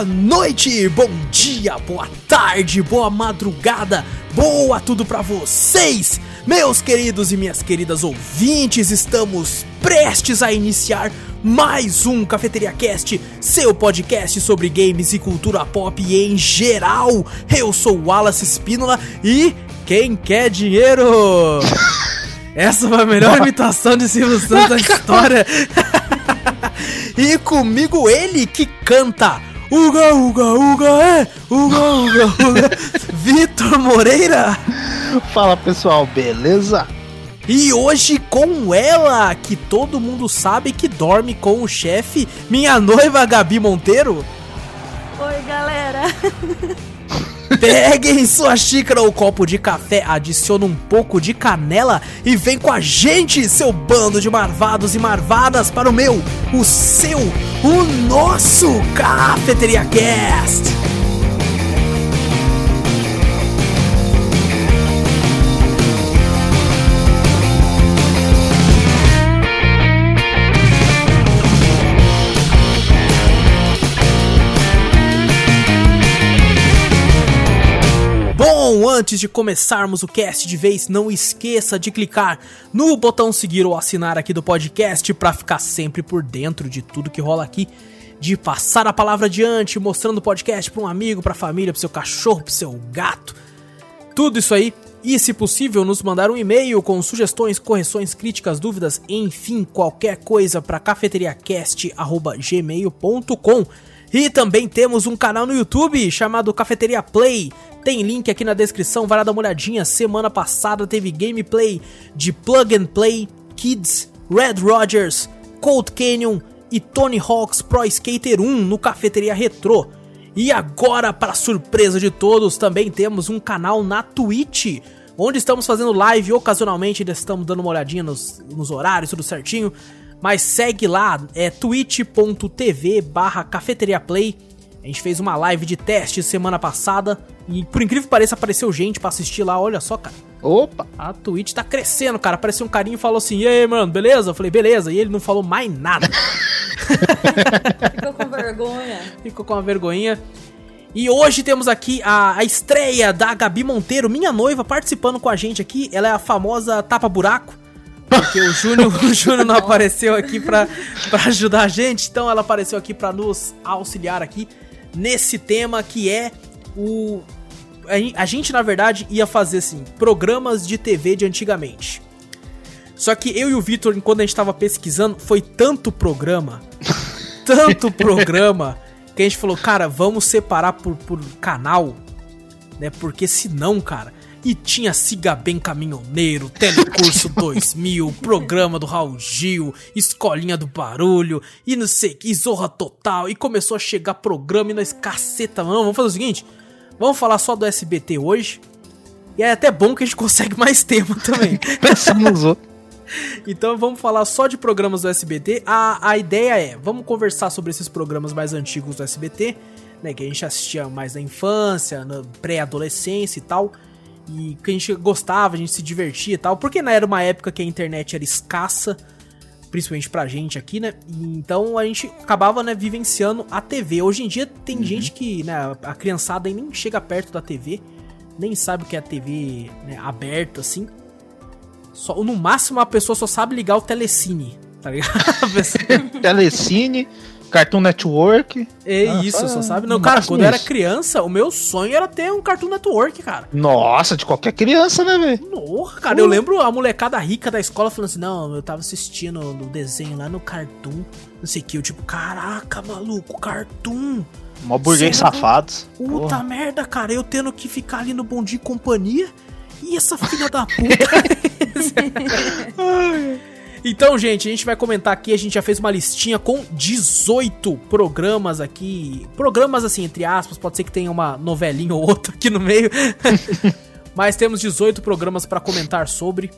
boa noite, bom dia, boa tarde, boa madrugada, boa tudo pra vocês, meus queridos e minhas queridas ouvintes. Estamos prestes a iniciar mais um Cafeteria Cast, seu podcast sobre games e cultura pop em geral. Eu sou o Wallace Espínola e quem quer dinheiro? Essa foi a melhor imitação de Silvio Santos da história. e comigo ele que canta Uga, uga, uga, é, uga, uga, uga, Vitor Moreira. Fala pessoal, beleza? E hoje com ela, que todo mundo sabe que dorme com o chefe, minha noiva Gabi Monteiro. Oi, galera. Peguem sua xícara ou copo de café, adicione um pouco de canela e vem com a gente, seu bando de marvados e marvadas, para o meu, o seu, o nosso Cafeteria Cast. Antes de começarmos o cast de vez, não esqueça de clicar no botão seguir ou assinar aqui do podcast para ficar sempre por dentro de tudo que rola aqui, de passar a palavra adiante, mostrando o podcast para um amigo, para a família, para seu cachorro, para seu gato. Tudo isso aí e, se possível, nos mandar um e-mail com sugestões, correções, críticas, dúvidas, enfim, qualquer coisa para cafeteriacast@gmail.com. E também temos um canal no YouTube chamado Cafeteria Play. Tem link aqui na descrição, vai lá dar uma olhadinha. Semana passada teve gameplay de Plug and Play, Kids, Red Rogers, Cold Canyon e Tony Hawk's Pro Skater 1 no Cafeteria Retro. E agora, para surpresa de todos, também temos um canal na Twitch, onde estamos fazendo live ocasionalmente, ainda estamos dando uma olhadinha nos, nos horários, tudo certinho. Mas segue lá, é twitch.tv barra cafeteriaplay. A gente fez uma live de teste semana passada e por incrível que pareça apareceu gente pra assistir lá, olha só, cara. Opa! A Twitch tá crescendo, cara. Apareceu um carinho e falou assim: E aí, mano, beleza? Eu falei, beleza. E ele não falou mais nada. Ficou com vergonha. Ficou com uma vergonhinha. E hoje temos aqui a, a estreia da Gabi Monteiro, minha noiva, participando com a gente aqui. Ela é a famosa tapa-buraco. Porque o Júnior, o Júnior não apareceu aqui pra, pra ajudar a gente, então ela apareceu aqui pra nos auxiliar aqui nesse tema que é o. A gente, na verdade, ia fazer assim: programas de TV de antigamente. Só que eu e o Vitor, enquanto a gente tava pesquisando, foi tanto programa, tanto programa, que a gente falou, cara, vamos separar por, por canal, né? Porque senão, cara, e tinha Siga Bem Caminhoneiro, Telecurso 2000, programa do Raul Gil, Escolinha do Barulho, e não sei que, Zorra Total. E começou a chegar programa e nós caceta, mano. Vamos fazer o seguinte: vamos falar só do SBT hoje. E é até bom que a gente consegue mais tema também. Pensamos outro. Então vamos falar só de programas do SBT. A, a ideia é, vamos conversar sobre esses programas mais antigos do SBT, né? Que a gente assistia mais na infância, na pré-adolescência e tal e que a gente gostava, a gente se divertia e tal, porque era uma época que a internet era escassa, principalmente pra gente aqui, né? Então a gente acabava, né, vivenciando a TV. Hoje em dia tem uhum. gente que, né, a criançada nem chega perto da TV, nem sabe o que é a TV né, aberta assim. Só, no máximo a pessoa só sabe ligar o telecine, tá ligado? telecine Cartoon Network. É ah, isso, só, sabe? Não, cara, quando eu era criança, o meu sonho era ter um Cartoon Network, cara. Nossa, de qualquer criança, né, velho? Nossa, cara, uh. eu lembro a molecada rica da escola falando assim: não, eu tava assistindo o desenho lá no Cartoon, não sei o que. Eu, tipo, caraca, maluco, Cartoon. Mó burguês safados. Puta Porra. merda, cara, eu tendo que ficar ali no Bom Dia e Companhia. E essa filha da puta. Então, gente, a gente vai comentar aqui, a gente já fez uma listinha com 18 programas aqui. Programas assim, entre aspas, pode ser que tenha uma novelinha ou outra aqui no meio. Mas temos 18 programas para comentar sobre.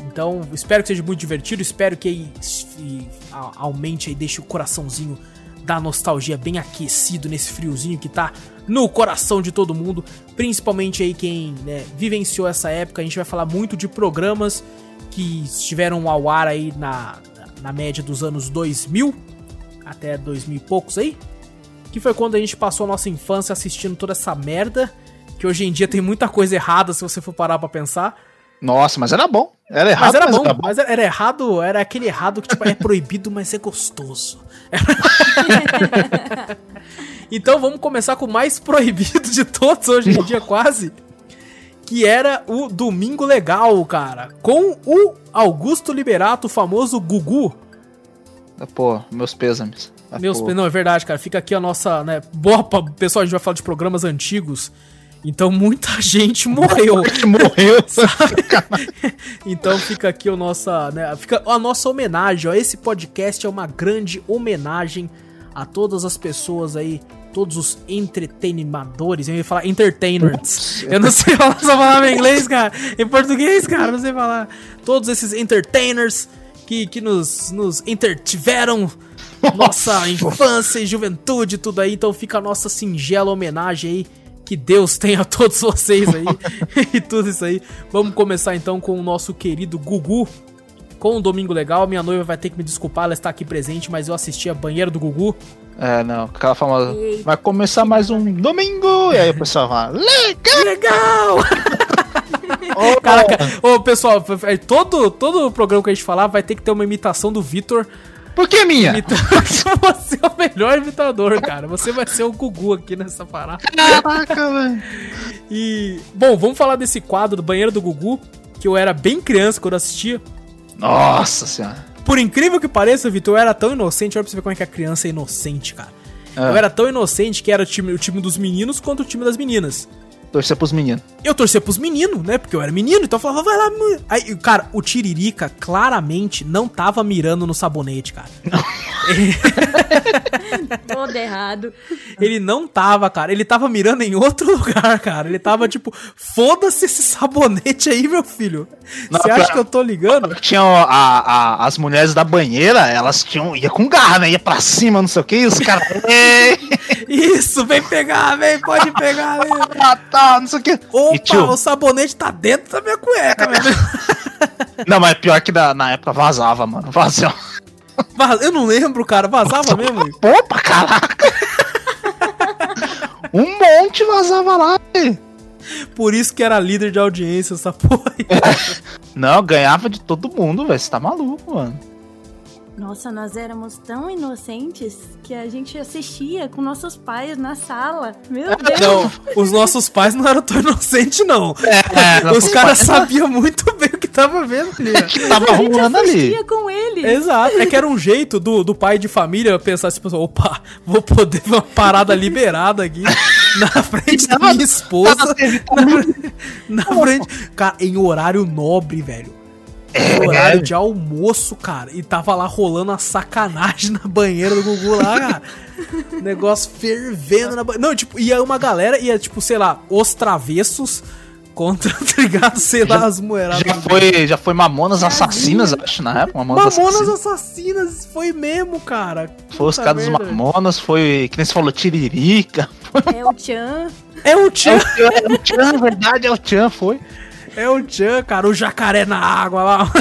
Então, espero que seja muito divertido, espero que aí, aumente aí, deixe o coraçãozinho da nostalgia bem aquecido nesse friozinho que tá no coração de todo mundo, principalmente aí quem né, vivenciou essa época. A gente vai falar muito de programas que estiveram ao ar aí na, na média dos anos 2000 até 2000 e poucos aí. que foi quando a gente passou a nossa infância assistindo toda essa merda, que hoje em dia tem muita coisa errada se você for parar pra pensar. Nossa, mas era bom. Era errado, Mas era bom, mas era, era errado, era aquele errado que tipo, é proibido, mas é gostoso. então vamos começar com o mais proibido de todos hoje em dia, quase. Que era o Domingo Legal, cara. Com o Augusto Liberato, o famoso Gugu. Pô, meus pêsames. Ah, Meus, pô. não, é verdade, cara. Fica aqui a nossa, né? Boa, pessoal, a gente vai falar de programas antigos. Então muita gente morreu. Morreu. Então fica aqui o nossa, né, fica a nossa homenagem, ó. Esse podcast é uma grande homenagem a todas as pessoas aí, todos os entretenimadores, eu ia falar entertainers. Eu não sei falar essa palavra em inglês, cara. Em português, cara, não sei falar. Todos esses entertainers que, que nos, nos entretiveram nossa infância e juventude, tudo aí. Então fica a nossa singela homenagem aí. Que Deus tenha a todos vocês aí e tudo isso aí. Vamos começar então com o nosso querido Gugu. Com o Domingo Legal, minha noiva vai ter que me desculpar, ela está aqui presente, mas eu assisti a banheira do Gugu. É, não, aquela famosa. Eita. Vai começar mais um domingo! E aí o pessoal fala, legal! Legal! Ô, Caraca, ô pessoal, é, todo, todo programa que a gente falar vai ter que ter uma imitação do Vitor. Por que minha? Que você é o melhor imitador, cara. Você vai ser o Gugu aqui nessa parada. Caraca, velho. E, bom, vamos falar desse quadro do banheiro do Gugu, que eu era bem criança quando assistia. Nossa senhora. Por incrível que pareça, Vitor, eu era tão inocente, olha pra você ver como é que a criança é inocente, cara. Ah. Eu era tão inocente que era o time, o time dos meninos contra o time das meninas. Torcer pros meninos. Eu torcia pros meninos, né? Porque eu era menino, então eu falava, vai lá, menino. Aí, cara, o Tiririca claramente não tava mirando no sabonete, cara. Todo errado. Ele não tava, cara. Ele tava mirando em outro lugar, cara. Ele tava tipo, foda-se esse sabonete aí, meu filho. Você acha pra- que eu tô ligando? Tinham a, a- as mulheres da banheira, elas tinham. ia com garra, né? Ia pra cima, não sei o que, e os caras. "Ei, Isso, vem pegar, vem, pode pegar, vem. não sei o que. Opa, E, tio, o sabonete tá dentro da minha cueca, meu. Não, mas pior que na, na época vazava, mano. Vazava. Vaz- Eu não lembro, cara. Vazava mesmo. Pô, pra caraca. um monte vazava lá, velho. Por isso que era líder de audiência essa porra aí. Não, ganhava de todo mundo, velho. Você tá maluco, mano. Nossa, nós éramos tão inocentes que a gente assistia com nossos pais na sala. Meu Deus. Não, os nossos pais não eram tão inocentes, não. É, Os caras sabiam muito bem o que tava vendo ali. que tava a gente rolando ali. assistia com eles. Exato. É que era um jeito do, do pai de família pensar assim, opa, vou poder ver uma parada liberada aqui na frente da minha esposa. Na, na frente. Cara, em horário nobre, velho. Em horário de almoço, cara. E tava lá rolando a sacanagem na banheira do Gugu lá, cara. Negócio fervendo na banheira. Não, tipo, ia uma galera, ia, tipo, sei lá, os travessos contra, tá ligado? Sei lá, as moeradas. Já foi, já foi Mamonas Assassinas, acho, na época. Mamonas, Mamonas Assassinas. Assassinas foi mesmo, cara. Foi os caras dos. Mamonas, foi, que nem você falou, Tiririca. É o Tchan. É o Tchan, É o Tchan, na verdade, é o Tchan, foi. É o Tchan, cara. O jacaré na água lá.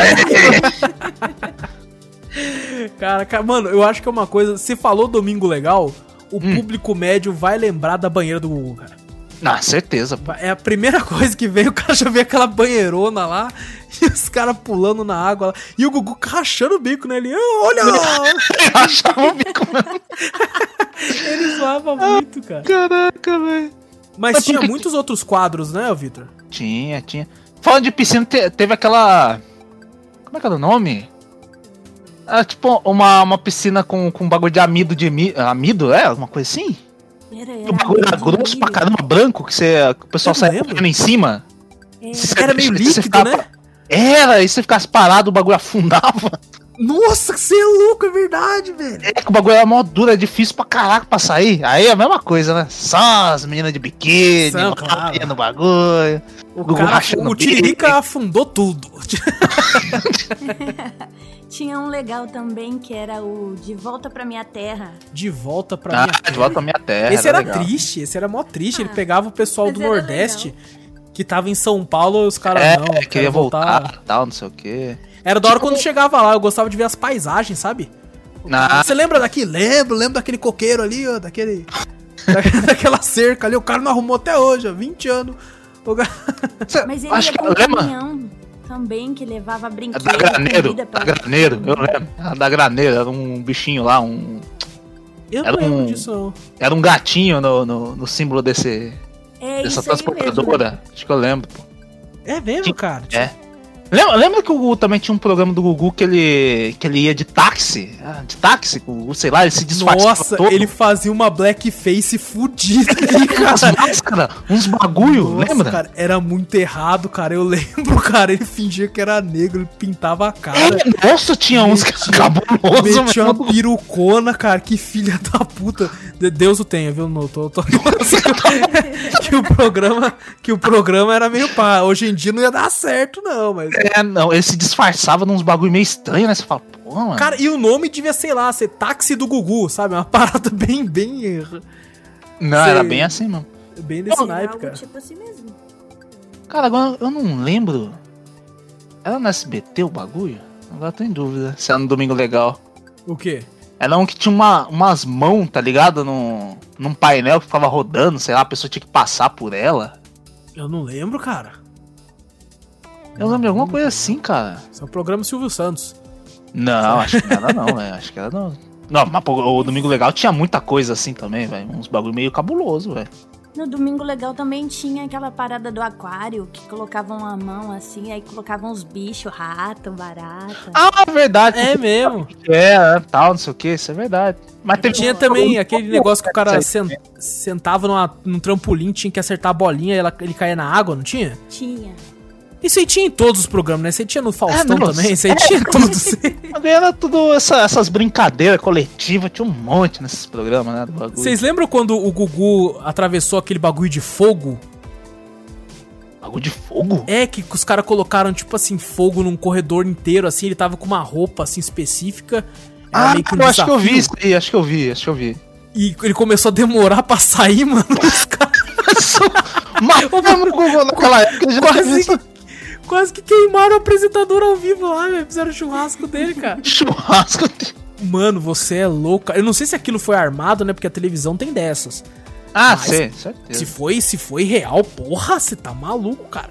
cara, cara, mano, eu acho que é uma coisa. Se falou Domingo Legal, o público médio vai lembrar da banheira do Gugu, cara. Ah, certeza, pô. É a primeira coisa que vem, o cara já vê aquela banheirona lá e os caras pulando na água lá. E o Gugu rachando o bico nele. "Ah, Olha! Eu achava o bico mesmo. Ele zoava muito, cara. Caraca, velho. Mas Mas tinha muitos outros quadros, né, Vitor? Tinha, tinha. Falando de piscina, te- teve aquela. Como é que era o nome? Era tipo uma, uma piscina com, com bagulho de amido de mi- amido, é? Alguma coisa assim? Era, era O bagulho era grosso pra caramba, branco, que, você, que o pessoal saia correndo em cima. É. Você- Era meio você líquido, ficava- né? Era, e se você ficasse parado, o bagulho afundava. Nossa, que você é louco, é verdade, velho. É que o bagulho era mó duro, é difícil pra caraca pra sair. Aí é a mesma coisa, né? Só as meninas de biquíni, São, claro. no bagulho. O, Gugu cara, o o Tiririca bico. afundou tudo. Tinha um legal também que era o De Volta Pra Minha Terra. De volta pra Ah, minha de volta pra minha terra. Esse era, legal. triste, esse era mó triste. Ele Ah, pegava o pessoal do era Nordeste que tava em São Paulo e os caras É, não. queria quero voltar, tal, não sei o quê. Era da hora Tipo- quando chegava lá, eu gostava de ver as paisagens, sabe? Ah. Você lembra daqui? Lembro, lembro daquele coqueiro ali, ó, daquele. da- daquela cerca ali. O cara não arrumou até hoje, ó, 20 anos. O cara- Cê- Mas ele acho que um lembra? caminhão também que levava É brinquedos. da graneiro, da pra- graneiro, eu lembro. Era da graneiro, era um bichinho lá, um. Eu Era não lembro um- disso. Era um gatinho no, no, no símbolo desse, É dessa isso aí transportadora. Acho que eu lembro, pô. É mesmo, cara? É. Lembra, lembra que o Gugu também tinha um programa do Gugu que ele, que ele ia de táxi? Ah, De táxi, o sei lá, ele se disfarçava Nossa, todo. ele fazia uma blackface fudida ali, As cara. máscaras, uns bagulho, Nossa, lembra? cara, era muito errado, cara. Eu lembro, cara, ele fingia que era negro, ele pintava a cara. É, nossa, tinha uns que Metia- cabuloso, Metia mano. uma perucona, cara, que filha da puta. De- Deus o tenha, viu? Não, tô, tô... que o programa, que o programa era meio pá. Hoje em dia não ia dar certo, não, mas. É, não, ele se disfarçava nos bagulho meio estranho, né? Você fala, pô, mano. Cara, e o nome devia, sei lá, ser táxi do Gugu, sabe? Uma parada bem, bem. não, sei. era bem assim, mano. Bem desse Era naipe, algo cara. tipo assim mesmo. Cara, agora eu não lembro. Era no SBT o bagulho? Agora eu tô em dúvida se era no Domingo Legal. O quê? Era um que tinha uma, umas mãos, tá ligado? Num, num painel que ficava rodando, sei lá, a pessoa tinha que passar por ela. Eu não lembro, cara. Eu lembro de alguma coisa assim, cara. É o programa Silvio Santos. Não, acho que não era não, velho. Acho que era não. Não, mas pô, o Domingo Legal tinha muita coisa assim também, velho. Uns bagulho meio cabuloso, velho. No Domingo Legal também tinha aquela parada do aquário, que colocavam a mão assim, aí colocavam os bichos, rato, barata. Ah, verdade. É mesmo. É, é, tal, não sei o que, isso é verdade. Mas teve Tinha também aquele negócio que o cara sen- sentava numa, num trampolim, tinha que acertar a bolinha e ela, ele caía na água, não tinha? Tinha. Isso aí tinha em todos os programas, né? Aí tinha no Faustão É, não, também, isso aí é. tinha em todos. Era tudo essa- essas brincadeiras coletivas, tinha um monte nesses programas, né? Vocês lembram quando o Gugu atravessou aquele bagulho de fogo? Bagulho de fogo? É, que os caras colocaram, tipo assim, fogo num corredor inteiro, assim, ele tava com uma roupa, assim, específica. Era Ah, um eu acho que eu vi isso aí, acho que eu vi, acho que eu vi. E ele começou a demorar pra sair, mano. Os caras Mas no Google naquela época já quase, quase que queimaram o apresentador ao vivo lá, velho. Fizeram churrasco dele, cara. churrasco. Mano, você é louco. Eu não sei se aquilo foi armado, né? Porque a televisão tem dessas. Ah, sim, Se certeza. foi, se foi real, porra, você tá maluco, cara.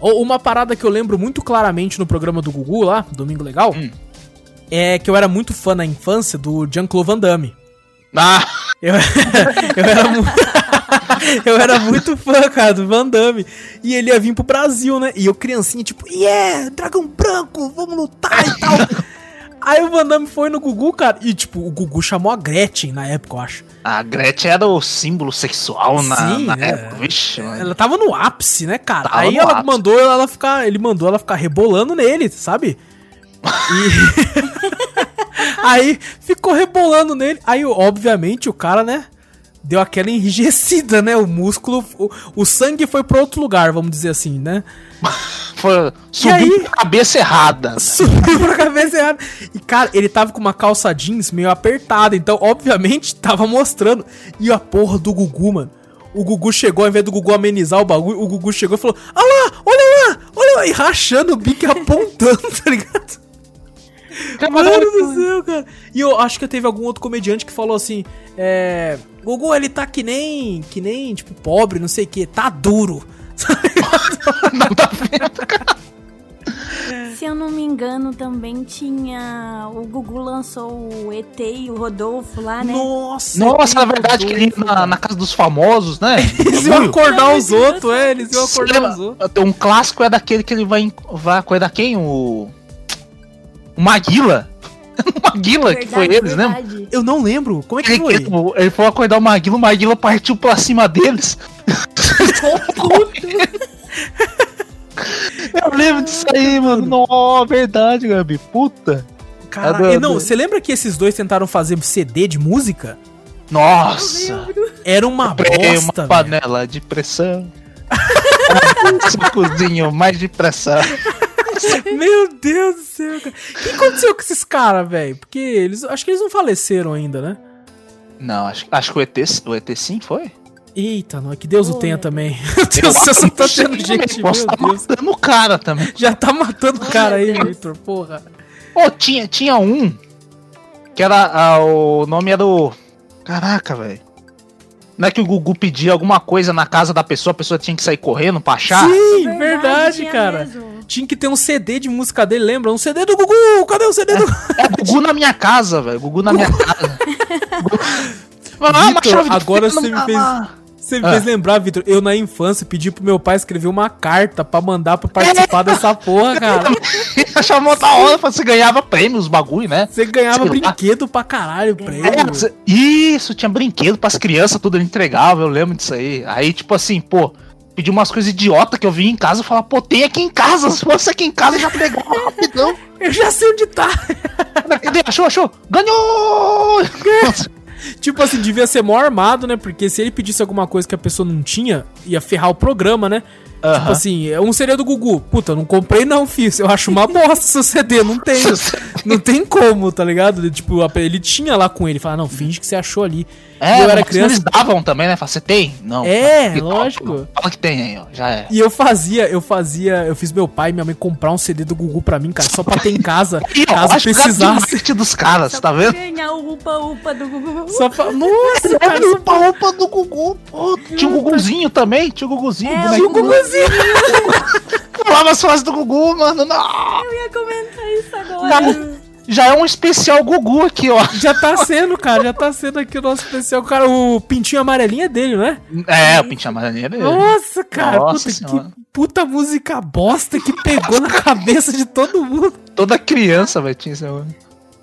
Uma parada que eu lembro muito claramente no programa do Gugu lá, Domingo Legal, Hum. é que eu era muito fã na infância do Jean-Claude Van Damme. Ah, Eu, eu era muito. eu era muito fã, cara, do Van Damme. E ele ia vir pro Brasil, né? E eu, criancinha, tipo, yeah, dragão branco, vamos lutar e tal. Aí o Van Damme foi no Gugu, cara, e tipo, o Gugu chamou a Gretchen na época, eu acho. a Gretchen era o símbolo sexual na, Sim, na é. época. Vixe, mano. Ela tava no ápice, né, cara? Tava Aí ela ápice. mandou ela ficar, ele mandou ela ficar rebolando nele, sabe? E aí ficou rebolando nele. Aí, obviamente, o cara, né, deu aquela enrijecida, né? O músculo, o, o sangue foi pra outro lugar, vamos dizer assim, né? Foi, subiu aí? com a cabeça errada. Subiu pra cabeça errada. E, cara, ele tava com uma calça jeans meio apertada, então, obviamente, tava mostrando. E a porra do Gugu, mano. O Gugu chegou, ao invés do Gugu amenizar o bagulho, o Gugu chegou e falou: Olha lá, olha lá, olha lá. E rachando o bico e apontando, tá ligado? Mano do céu, cara. E eu acho que teve algum outro comediante que falou assim: É. Gugu, ele tá que nem. Que nem, tipo, pobre, não sei o que, tá duro. Não tá vendo, cara. Se eu não me engano, também tinha. O Gugu lançou o ET e o Rodolfo lá, né? Nossa, Nossa, na verdade, que ele na, na casa dos famosos, né? Eles iam acordar os outros, é, eles iam acordar os outros. Um clássico é daquele que ele vai, vai acordar quem? O. O Maguila. o Maguila, que foi eles, né? Eu não lembro, como é que Ele, foi? ele foi acordar o Maguila, o Maguila partiu pra cima deles. Eu lembro disso aí, mano. Não, verdade, Gabi. Puta. Cara, do- e não, você lembra que esses dois tentaram fazer CD de música? Nossa. Era uma uma bosta, velho. panela de pressão. Sucozinho mais de pressão. Meu Deus do céu, cara. O que aconteceu com esses caras, velho? Porque eles, acho que eles não faleceram ainda, né? Não, acho, acho que o ET, o ET sim foi. Eita, não, que Deus o Oh, tenha meu também. Meu Deus do céu, só tá tendo gente, Posso meu tá Deus. matando o cara também. Já tá matando o cara aí. Victor, porra. Pô, tinha, tinha um Que era. ah, o nome era o. Caraca, velho. Não é que o Gugu pedia alguma coisa na casa da pessoa, a pessoa tinha que sair correndo pra achar? Sim, verdade, tinha cara. mesmo. Tinha que ter um CD de música dele, lembra? Um CD do Gugu! Cadê o CD do É Gugu na minha casa, velho. Gugu na minha casa. Gugu- Vitor, agora você me fez- Você me Ah. fez lembrar, Vitor, eu na infância pedi pro meu pai escrever uma carta pra mandar pra participar dessa porra, cara. Achava mó da hora, você ganhava prêmios, bagulho, né? Você ganhava Sei lá. brinquedo pra caralho, prêmio. É, isso, tinha brinquedo pras crianças, tudo ele entregava, eu lembro disso aí. Aí, tipo assim, pô, pedi umas coisas idiota que eu vi em casa e falava, pô, tem aqui em casa, se fosse aqui em casa já pegava rapidão. Eu já sei onde tá. Cadê? Achou, achou? Ganhou! Tipo assim, devia ser mó armado, né? Porque se ele pedisse alguma coisa que a pessoa não tinha, ia ferrar o programa, né? Tipo Aham. assim, é um CD do Gugu. Puta, não comprei não, fiz. Eu acho uma bosta seu CD, não tem. Não tem como, tá ligado? Tipo, ele tinha lá com ele. Fala, não, finge que você achou ali. É, E eu era criança. eles davam também, né? Fala, você tem? Não. É, Que lógico. Fala que tem aí, ó. Já é. E eu fazia, eu fazia, eu fiz meu pai e minha mãe comprar um CD do Gugu pra mim, cara, só pra ter em casa, E, ó, caso que o precisasse. marketing dos caras, Só tá vendo? ganhar o upa-upa do Gugu. Só pra... Nossa, cara, Olha a roupa do Gugu. Pô, tinha o Guguzinho também, tinha o Guguzinho. É, bonequinho. o Guguzinho. Falava as frases do Gugu, mano. Não. Eu ia comentar isso agora. Já é um especial Gugu aqui, ó. já tá sendo, cara, já tá sendo aqui o nosso especial. Cara, o pintinho amarelinho é dele, não é? O pintinho amarelinho é dele. Nossa, cara, Nossa puta, que puta música bosta que pegou na cabeça de todo mundo. Toda criança, velho, tinha esse negócio.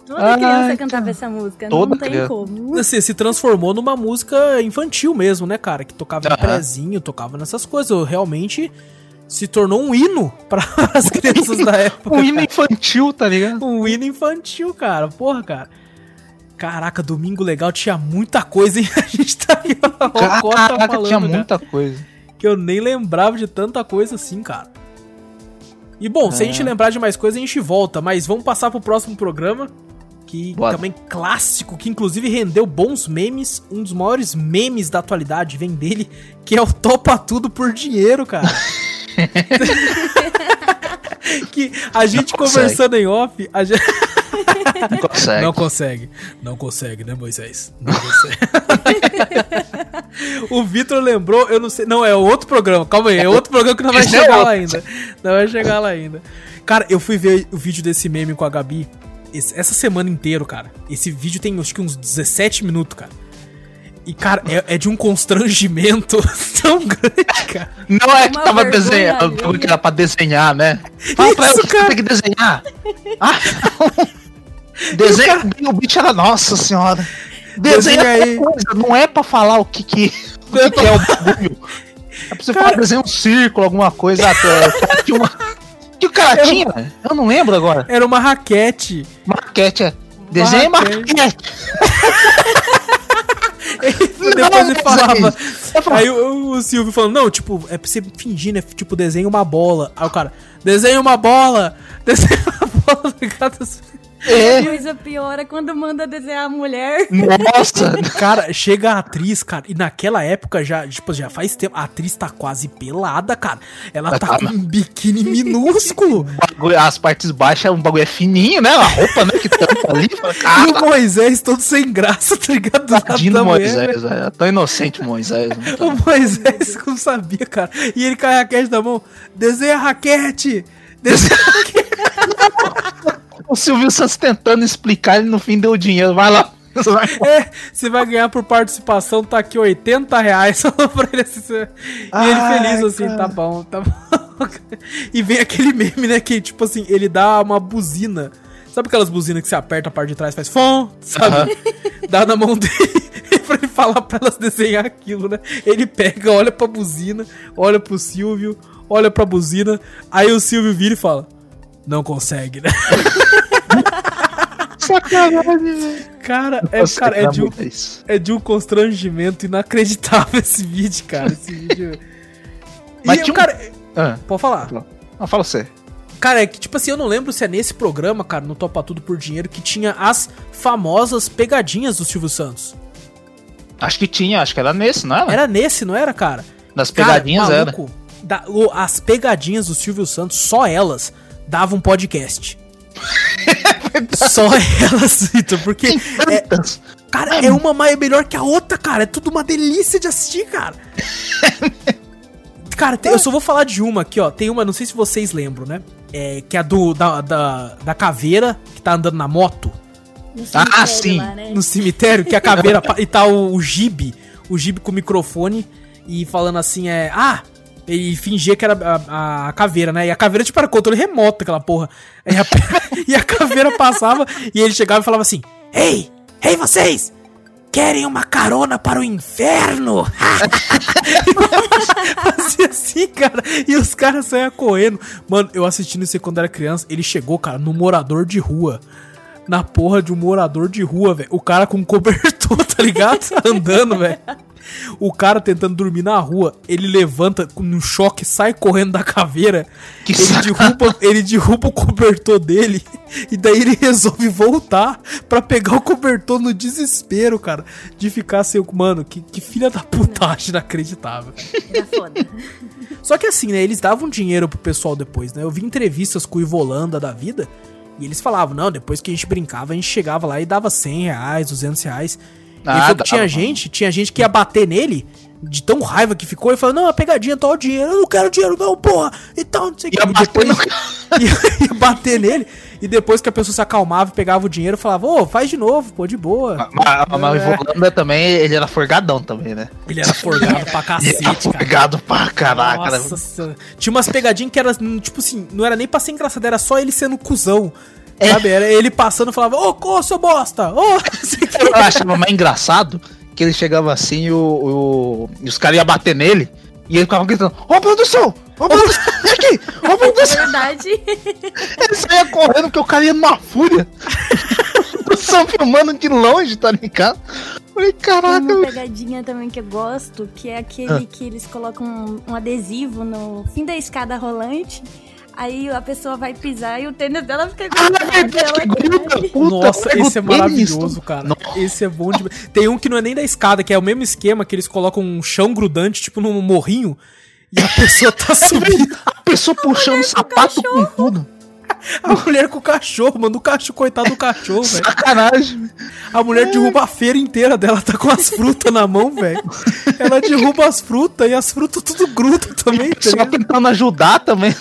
Toda Ai, criança cantava essa música. Toda não tem criança. como. Assim, se transformou numa música infantil mesmo, né, cara? Que tocava em Aham. prezinho, tocava nessas coisas. Realmente se tornou um hino para as crianças da época. Um hino infantil, tá ligado? Um hino infantil, cara. Porra, cara. Caraca, domingo legal tinha muita coisa, hein? A gente tá aqui, Caraca, falando, tinha muita coisa. Que eu nem lembrava de tanta coisa assim, cara. E bom, se a É. gente lembrar de mais coisa, a gente volta. Mas vamos passar pro próximo programa. Que Bora. também clássico, que inclusive rendeu bons memes. Um dos maiores memes da atualidade vem dele, que é o Topa Tudo por Dinheiro, cara. que a gente Não consegue. conversando em off, a gente... Não consegue. Não consegue. Não consegue, né, Moisés? Não consegue. o Vitor lembrou, eu não sei. Não, é outro programa. Calma aí, é outro programa que não vai Esse é chegar outro. lá ainda. Não vai chegar lá ainda. Cara, eu fui ver o vídeo desse meme com a Gabi esse- essa semana inteiro, cara. Esse vídeo tem acho que uns 17 minutos, cara. E, cara, é, é de um constrangimento tão grande, cara. Não é que Uma tava desenhando, alheia. que era pra desenhar, né? Fala pra Isso, ela que cara. tem que desenhar. Ah, Desenha bem, o bicho era, nossa senhora. Desenha Desenha aí. coisa, não é pra falar o que que, o que, que é o bagulho. É pra você Cara- falar, desenha um círculo, alguma coisa. até- o cara tinha uma- que o cara tinha? Eu não lembro agora. Era uma raquete. Maquete, é. Desenha Maquete. Depois ele falava. Aí o, o Silvio falando, não, tipo, é pra você fingir, né? Tipo, desenha uma bola. Aí o cara, desenha uma bola! Desenha uma bola, tá? É, Coisa pior é quando manda desenhar a mulher. nossa. Cara, chega a atriz, cara, e naquela época já, tipo, já faz tempo, a atriz tá quase pelada, cara. Ela tá Tá, com um biquíni minúsculo. bagulho- as partes baixas, um bagulho é fininho, né? A roupa, né? Que tampa ali. Fala, E cara, o Moisés todo sem graça, tá ligado? Tadinho do Moisés, é tão inocente Moisés. tá? O Moisés não sabia, cara. E ele com a raquete na mão, desenha a raquete! Desenha a raquete! O Silvio Santos tentando explicar, ele no fim deu dinheiro. Vai lá. É, você vai ganhar por participação, tá aqui 80 reais. Falou pra ele você- E ele Ai, feliz assim, cara. tá bom, tá bom. E vem aquele meme, né? Que tipo assim, ele dá uma buzina. Sabe aquelas buzinas que você aperta a parte de trás e faz fom, sabe? Dá na mão dele pra ele falar pra elas desenhar aquilo, né? Ele pega, olha pra buzina, olha pro Silvio, olha pra buzina, aí o Silvio vira e fala: Não consegue, né? Sacanagem, velho. Cara, é, Nossa, cara, é de um, é de um constrangimento inacreditável esse vídeo, cara. Esse vídeo. Mas e, tinha um- cara, Ah, pode falar. não, fala você. Cara, é que, tipo assim, eu não lembro se é nesse programa, cara, no Topa Tudo por Dinheiro, que tinha as famosas pegadinhas do Silvio Santos. Acho que tinha, acho que era nesse, não era? Era nesse, não era, cara? Das Cara, pegadinhas era. maluco, da- o- as pegadinhas do Silvio Santos, só elas davam podcast. Só elas, Vitor, porque. É, cara, é uma mais melhor que a outra, cara. É tudo uma delícia de assistir, cara. Cara, tem- eu só vou falar de uma aqui, ó. Tem uma, não sei se vocês lembram, né? É, que é a do, da, da, da caveira que tá andando na moto No Ah, sim. lá, né? no cemitério, que a caveira. e tá o, o Gibe, o Gibe com o microfone e falando assim, é. Ah! E fingia que era a, a caveira, né? E a caveira, tipo, era controle remoto, aquela porra. Aí a- e a caveira passava e ele chegava e falava assim: Ei! Ei, vocês! Querem uma carona para o inferno? Fazia assim, cara. E os caras saiam correndo. Mano, eu assistindo isso quando era criança. Ele chegou, cara, no morador de rua. Na porra de um morador de rua, velho. O cara com cobertor, tá ligado? Andando, velho. O cara tentando dormir na rua, ele levanta num choque, sai correndo da caveira. Que ele, sacanagem. derruba, ele derruba o cobertor dele. E daí ele resolve voltar pra pegar o cobertor no desespero, cara. De ficar sem o. Mano, que, que filha da putagem inacreditável. Era foda. Só que assim, né? Eles davam dinheiro pro pessoal depois, né? Eu vi entrevistas com o Ivolanda da vida. E eles falavam, não, depois que a gente brincava, a gente chegava lá e dava 100 reais, 200 reais. Ah, ele falou que tinha gente, tinha gente que ia bater nele, de tão raiva que ficou, e falou, não, a pegadinha, tá o dinheiro, eu não quero dinheiro não, porra, então, não sei o que. Depois ia, ia bater nele, e depois que a pessoa se acalmava e pegava o dinheiro, falava, ô, faz de novo, pô, de boa. Mas, mas o É. Ivolanda também, ele era forgadão também, né? Ele era forgado pra Ele era cacete, cara. forgado pra caraca, né? Nossa senhora. Tinha umas pegadinhas que era, tipo assim, não era nem pra ser engraçado, era só ele sendo cuzão. É. Sabe? Era ele passando e falava, ô, ô, seu bosta! Ô, quê. Eu achava mais engraçado que ele chegava assim e, o, o- e os caras iam bater nele e ele ficava gritando: Ô produção! Ô produção! Vem aqui! Ô É produção! verdade. Ele saía correndo porque o cara ia numa fúria. Produção filmando de longe, tá ligado? Falei, Tem caraca, uma eu- pegadinha também que eu gosto, que é aquele Ah. que eles colocam um, um adesivo no fim da escada rolante. Aí a pessoa vai pisar e o tênis dela fica Ah, é verdade, que gruda, puta, Nossa, o esse é maravilhoso, cara. Nossa. Esse é bom de. Tem um que não é nem da escada, que é o mesmo esquema que eles colocam um chão grudante, tipo num morrinho, e a pessoa tá subindo. A pessoa puxando o sapato com tudo. A mulher com o cachorro, mano, o cachorro, coitado do cachorro, velho. Sacanagem. A mulher derruba a feira inteira dela, tá com as frutas na mão, velho. Ela derruba as frutas e as frutas tudo gruda também, tá Só tentando ajudar também.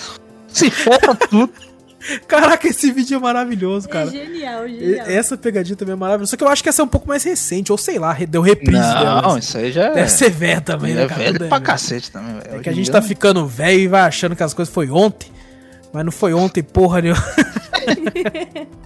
Se ferra tudo. Caraca, esse vídeo é maravilhoso, É cara. genial, E- genial. Essa pegadinha também é maravilhosa. Só que eu acho que essa é um pouco mais recente, ou sei lá, deu reprise dela. Não, assim. isso aí já é. Deve ser velha também, né, é velho é pra velho. cacete também, velho. É que a gente tá não- ficando velho e vai achando que as coisas foi ontem. Mas não foi ontem, porra nenhuma.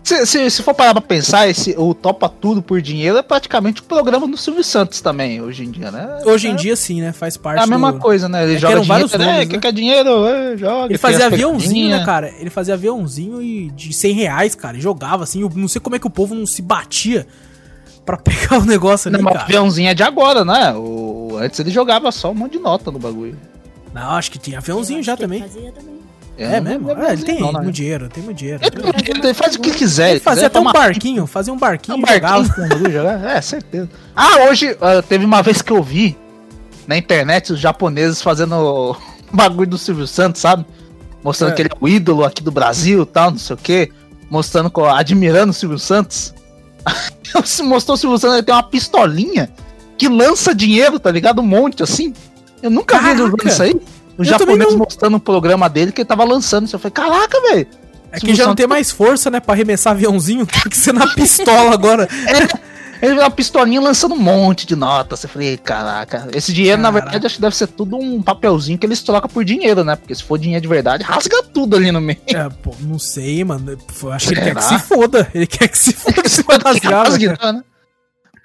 Se, se, se for parar pra pensar, esse, o Topa Tudo por Dinheiro é praticamente o programa do Silvio Santos também, hoje em dia, né? Hoje em é, dia, sim, né? Faz parte É a mesma do... coisa, né? Ele É joga dinheiro, vários né? nomes, né? quer dinheiro, é, joga. Ele fazia aviãozinho, né, cara? Ele fazia aviãozinho e de 100 reais, cara. E jogava assim. Eu não sei como é que o povo não se batia pra pegar o negócio ali, Não, mas o cara. aviãozinho é de agora, né? O, antes ele jogava só um monte de nota no bagulho. Não, acho que tinha aviãozinho já também. Fazia também. É não mesmo? É, ele tem não, muito dinheiro, tem muito dinheiro. Ele, ele faz o que quiser. Ele fazia até um barquinho, fazia um barquinho um jogava. barquinho jogar. É, certeza. Ah, hoje ah, teve uma vez que eu vi na internet os japoneses fazendo o bagulho do Silvio Santos, sabe? Mostrando É. que ele é o ídolo aqui do Brasil e tal, não sei o quê. Mostrando, admirando o Silvio Santos. Se mostrou o Silvio Santos, ele tem uma pistolinha que lança dinheiro, tá ligado? Um monte assim. Eu nunca vi Caraca! isso aí. O Eu japonês não. mostrando o programa dele que ele tava lançando. Eu falei, caraca, velho. É que já não tem mais força, né, pra arremessar aviãozinho. Tem que ser na pistola agora. Ele veio uma pistolinha lançando um monte de notas. Eu falei, caraca, esse dinheiro, na verdade, acho que deve ser tudo um papelzinho que eles trocam por dinheiro, né? Porque se for dinheiro de verdade, rasga tudo ali no meio. É, pô, não sei, mano. Eu Acho que ele quer que se foda. Ele quer que se foda se Pode rasgar, né?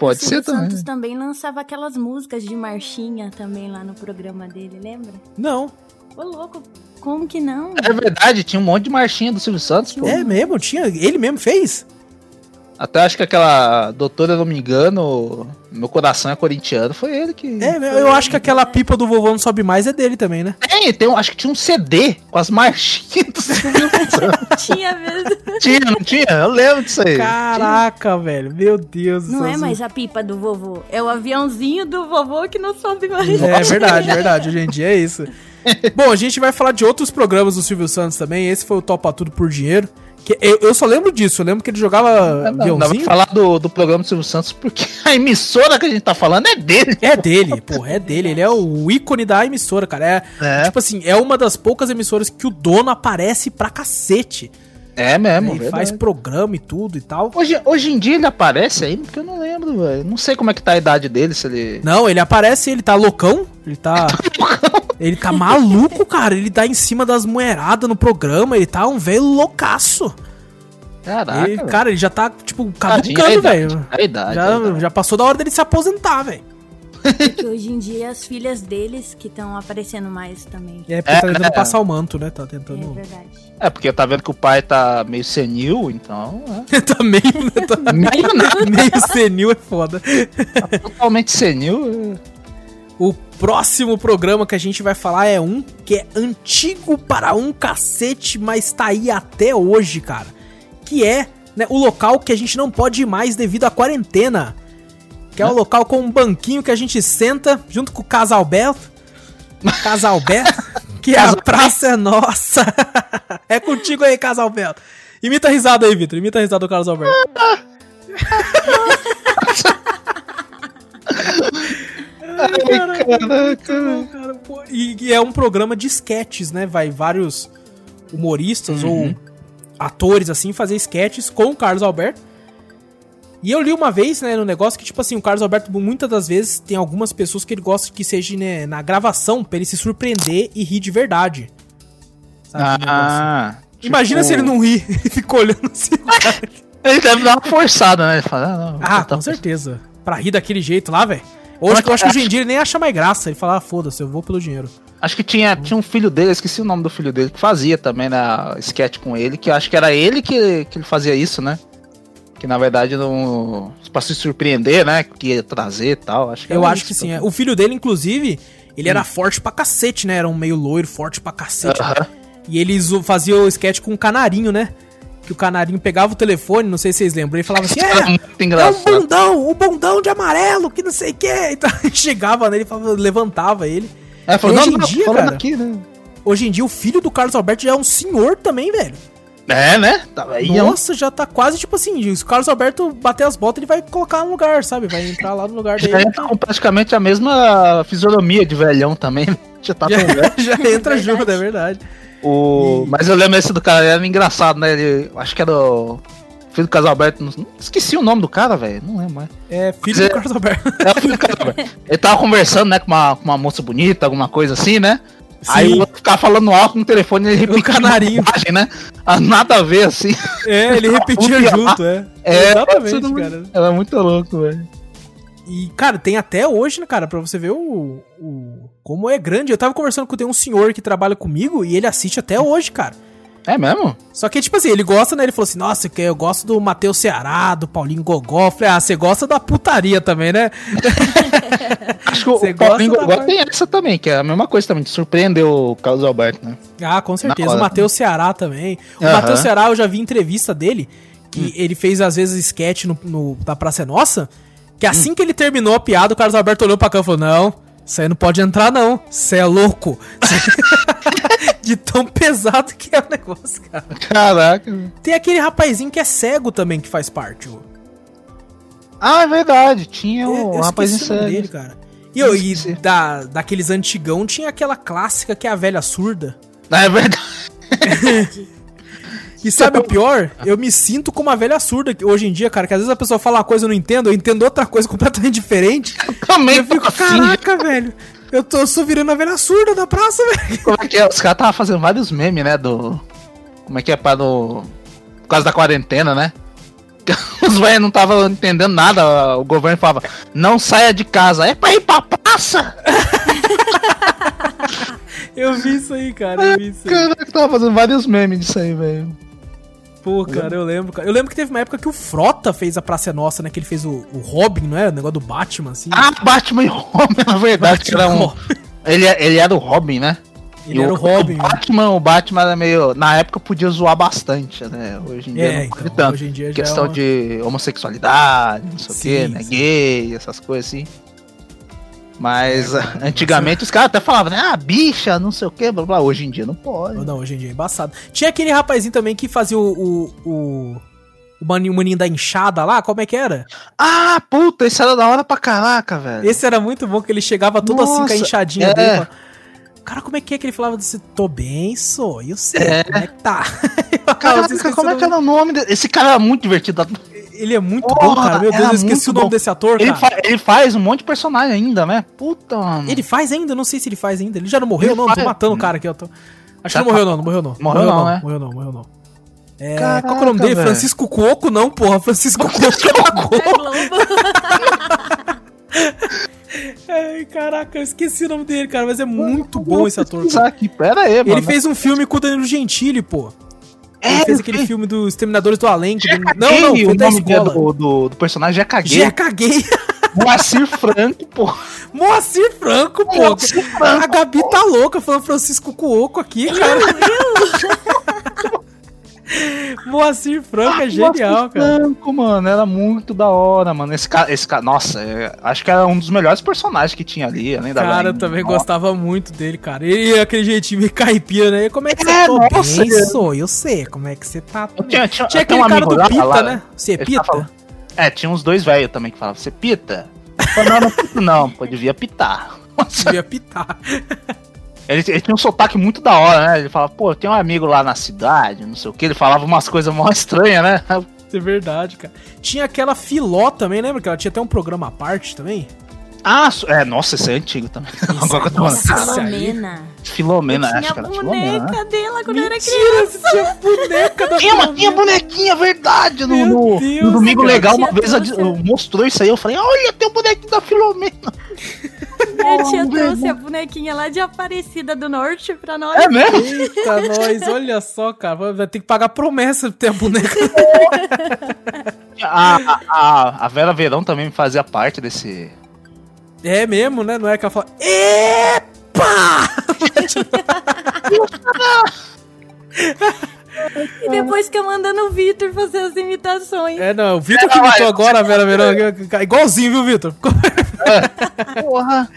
Pode o Silvio ser também. Santos também lançava aquelas músicas de marchinha também lá no programa dele, lembra? Não. Ô, louco, como que não? É verdade, tinha um monte de marchinha do Silvio Santos, pô. É mesmo, tinha. Ele mesmo fez? Até acho que aquela doutora, não me engano, meu coração é corintiano, foi ele que. É, eu acho que aquela pipa do vovô não sobe mais é dele também, né? Tem, tem, um- acho que tinha um CD com as marchinhas do Silvio Santos. Tinha mesmo. tinha, não tinha? Eu lembro disso aí. Caraca, velho. Meu Deus do Não céu. é mais a pipa do vovô, é o aviãozinho do vovô que não sobe mais. É verdade, verdade. Hoje em dia é isso. Bom, a gente vai falar de outros programas do Silvio Santos também. Esse foi o Topa Tudo por Dinheiro. Que eu, eu só lembro disso, eu lembro que ele jogava Não, não, aviãozinho. falar do, do programa do Silvio Santos porque a emissora que a gente tá falando é dele. É dele, pô, é dele. Ele é o ícone da emissora, cara. É, É. Tipo assim, é uma das poucas emissoras que o dono aparece pra cacete. É mesmo, Ele faz programa e tudo e tal. Hoje, hoje em dia ele aparece aí, porque eu não lembro, velho. Não sei como é que tá a idade dele, se ele. Não, ele aparece, ele tá loucão, ele tá. ele tá maluco, cara. Ele tá em cima das moeradas no programa, ele tá um velho loucaço. Caraca. Ele- cara, ele já tá, tipo, caducando, idade, velho. A idade. a Já, idade. já passou da hora dele se aposentar, velho. Que hoje em dia as filhas deles que estão aparecendo mais também. É, porque tá É, tentando é. passar o manto, né? Tá É tentando. verdade. É, porque tá vendo que o pai tá meio senil, então. tá meio. Tá É. Meio nada, meio senil é foda. totalmente senil. é. O próximo programa que a gente vai falar é um que é antigo para um cacete, mas tá aí até hoje, cara. Que é né, o local que a gente não pode ir mais devido à quarentena. Que é o local com um banquinho que a gente senta junto com o Casalberto. Casalberto, que a praça é nossa. é contigo aí, Casalberto. Imita a risada aí, Vitor. Imita a risada do Carlos Alberto. Ai, caraca. Não, cara, e, e é um programa de sketches, né? Vai vários humoristas ou atores, assim, fazer sketches com o Carlos Alberto. E eu li uma vez, né, no negócio que, tipo assim, o Carlos Alberto, muitas das vezes, tem algumas pessoas que ele gosta que seja né, na gravação pra ele se surpreender e rir de verdade. Sabe? Ah. Imagina tipo, se ele não ri e fica olhando assim. Ele deve dar uma forçada, né? Ele fala, ah, não, ah, tá- com certeza. Pra rir daquele jeito lá, velho. Hoje, eu acho que hoje em dia ele nem acha mais graça. Ele fala, ah, foda-se, eu vou pelo dinheiro. Acho que tinha, tinha um filho dele, eu esqueci o nome do filho dele, que fazia também na sketch com ele, que eu acho que era ele que, que ele fazia isso, né? Que na verdade não. Pra se surpreender, né? Que ia trazer e tal. Acho que Eu acho que sim. é. O filho dele, inclusive, ele era forte pra cacete, né? Era um meio loiro, forte pra cacete. Aham. E eles o- faziam o sketch com um canarinho, né? Que o canarinho pegava o telefone, não sei se vocês lembram, e falava assim: É, é um bundão, o bundão de amarelo, que não sei o que. Então chegava nele, falava, levantava ele. É, falou, Hoje não, em não, dia, cara, aqui, né? Hoje em dia, o filho do Carlos Alberto já é um senhor também, velho. É, né? Aí, é um- Nossa, já tá quase tipo assim: se o Carlos Alberto bater as botas, ele vai colocar no lugar, sabe? Vai entrar lá no lugar já dele. entra com praticamente a mesma fisionomia de velhão também. né? Já tá tão velho. Já, já entra junto, é verdade. O... Mas eu lembro esse do cara, ele era engraçado, né? Ele... Acho que era o filho do Casalberto. não- Esqueci o nome do cara, velho. Não lembro mais. É filho Mas é- do Carlos Alberto. É o filho do Casalberto. Ele tava conversando, né, com uma, com uma moça bonita, alguma coisa assim, né? Aí Sim. o outro ficava falando alto no telefone e ele repetia canarinho. uma bobagem, né? Ah, Nada a ver, assim. É, ele repetia junto, é. É, Exatamente, cara. Era muito louco, velho. E, cara, tem até hoje, né, cara, pra você ver o, o- como é grande. Eu tava conversando com tem um senhor que trabalha comigo e ele assiste até hoje, cara. É mesmo? Só que, tipo assim, ele gosta, né? Ele falou assim, nossa, eu gosto do Matheus Ceará, do Paulinho Gogó. Eu falei, ah, você gosta da putaria também, né? Acho que o, Paulinho da Gogó tem essa também, que é a mesma coisa também, de surpreender o Carlos Alberto, né? Ah, com certeza. hora. O Matheus Ceará também. O. Matheus Ceará, eu já vi entrevista dele, que Hum. ele fez, às vezes, sketch no, no, da Praça é Nossa, que assim que ele terminou a piada, o Carlos Alberto olhou pra cá e falou, não, isso aí não pode entrar não, você é louco. De tão pesado que é o negócio, cara. Caraca. Tem aquele rapazinho que é cego também que faz parte. ô. Ah, é verdade. Tinha eu rapazinho esqueci o nome dele, cara. E, eu, e da, daqueles antigão tinha aquela clássica que é a velha surda. Ah, é verdade. E sabe o pior? Eu me sinto como uma velha surda hoje em dia, cara, que às vezes a pessoa fala uma coisa e eu não entendo, eu entendo outra coisa completamente diferente. Também Eu fico, assim, caraca, velho. Eu tô eu sou virando a velha surda da praça, velho. Como é que é? Os caras estavam fazendo vários memes, né? Do. Como é que é para do. Por causa da quarentena, né? Os velhos não estavam entendendo nada. O governo falava, não saia de casa. É pra ir pra praça! Eu vi isso aí, cara. Eu vi isso aí. Caraca, tava fazendo vários memes disso aí, velho. Pô, cara, eu lembro, cara. Eu lembro que teve uma época que o Frota fez a Praça é Nossa, né? Que ele fez o, o Robin, não é? O negócio do Batman, assim. Ah, Batman e Robin, na verdade. era um... Ele, ele era o Robin, né? Ele E era o Robin. O Batman, o Batman era meio. Na época podia zoar bastante, né? Hoje em dia É, não então, tanto. hoje em dia Questão é uma- de homossexualidade, não sei o Sim, quê, né? sim. Gay, essas coisas assim. Mas ah, antigamente os caras até falavam, né? Ah, bicha, não sei o que, blá blá. Hoje em dia não pode. Não, hoje em dia é embaçado. Tinha aquele rapazinho também que fazia o. o, o... O maninho, o maninho da enxada lá, como é que era? Ah, puta, esse era da hora pra caraca, velho. Esse era muito bom, que ele chegava todo assim com a Nossa, enxadinha é. dele. Cara, como é que é que ele falava desse? Tô bem, sou, e eu sei, É. como é que tá? Caraca, como é que era o nome dele? Esse cara era muito divertido. Ele é muito Porra, bom, cara. Meu Deus, eu esqueci o nome bom. desse ator, Ele, cara. fa- ele faz um monte de personagem ainda, né? Puta, mano. Ele faz ainda? Não sei se ele faz ainda. Ele já não morreu, Ele não? Tô faz. matando o cara aqui, eu tô... Acho Já que não morreu, não. Não morreu, não. Morreu não, né? Morreu não, morreu não. É, Caraca, qual que é o nome dele? velho. Francisco Cuoco? Não, porra. Francisco Cuoco é da Globo. Globo. Ai, caraca, eu esqueci o nome dele, cara. Mas é muito bom esse ator. Aqui, pera aí, mano. Ele fez um filme com o Danilo Gentili, pô. Ele É, fez ele aquele fez. filme dos Exterminadores do Além. que- Não, não, o foi da nome escola. do, do, do personagem já caguei. Já caguei. Moacir Franco, pô. Moacir Franco, pô. Moacir Franco, A Gabi tá louca falando Francisco Cuoco aqui, cara. Moacir Franco é genial, Moacir cara. Franco, mano, era muito da hora, mano. Esse cara, esse cara nossa, é, acho que era um dos melhores personagens que tinha ali, além da Cara, eu também Nossa. gostava muito dele, cara. Ele aquele jeitinho meio caipira, né? Como é que você É, tô nossa, bem, é. sou? Eu sei como é que você tá. Tinha, tinha, Tinha aquele um cara do lá, Pita, lá, né? Você ele Pita? tá falando- É, tinha uns dois velhos também que falavam, você pita? Eu falei, Não, não, não, pô, devia pitar. Nossa, Devia pitar. Ele, ele tinha um sotaque muito da hora, né? Ele falava, pô, tenho um amigo lá na cidade, não sei o que. Ele falava umas coisas mó estranhas, né? É verdade, cara. Tinha aquela Filó também, lembra que ela tinha até um programa à parte também? Ah, é, nossa, esse é antigo também. Agora que eu tô esse aí. Filomena. Filomena, Tinha acho que a era Filomena. né? boneca dela quando eu era criança. Mentira, tinha boneca da Tinha, tinha bonequinha, verdade. No, no, Deus, no Domingo cara. Legal, uma Tinha vez a- trouxe- mostrou isso aí. Eu falei, olha, tem o bonequinho da Filomena. Minha tia Oh, trouxe a bonequinha lá de Aparecida do Norte pra nós. É mesmo? Eita, nós, olha só, cara. Vai ter que pagar promessa pra ter a boneca. A, a, a, a Vera Verão também fazia parte desse. É mesmo, né? Não é que ela fala. Epa! E depois que eu mandando o Vitor fazer as imitações. É, não, o Vitor que imitou agora a Vera Verão. Igualzinho, viu, Vitor? Porra.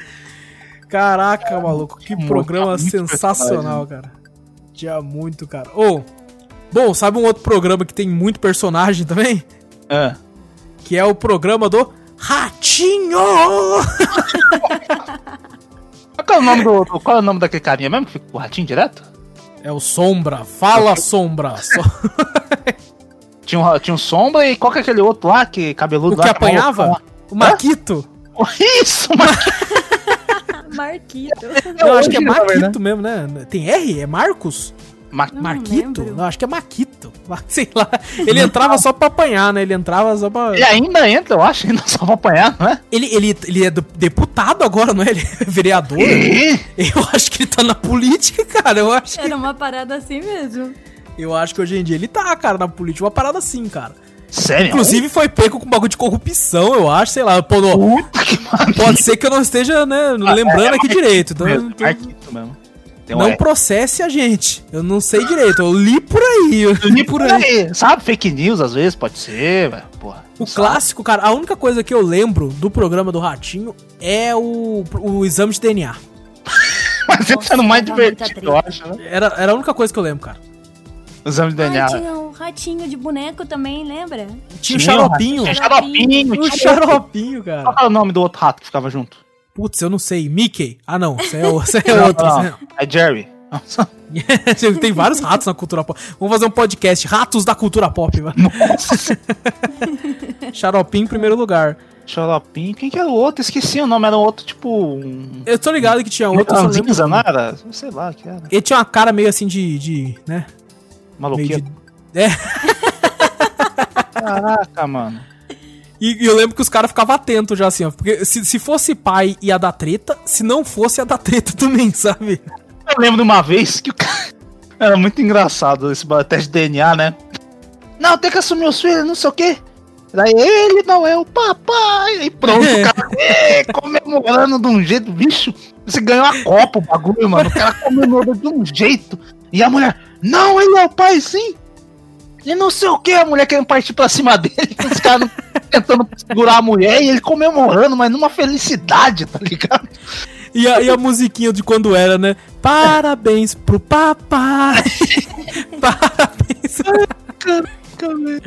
Caraca, maluco, que muito, programa muito sensacional, cara. Tinha muito, cara. Ô, bom, sabe um outro programa que tem muito personagem também? É. Que é o programa do Ratinho! Qual é o nome do, do- qual é o nome daquele carinha mesmo que fica com o ratinho direto? É o Sombra. Fala, Sombra. So- Tinha um, tinha um sombra e qual que é aquele outro lá que cabeludo O lá que apanhava? O Maquito. Isso. Marquito. Eu acho que é Maquito verdade. mesmo, né? Tem R? É Marcos? Ma- Não Marquito? lembro. Não, acho que é Maquito. Sei lá. Ele entrava só pra apanhar, né? Ele entrava só pra. Ele ainda entra, eu acho, ainda só pra apanhar, não é? Ele, ele, ele é do- deputado agora, não é? Ele é vereador. Eu acho que ele tá na política, cara. Eu acho que, Era uma parada assim mesmo. eu acho que hoje em dia ele tá, cara, na política. Uma parada assim, cara. Sério? Inclusive foi pego com bagulho de corrupção, eu acho, sei lá. Pô, não- Puta que pariu. pode ser que eu não esteja, né, lembrando aqui direito. Então, Mesmo, então Marquito mesmo. Tem um não R. processe a gente. Eu não sei direito. Eu li por aí. Eu li por aí. Sabe, fake news às vezes pode ser, velho. O sabe. clássico, cara, a única coisa que eu lembro do programa do Ratinho é o, o exame de DNA. Mas ele tá no mais divertido, eu acho, né? Era, era a única coisa que eu lembro, cara. O exame de DNA. Ah, tinha o ratinho de boneco também, lembra? Tinha o Tinha, xaropinho. Tinha xaropinho. O xaropinho, Qual cara. é o nome do outro rato que ficava junto? Putz, eu não sei. Mickey. Ah, não. Isso é, isso é Não, outro. não, isso É Jerry. Nossa. é- Tem vários ratos na cultura pop. Vamos fazer um podcast. Ratos da cultura pop, mano. Xaropinho em primeiro lugar. Xaropinho. Quem que era o outro? Esqueci o nome. Era um outro, tipo... Um... Eu tô ligado que tinha outro, só lembro. Não era? Sei lá, que era. Ele tinha uma cara meio assim de. de né? Meio Maluquinho. de. É. Caraca, mano. E, e eu lembro que os caras ficavam atentos já assim, ó. Porque se, se fosse pai ia dar treta, se não fosse ia dar treta também, sabe? Eu lembro de uma vez que o cara... Era muito engraçado esse teste de DNA, né? Não, tem que assumir os filhos, não sei o quê. Daí ele não é o papai. E pronto, o cara é, comemorando de um jeito, bicho. Você ganhou a copa o bagulho, mano. O cara comemorou de um jeito. E a mulher, não, ele é o pai sim. E não sei o que, a mulher querendo partir pra cima dele, os caras tentando segurar a mulher e ele comemorando, mas numa felicidade, tá ligado? E a, e a musiquinha de quando era, né? Parabéns pro papai. Parabéns. Caraca, velho.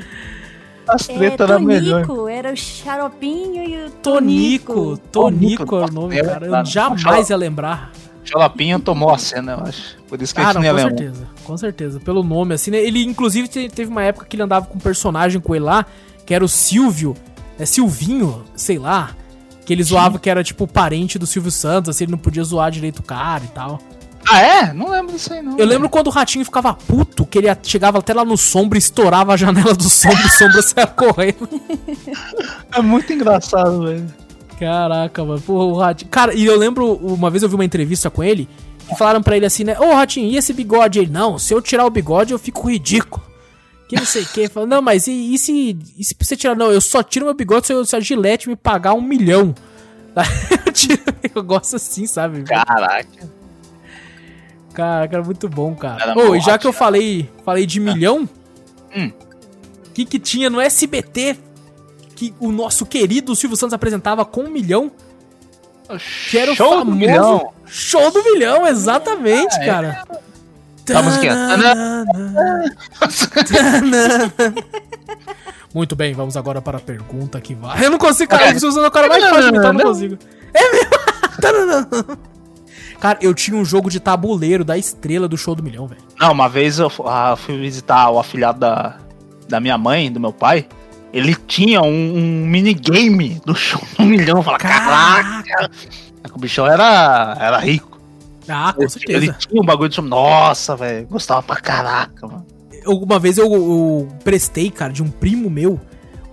As É, tretas eram melhor. Tonico, era o Xaropinho e o Tonico. Tonico. Tonico é o nome, É, cara. Eu tá. jamais ia lembrar. Jalapinho tomou a cena, eu acho. Por isso que Ah, a não, gente com não ia lembrar. certeza. Com certeza. Pelo nome, assim, né? Ele, inclusive, te- teve uma época que ele andava com um personagem com ele lá, que era o Silvio. É Silvinho, sei lá. Que ele zoava que era, tipo, parente do Silvio Santos, assim, ele não podia zoar direito o cara e tal. Ah, é? Não lembro disso aí, não. Eu lembro quando o ratinho ficava puto, que ele chegava até lá no sombra e estourava a janela do sombra e o sombra saia correndo. É muito engraçado, velho. Caraca, mano. Porra, o ratinho. Cara, e eu lembro, uma vez eu vi uma entrevista com ele, e falaram pra ele assim, né? Ô, ratinho, e esse bigode? Ele, não, se eu tirar o bigode, eu fico ridículo. Que não sei o que. Falou, não, mas e, e se, e se você tirar? Não, eu só tiro meu bigode se, eu- se a Gillette me pagar um milhão. eu, tiro- eu gosto assim, sabe? Caraca. Cara, cara, muito bom, cara. Ô, bom, e já que eu cara. falei, falei de milhão, Hum. o que que tinha no SBT que o nosso querido Silvio Santos apresentava com um milhão? Que era o Show do famoso milhão. Show do milhão, exatamente, Ah, é. cara. Tá a musiquinha. Muito bem, vamos agora para a pergunta que vai. Eu não consigo, cara. Eu usando o cara mais fácil eu não consigo. É mesmo? Cara, eu tinha um jogo de tabuleiro da estrela do show do milhão, velho. Não, uma vez eu ah, fui visitar o afilhado da, da minha mãe, do meu pai. Ele tinha um, um minigame do show do milhão. Eu falei, caraca! O bichão era, era rico. Ah, com Ele, certeza. ele tinha um bagulho de show. Nossa, velho. Gostava pra caraca, mano. Eu- uma vez eu, eu prestei, cara, de um primo meu,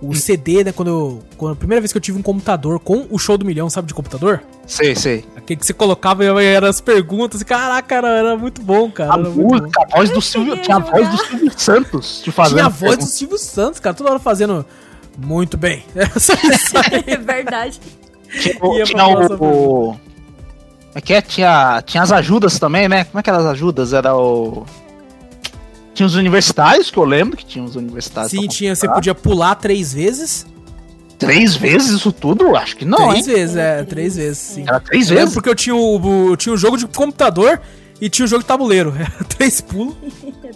Hum. o CD, né? Quando eu. Quando a primeira vez que eu tive um computador com o show do milhão, sabe, de computador? Sei, sei. Aquele que você colocava e eram as perguntas. Caraca, era, era muito bom, cara. A música, a voz do Silvio. Tinha a voz do. Silvio Santos te fazendo. Tinha a voz do. Silvio Santos, cara, toda hora fazendo. Muito bem. É. É verdade. Tinha, tinha o. Como é que é? Tinha, tinha as ajudas também, né? Como é que eram as ajudas? Era o. Tinha os universitários, que eu lembro que tinha os universitários. Sim, tinha, você podia pular três vezes. Três vezes isso tudo? Acho que não, três hein? vezes, é, Três vezes, sim. Era três Eu vezes? porque eu tinha o, o- tinha o jogo de computador e tinha o jogo de tabuleiro. Era três pulos.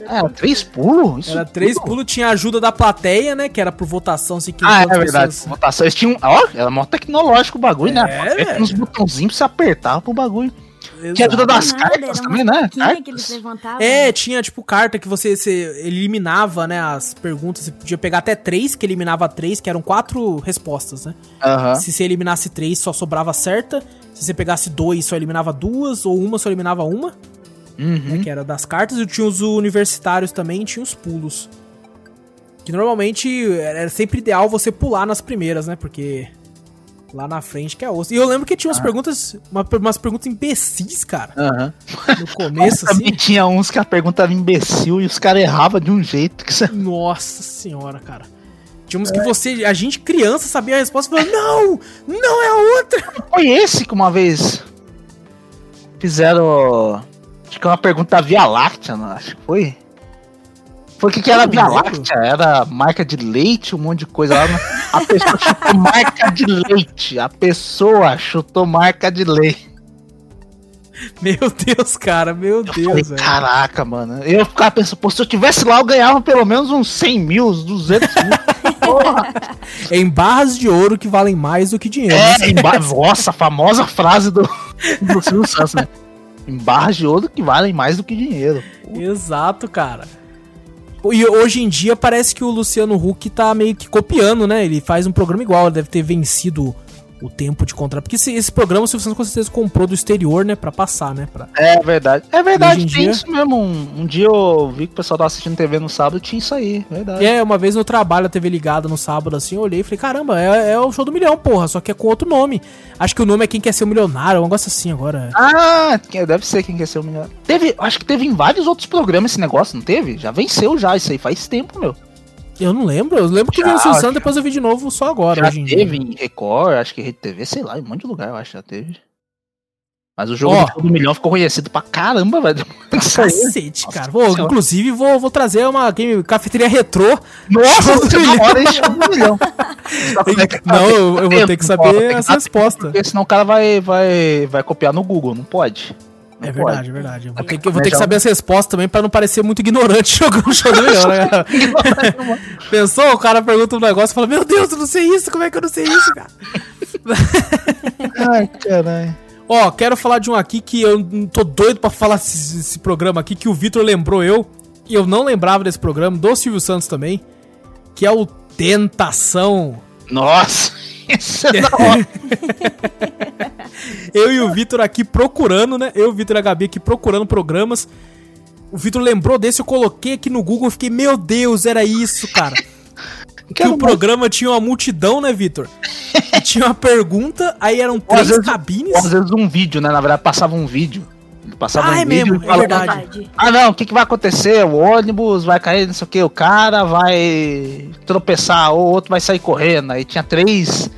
É, era três pulos? Era três pulos, tinha a ajuda da plateia, né? Que era por votação, assim, que Ah, é verdade. pessoas- Votação. Eles tinham. Ó, era mó tecnológico o bagulho, É, né? Tinha uns botãozinhos pra você apertar pro bagulho. Tinha Exato. ajuda das Nada, cartas era também, uma né? que Cartas. É, tinha tipo carta que você, você eliminava, né, as perguntas. Você podia pegar até três, que eliminava três, que eram quatro respostas, né? Aham. Se você eliminasse três, só sobrava certa. Se você pegasse dois, só eliminava duas, ou uma, só eliminava uma, né, Uhum. que era das cartas. E tinha os universitários também, e tinha os pulos. Que normalmente era sempre ideal você pular nas primeiras, né? Porque lá na frente que é osso. E eu lembro que tinha umas Ah. perguntas, uma- umas perguntas imbecis, cara, Aham. no começo, assim. Também tinha uns que a pergunta era imbecil e os caras erravam de um jeito que você. Nossa senhora, cara. Tinha uns que você, a gente criança sabia a resposta e falou, não, não é a outra. Foi esse que uma vez fizeram. Acho que é uma pergunta da Via Láctea, não? acho que foi. Foi o que, que era Via. Láctea? Era marca de leite, um monte de coisa lá. né? A pessoa chutou marca de leite. A pessoa chutou marca de leite. Meu Deus, cara, meu Eu falei, Deus, velho. caraca, mano. Eu ficava pensando, pô, se eu tivesse lá, eu ganhava pelo menos uns 100 mil, uns 200 mil. Porra. Em barras de ouro que valem mais do que dinheiro. né? É, em ba- nossa, a famosa frase do, do Silvio Santos, né? Em barras de ouro que valem mais do que dinheiro. Exato, cara. E hoje em dia parece que o Luciano Huck tá meio que copiando, né? Ele faz um programa igual, deve ter vencido o tempo de contrato. Porque esse, esse programa o Silvio Santos com certeza comprou do exterior, né? Pra passar, né? Pra... É verdade. É verdade, tem dia- isso mesmo. Um, um dia eu vi que o pessoal tava assistindo TV no sábado tinha isso aí, verdade. É, uma vez no trabalho, a TV ligada no sábado, assim, eu olhei e falei, caramba, é, é o show do milhão, porra, só que é com outro nome. Acho que o nome é Quem Quer Ser o Milionário, um negócio assim agora. Ah, que- deve ser quem quer ser o melhor. Teve, acho que teve em vários outros programas esse negócio, não teve? Já venceu já, isso aí faz tempo, meu. Eu não lembro, eu lembro que Já, veio o Silvio. Santos, depois eu vi de novo só agora, já hoje em teve dia. em Record, acho que Rede TV, sei lá, em um monte de lugar eu acho que já teve. Mas o jogo Ó. do milhão ficou conhecido pra caramba, velho. Cacete, cara. Nossa Vou, senhora. inclusive, vou, vou trazer uma game, cafeteria retrô. Nossa, Show do milhão. hora do milhão. É Não, eu, eu vou ter que saber as respostas. Porque senão o cara vai, vai, vai copiar no Google, não pode. É pode. verdade, é verdade. Eu vou ter que, vou ter que saber as respostas também pra não parecer muito ignorante jogando o show do milhão, né, cara? Pensou? O cara pergunta um negócio e fala: Meu Deus, eu não sei isso, como é que eu não sei isso, cara? Ai, caralho. Ó, quero falar de um aqui que eu não tô doido pra falar esse, esse programa aqui, que o Vitor lembrou eu, e eu não lembrava desse programa, do Silvio Santos também, que é o Tentação. Nossa, isso é da hora. Eu e o Vitor aqui procurando, né? Eu, o Vitor e a Gabi aqui procurando programas. O Vitor lembrou desse, eu coloquei aqui no Google, eu fiquei, meu Deus, era isso, cara. Que o programa tinha uma multidão, né, Vitor? E tinha uma pergunta, aí eram três vezes- cabines. Às vezes um vídeo, né? Na verdade, passava um vídeo. Passava Ah, um é vídeo mesmo, é verdade. Ah, não, o que, que vai acontecer? O ônibus vai cair, não sei o que, o cara vai tropeçar, ou o outro vai sair correndo. Aí tinha três,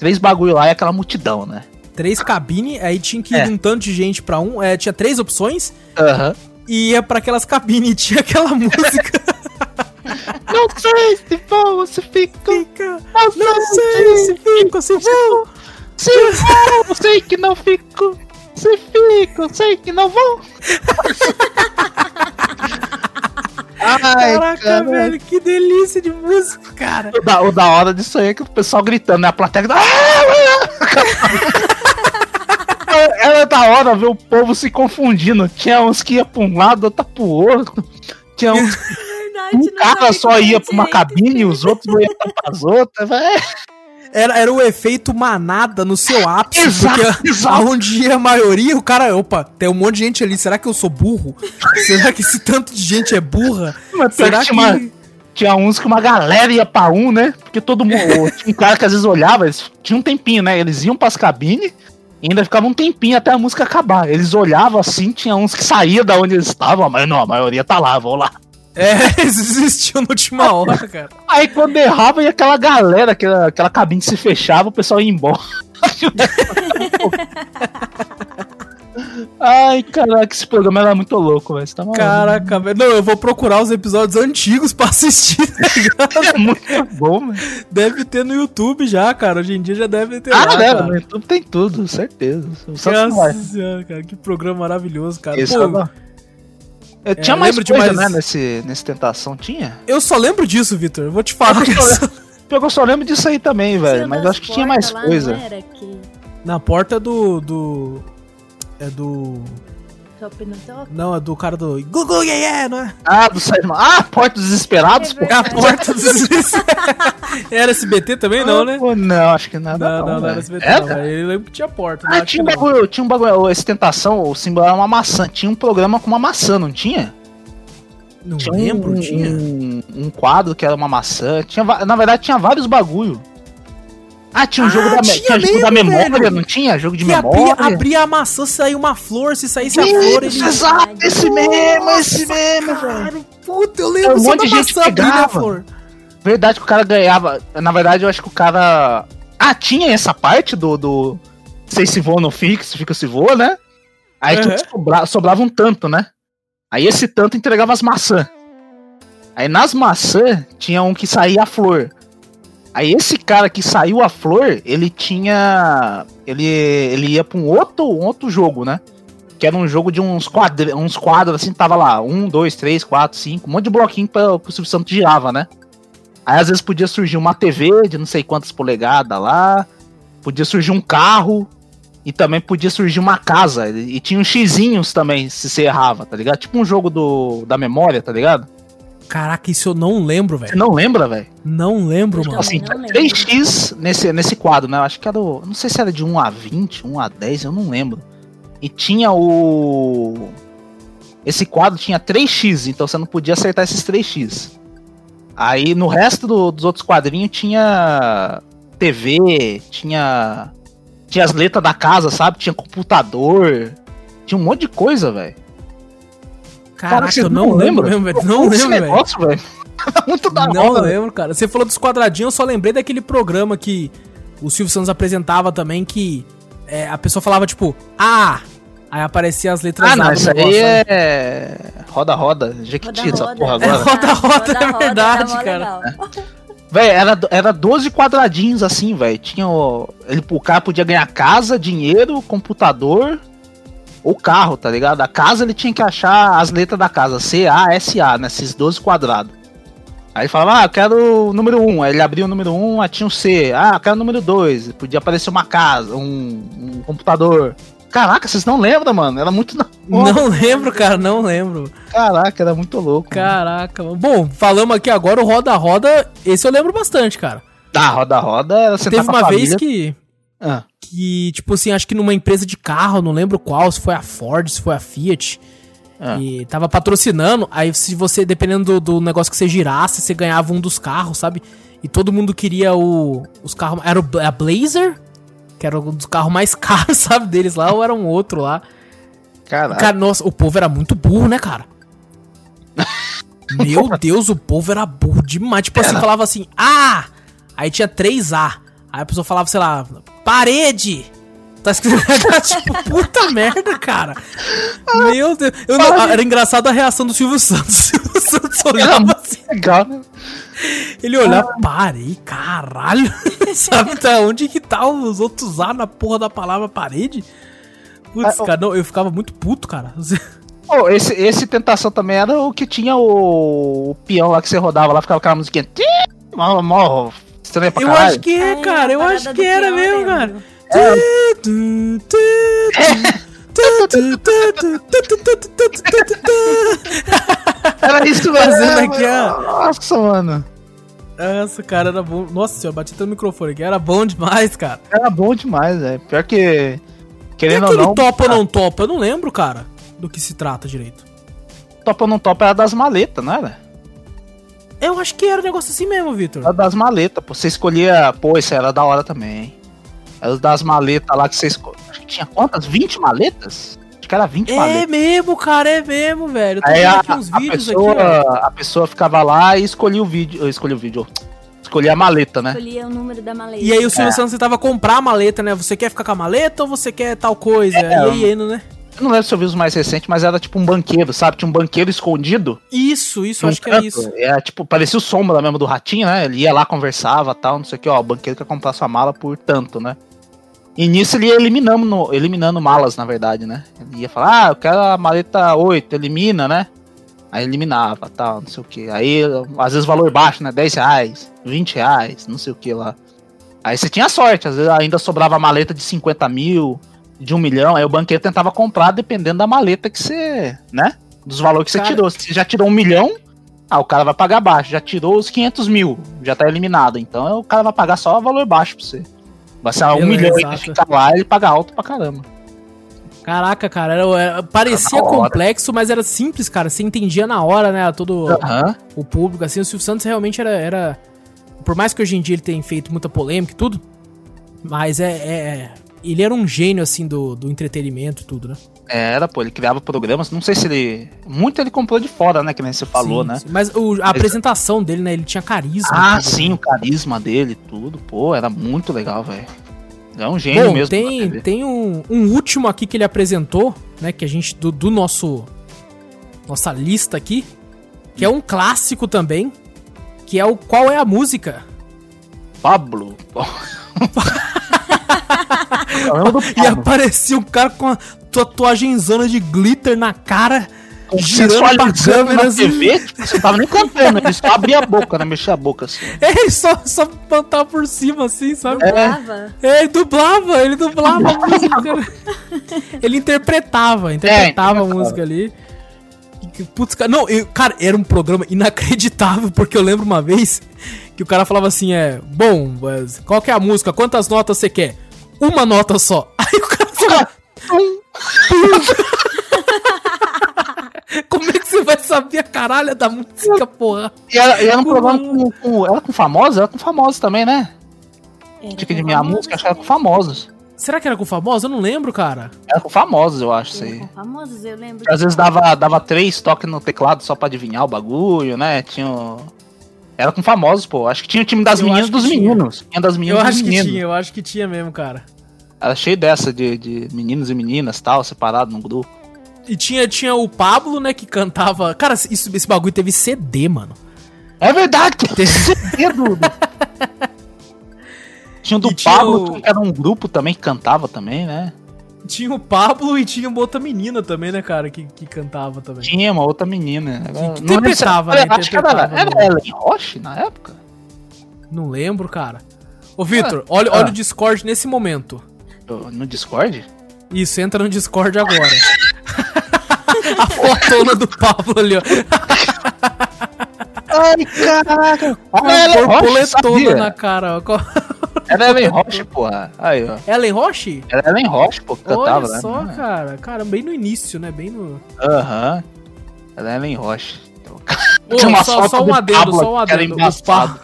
três bagulho lá e aquela multidão, né? Três cabines, aí tinha que ir É. um tanto de gente pra um. é, tinha três opções Aham. e ia pra aquelas cabines e tinha aquela música. Não sei se vou, se fica. Fica. Não Não sei se fica, se vou. Se vou, sei que não fico. Se fico, sei que não vou. Ai, Caraca, cara. velho, que delícia de música, cara. O da, o da hora disso aí é que o pessoal gritando, né? A plateia. "Ah, ah!" Era da hora ver o povo se confundindo. Tinha uns que ia pra um lado, outro pro outro. Tinha uns Verdade, um cara só ia pra uma direito. cabine e os outros não iam pras outras. velho. Era, era o efeito manada no seu ápice, Exato, porque exato. aonde ia a maioria, o cara, opa, tem um monte de gente ali, será que eu sou burro? será que esse tanto de gente é burra? Mas Será que tinha, que... tinha uns que uma galera ia pra um, né? Porque todo mundo. tinha um cara que às vezes olhava, eles tinham um tempinho, né? Eles iam pras cabines e ainda ficava um tempinho até a música acabar. Eles olhavam assim, tinha uns que saíam da onde eles estavam, mas não, a maioria tá lá, vão lá. É, eles existiam na última hora, cara. Aí quando errava, ia aquela galera, aquela, aquela cabine se fechava, o pessoal ia embora. Ai, caraca, esse programa era muito louco, velho. Tá maluco. Caraca, velho. Não, eu vou procurar os episódios antigos pra assistir, tá ligado? é muito bom, velho. Deve ter no YouTube já, cara. Hoje em dia já deve ter Ah, lá, né? cara. No YouTube tem tudo, certeza. Só que. Nossa senhora, cara, que programa maravilhoso, cara. Esse Pô, é Eu tinha eu mais coisa, mais- né, nesse, nesse Tentação, tinha? eu só lembro disso, Vitor. Eu vou te falar. Eu só- eu só lembro disso aí também, velho. Mas acho que tinha mais lá, coisa. Não era que Na porta do. do. É do. Top top? Não, é do cara do. Google yeah, yeah, não é? Ah, do Saiman. Ah, Porta dos Desesperados, É pô. É a porta dos. Era SBT também, não, né? Pô, não, acho que nada. Não, não, não era velho. SBT, É, não. cara? Eu lembro que tinha porta. Ah, não, tinha um não. bagulho, tinha um bagulho, esse Tentação, o símbolo era uma maçã. Tinha um programa com uma maçã, não tinha? Não Tinha lembro, um, tinha. Um, um quadro que era uma maçã. Tinha, na verdade, tinha vários bagulho. Ah, tinha um Ah, jogo da, me- tinha tinha jogo da mesmo, memória, velho. não tinha? Jogo de Que memória. abria, abria a maçã, saía uma flor, se saísse a flor, ele. Exato, esse mesmo, esse mesmo, velho. Puta, eu Um lembro só monte da de gente maçã abrindo a flor. Verdade que o cara ganhava. Na verdade, eu acho que o cara. Ah, tinha essa parte do. do... Sei se voa ou não fica, se fica ou se voa, né? Aí Uhum. sobra- sobrava um tanto, né? Aí esse tanto entregava as maçãs. Aí nas maçãs tinha um que saía a flor. Aí esse cara que saiu a flor, ele tinha. Ele, ele ia pra um outro, um outro jogo, né? Que era um jogo de uns, quadri, uns quadros assim, tava lá, um, dois, três, quatro, cinco, um monte de bloquinho pra, pro Silvio Santos girava, né? Aí às vezes podia surgir uma TV de não sei quantas polegadas lá, podia surgir um carro, e também podia surgir uma casa. E tinha uns xizinhos também, se você errava, tá ligado? Tipo um jogo do, da memória, tá ligado? Caraca, isso eu não lembro, Você velho. não lembra, velho? Não lembro, mano. Assim, lembro. 3x nesse, nesse quadro, né? Eu acho que era. o- Não sei se era de 1 a 20, 1 a 10, eu não lembro. E tinha o. Esse quadro tinha 3x, então você não podia acertar esses 3x. Aí no resto do- dos outros quadrinhos tinha TV, tinha. Tinha as letras da casa, sabe? Tinha computador. Tinha um monte de coisa, velho. Caraca, eu não lembro mesmo, velho. Não lembro, velho. velho. Muito da Não hora. velho. lembro, cara. Você falou dos quadradinhos, eu só lembrei daquele programa que o Silvio Santos apresentava também que é, a pessoa falava tipo, ah! Aí aparecia as letras Ah, não, isso aí negócio, né? é. Roda, roda. Jequiti, essa Roda, porra roda. agora. Roda, roda, é tá verdade, mó cara. Véi, era, era 12 quadradinhos assim, velho. Tinha o. Ele, o cara podia ganhar casa, dinheiro, computador ou carro, tá ligado? A casa ele tinha que achar as letras da casa, C, A, S, A, nesses 12 quadrados. Aí ele falava, ah, eu quero o número 1. Aí ele abria o número 1, aí tinha o C. Ah, eu quero o número 2. Podia aparecer uma casa, um, um computador. Caraca, vocês não lembram, mano? Era muito. Não lembro, cara, não lembro. Caraca, era muito louco. Caraca, mano. Bom, falamos aqui agora o Roda Roda, esse eu lembro bastante, cara. Ah, roda, roda, era sentar Teve uma vez família. que, Ah, que, tipo assim, acho que numa empresa de carro, não lembro qual, se foi a Ford, se foi a Fiat, Ah. e tava patrocinando, aí se você, dependendo do, do negócio que você girasse, você ganhava um dos carros, sabe? E todo mundo queria o, os carros, era o, a Blazer, que era um dos carros mais caros, sabe, deles lá, ou era um outro lá. caraca. Cara, nossa, o povo era muito burro, né, cara? Meu Deus, o povo era burro demais. Tipo assim, falava assim, ah! Aí tinha 3A. Aí a pessoa falava, sei lá, parede! Tá escrito, tipo, puta merda, cara. Meu Deus. Eu não- era engraçado a reação do Silvio Santos. O Silvio Santos olhava assim, Legal, né? ele olhava, parei, caralho. Sabe tá, onde que tá os outros A na porra da palavra parede? Putz, Ah, cara, não, eu ficava muito puto, cara. Pô, esse, esse Tentação também era o que tinha o, o peão lá que você rodava lá, ficava aquela musiquinha. Mó, mó, estranha pra caralho. Eu acho que é, cara. Eu acho que era mesmo, cara. Era isso. Fazendo aqui, ó. Nossa, mano. Nossa, cara, era bom. Nossa senhora, bati no microfone aqui. Era bom demais, cara. Era bom demais, é. Pior que. Querendo ou não. topa ou não topa? Eu não lembro, cara, do que se trata direito. Topa ou não topa era das maletas, não era? Eu acho que era um negócio assim mesmo, Vitor. Era das maletas, pô. Você escolhia. Pô, isso era da hora também. Era das maletas lá que você escolhia. Acho que tinha quantas? 20 maletas? Acho que era 20 É maletas. mesmo, cara, é mesmo, velho. Eu tô Aí a, aqui uns a vídeos pessoa, aqui, ó. a pessoa ficava lá e escolhia o vídeo. Escolhia o vídeo. Escolhia a maleta, né? Escolhia o número da maleta. E aí o Silvio É. Santos tentava comprar a maleta, né? Você quer ficar com a maleta ou você quer tal coisa? É, e aí, indo, né? Eu não lembro se eu vi os mais recentes, mas era tipo um banqueiro, sabe? Tinha um banqueiro escondido. Isso, isso, acho que era canto. isso. Era tipo, parecia o sombra mesmo do ratinho, né? Ele ia lá, conversava tal, não sei o que, ó. O banqueiro quer comprar sua mala por tanto, né? E nisso ele ia eliminando, eliminando malas, na verdade, né? Ele ia falar, ah, eu quero a maleta 8, elimina, né? Aí eliminava, tal, não sei o que. Aí, às vezes, valor baixo, né? 10 reais, 20 reais, não sei o que lá. Aí você tinha sorte, às vezes ainda sobrava maleta de 50 mil, de um milhão, aí o banqueiro tentava comprar dependendo da maleta que você, né? Dos valores que você Cara- tirou. Se você já tirou um milhão, ah, o cara vai pagar baixo. Já tirou os 500 mil, já tá eliminado. Então o cara vai pagar só valor baixo pra você. Vai ser um Beleza, milhão e ficar lá, ele paga alto pra caramba. Caraca, cara, era, era- parecia hora. complexo, mas era simples, cara. Você entendia na hora, né? Todo Aham. o público, assim. O Silvio Santos realmente era, era. Por mais que hoje em dia ele tenha feito muita polêmica e tudo, mas é. é- ele era um gênio, assim, do, do entretenimento e tudo, né? Era, pô, ele criava programas. Não sei se ele. Muito ele comprou de fora, né? Que nem você falou, Sim, né? sim. Mas o- a apresentação dele, né? Ele tinha carisma. Ah, tudo. sim, o carisma dele, tudo. Pô, era muito legal, velho. É um gênio Bom, mesmo. tem, TV. tem um, um último aqui que ele apresentou, né? Que a gente, do, do nosso. Nossa lista aqui. Que é um clássico também. Que é o Qual é a Música? Pablo. E aparecia um cara com a tatuagem zona de glitter na cara, girando pra câmera na assim. TV, tipo, você tava nem cantando, ele só abria a boca, né? Mexia a boca assim. É, só, só plantava por cima, assim, sabe? Dublava. É, ele dublava, ele dublava a música. Ele interpretava, interpretava a interpretava. música ali. Que, Putz, cara, não, eu- cara, era um programa inacreditável, porque eu lembro uma vez que o cara falava assim, é, bom, mas qual que é a música? Quantas notas você quer? Uma nota só. Aí o cara falava, como é que você vai saber a caralha da música, porra? E era, e era um programa com, com. Era com famosos? Era com famosos também, né? Era Tinha que adivinhar a famosos música, acho que era com também. famosos. Será que era com famosa? Eu não lembro, cara. Era com famosos, eu acho, isso aí. com famosos, eu lembro. Às vezes dava, dava três toques no teclado só pra adivinhar o bagulho, né? Tinha. o- Era com famosos, pô. Acho que tinha o time das Eu meninas e dos tinha. meninos. Tinha das Eu meninas e dos acho que meninos. tinha, eu acho que tinha mesmo, cara. Era cheio dessa de, de meninos e meninas tal, separado num grupo. E tinha, tinha o Pablo, né, que cantava. Cara, isso, esse bagulho teve CD, mano. É verdade, tem CD do- Tinha o do tinha Pablo, o- que era um grupo também que cantava também, né? Tinha o Pablo e tinha uma outra menina também, né, cara, que, que cantava também. Tinha uma outra menina. Que- que Não se- interpretava, né? Acho que era, era Ellen Roche na época. Não lembro, cara. Ô, Vitor, olha, ah. olha o Discord nesse momento. No Discord? Isso, entra no Discord agora. A fotona do Pablo ali, ó. Ai, caraca. Com a Ellen Roche, borboletona sabia? na cara. ó. Era Ellen Roche, porra. Aí, ó. Ellen Roche? Era Ellen Roche, pô, que cantava, Olha né? só, cara. Cara, bem no início, né? Bem no. Aham. Era Ellen Roche. Ô, Tinha uma só, só um do adendo, Pablo só um adendo. O. Pa-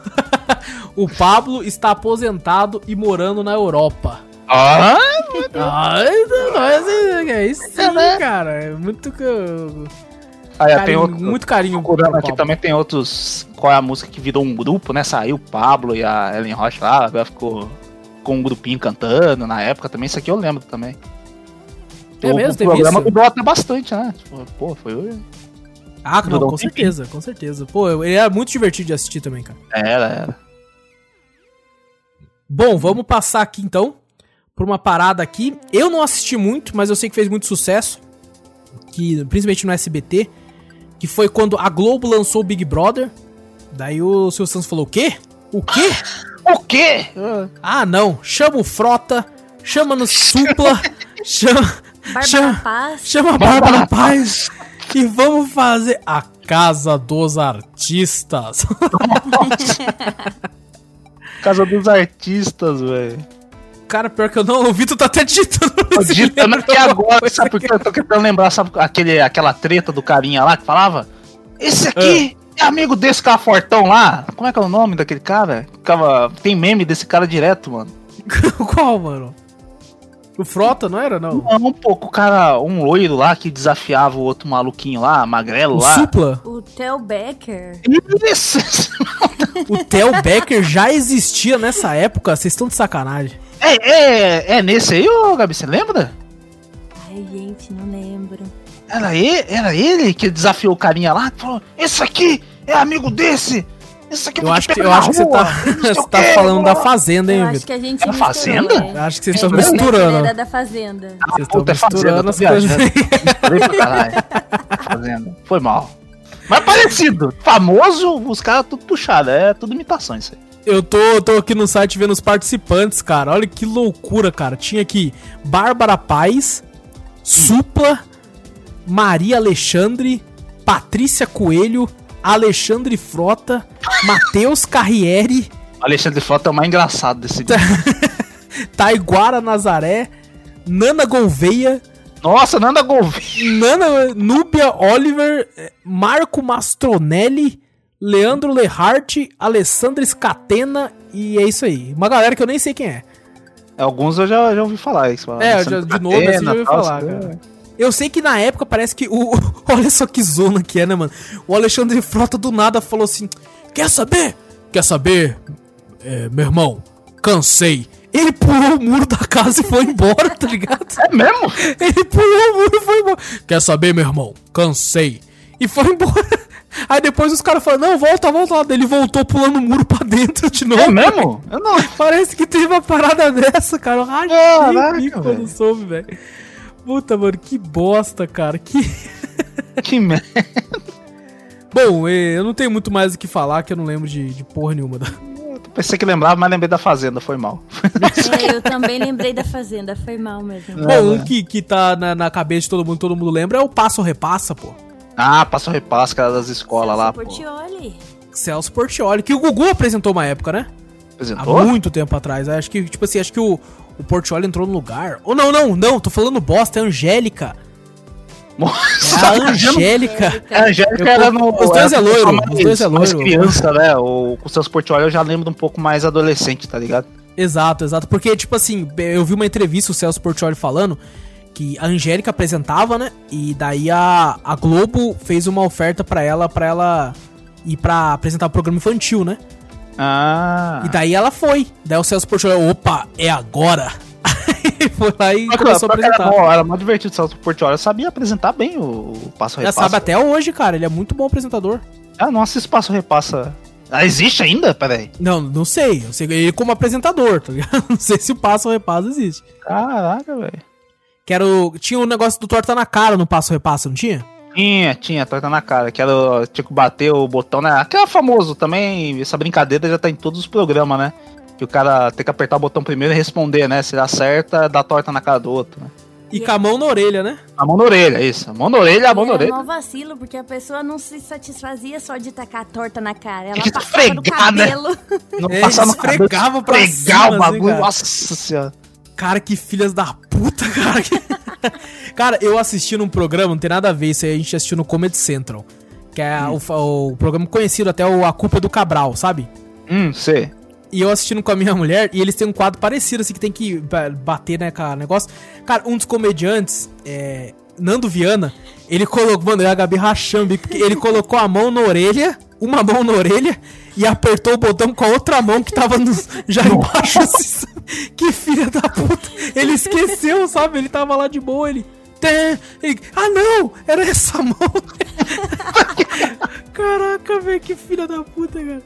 o Pablo está aposentado e morando na Europa. Ah, nós, é isso né? cara. É muito. ó, tem carinho, outro. muito carinho. Procurando aqui Pablo. também tem outros. Qual é a música que virou um grupo, né? Saiu o Pablo e a Ellen Roche lá, agora ficou com um grupinho cantando na época também. Isso aqui eu lembro também. É o, mesmo? o Teve programa isso? mudou até bastante, né? Tipo, Pô, foi. Ah, não, com um tempinho. certeza, com certeza. Pô, ele era muito divertido de assistir também, cara. Era, era. Bom, vamos passar aqui então por uma parada aqui. Eu não assisti muito, mas eu sei que fez muito sucesso, que principalmente no SBT, que foi quando a Globo lançou o Big Brother. Daí o Silvio Santos falou: "O quê? O quê? O quê? Ah, não. Chama o Frota, chama no Supla, chama Bárbara chama, Paz. chama a Bárbara Paz e vamos fazer a Casa dos Artistas." Casa dos artistas, velho. Cara, pior que eu não ouvi, tu tá até digitando. Tô digitando aqui agora, sabe por quê? Eu tô tentando lembrar, sabe aquele, aquela treta do carinha lá que falava? Esse aqui é amigo desse cara fortão lá. Como é que é o nome daquele cara? Ficava, tem meme desse cara direto, mano. Qual, mano? O Frota, não era, não? Não, um pouco, o cara, um loiro lá que desafiava o outro maluquinho lá, magrelo O lá. Supla? O Theo Becker. Isso! O Theo Becker já existia nessa época? Vocês estão de sacanagem. É, é, é nesse aí, ô Gabi, você lembra? Ai, gente, não lembro. Era ele, era ele que desafiou o carinha lá, que falou, esse aqui é amigo desse! Esse aqui Eu acho que, eu acho que você tá, você o tá quê, falando da Fazenda, hein, Eu acho Vitor? que a gente Era misturou, Fazenda? né? Acho que vocês É, estão Becker misturando. Era da Fazenda. Ah, Vocês estão é misturando Fazenda, as coisas. Fazenda. Foi mal. Mas parecido. Famoso, os caras tudo puxado. É tudo imitação isso aí. Eu tô, tô aqui no site vendo os participantes, cara. Olha que loucura, cara. Tinha aqui Bárbara Paz, Supla, Maria Alexandre, Patrícia Coelho, Alexandre Frota, Matheus Carriere, Alexandre Frota é o mais engraçado desse vídeo. Taiguara Nazaré, Nana Gouveia, Nossa, Nanda Gouveia. Nana Núbia Oliver, eh, Marco Mastronelli, Leandro Lehart, Alessandra Scatena e é isso aí. Uma galera que eu nem sei quem é. Alguns eu já, já ouvi falar isso. É, já- de nome assim, já ouvi falar, cara. Eu sei que na época parece que o. Olha só que zona que é, né, mano? O Alexandre Frota do nada falou assim: Quer saber? Quer saber? É, meu irmão, cansei. Ele pulou o muro da casa e foi embora, tá ligado? É mesmo? Ele pulou o muro e foi embora. Quer saber, meu irmão? Cansei. E foi embora. Aí depois os caras falaram: Não, volta, volta lá. Ele voltou pulando o muro pra dentro de novo. É mesmo? Eu não. Parece que teve uma parada dessa, cara. Eu rachei Caraca, o quando soube, velho. Puta, mano, que bosta, cara. Que... Que merda. Bom, eh, eu não tenho muito mais o que falar, que eu não lembro de, de porra nenhuma. da- Pensei que lembrava, mas lembrei da Fazenda, foi mal. É, eu também lembrei da Fazenda, foi mal mesmo. Bom, um que, que tá na, na cabeça de todo mundo, todo mundo lembra, é o Passo Repassa, pô. Ah, passou repasso, cara das escolas lá, pô. Portioli. Celso Portioli, que o Gugu apresentou uma época, né? Há Apresentou? muito tempo atrás. Acho que, tipo assim, acho que o, o Portioli entrou no lugar. Ou não, não, não, tô falando bosta, é Angélica. Nossa, É a Angélica. É, a Angélica Eu- era no. os dois é loiro, mais- os dois é mais loiro. criança, né? O, com seus portfólios eu já lembro um pouco mais adolescente, tá ligado? Exato, exato. Porque, tipo assim, eu vi uma entrevista, o Celso Portioli falando que a Angélica apresentava, né? E daí a, a Globo fez uma oferta pra ela, pra ela ir pra apresentar o programa infantil, né? Ah. E daí ela foi. Daí o Celso Portioli, opa, é agora. foi lá e Mas, começou a cara, era, apresentar. bom, era muito divertido o Celso Portioli. Eu sabia apresentar bem o, o Passo Já Repassa. sabe até hoje, cara. Ele é muito bom apresentador. Ah, não assisto Passo Repassa. Ah, existe ainda? Peraí. Não, não sei. Eu sei ele como apresentador, tá ligado? Não sei se o Passo Repassa existe. Caraca, velho. Que era o... Tinha o negócio do torta na cara no Passo Repassa, não tinha? Tinha, tinha, torta na cara. Que era, o- tinha que bater o botão, né? Aquela famoso também, essa brincadeira já tá em todos os programas, né? Que o cara tem que apertar o botão primeiro e responder, né? Se ele acerta, dá torta na cara do outro, né? E com a mão na orelha, né? A mão na orelha, isso. A mão na orelha, a mão na orelha. mó vacilo, porque a pessoa não se satisfazia só de tacar a torta na cara. Ela passava no esfregar, né? cabelo. Não É, passar no cabelo, esfregava pra cima, o assim, bagulho. cara. Nossa senhora. Cara, que filhas da puta, cara. cara, eu assisti num programa, não tem nada a ver, isso aí a gente assistiu no Comedy Central. Que é Hum. o, o programa conhecido até o A Culpa é do Cabral, sabe? Hum, sei. E eu assistindo com a minha mulher, e eles têm um quadro parecido, assim, que tem que ba- bater, né, cara, negócio. Cara, um dos comediantes, é, Nando Viana, ele colocou, mano, eu e a Gabi rachando, porque ele colocou a mão na orelha, uma mão na orelha, e apertou o botão com a outra mão que tava no- já embaixo, assim? Que filha da puta. Ele esqueceu, sabe? Ele tava lá de boa, ele... Ah, não! Era essa mão! Caraca, velho, que filha da puta, cara.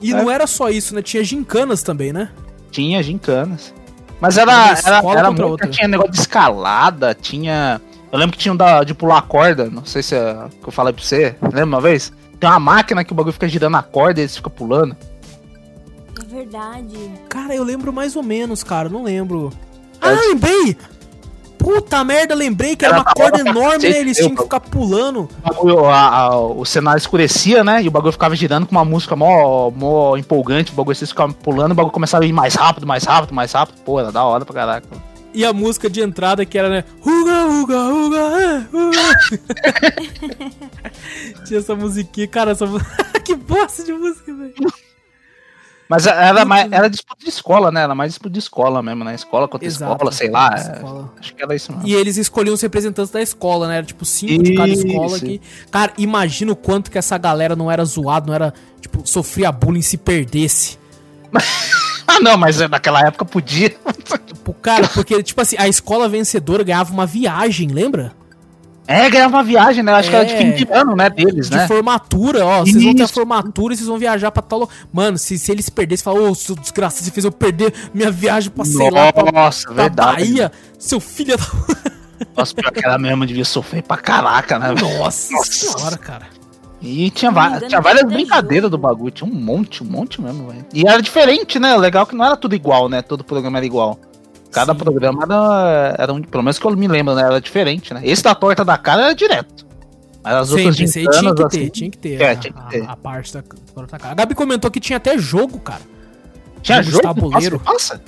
E não era só isso, né? Tinha gincanas também, né? Tinha gincanas. Mas era, era, era muito, outra. tinha negócio de escalada, tinha... Eu lembro que tinha um da, de pular a corda, não sei se é que eu falei pra você, lembra uma vez? Tem uma máquina que o bagulho fica girando a corda e eles ficam pulando. Verdade. Cara, eu lembro mais ou menos, cara, não lembro. Ah, lembrei! Puta merda, lembrei que era Era uma da corda enorme, né? cacete, Eles tinham que ficar pulando. O, bagulho, a- a- o cenário escurecia, né? E o bagulho ficava girando com uma música mó, mó empolgante, o bagulho vocês ficavam pulando, o bagulho começava a ir mais rápido, mais rápido, mais rápido. Pô, era da hora pra caraca. E a música de entrada que era, né? Uga, uga, uga, é, uga. Tinha essa musiquinha, cara, essa Que bosta de música, velho. Mas era, mais, era disputa de escola, né? Era mais disputa de escola mesmo, né? Escola contra Exato. escola, sei lá. é, Escola. Acho que era isso mesmo. E eles escolhiam os representantes da escola, né? Era tipo cinco de cada Isso. escola aqui. Cara, imagina o quanto que essa galera não era zoado, não era, tipo, sofria bullying se perdesse. Ah, não, mas naquela época podia. Tipo, cara, porque, tipo assim, a escola vencedora ganhava uma viagem, lembra? É, ganhava uma viagem, né? Acho que era de É. fim de ano, né? Deles, De né? formatura, ó. Vocês vão ter a formatura e vocês vão viajar pra tal. Mano, se, se eles perdessem, falam, ô, seu desgraçado, você fez eu perder minha viagem pra, sei lá, pra, Nossa, verdade. Bahia, seu filho da. Nossa, pior que ela mesmo devia sofrer pra caraca, né? Nossa, Nossa. senhora, cara. E tinha, tinha várias brincadeiras do bagulho. Tinha um monte, um monte mesmo, velho. E era diferente, né? O legal é que não era tudo igual, né? Todo programa era igual. Cada Sim. programa era, era um, pelo menos que eu me lembro, né? Era diferente, né? Esse da torta da cara era direto. Mas as outras Sempre, esse aí tinha gincanas, que assim, ter, tinha que ter. É, a, tinha que a- ter. A, parte da, da cara. A Gabi comentou que tinha até jogo, cara. tinha jogo de jogo tabuleiro. Nossa,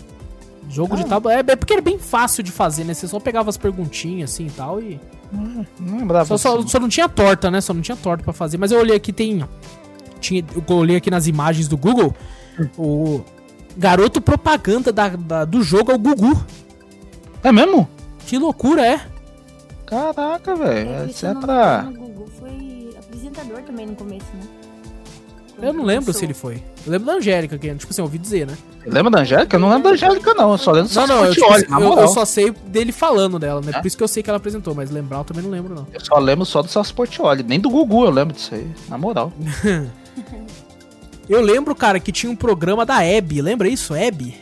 Jogo de Ah. tabuleiro. É, é porque era bem fácil de fazer, né? Você só pegava as perguntinhas assim e tal e. não lembrava. Só, só, disso. só não tinha torta, né? Só não tinha torta pra fazer. Mas eu olhei aqui, tem. Tinha, eu olhei aqui nas imagens do Google. O garoto propaganda da, da- do jogo é o Gugu. É mesmo? Que loucura, é? Caraca, É, velho. Isso é me pra. o Gugu foi apresentador também no começo, né? Eu não lembro se ele foi. Eu lembro da Angélica, que, tipo assim, eu ouvi dizer, né? Lembra da Angélica? Eu não lembro da Angélica, não. Eu só lembro do Não, não, eu, tipo, Portiolli, assim, eu, eu só sei dele falando dela, né? É? Por isso que eu sei que ela apresentou, mas lembrar eu também não lembro, não. Eu só lembro só do Celso Portioli. Nem do Gugu eu lembro disso aí, na moral. Eu lembro, cara, que tinha um programa da Hebe, lembra isso? Hebe?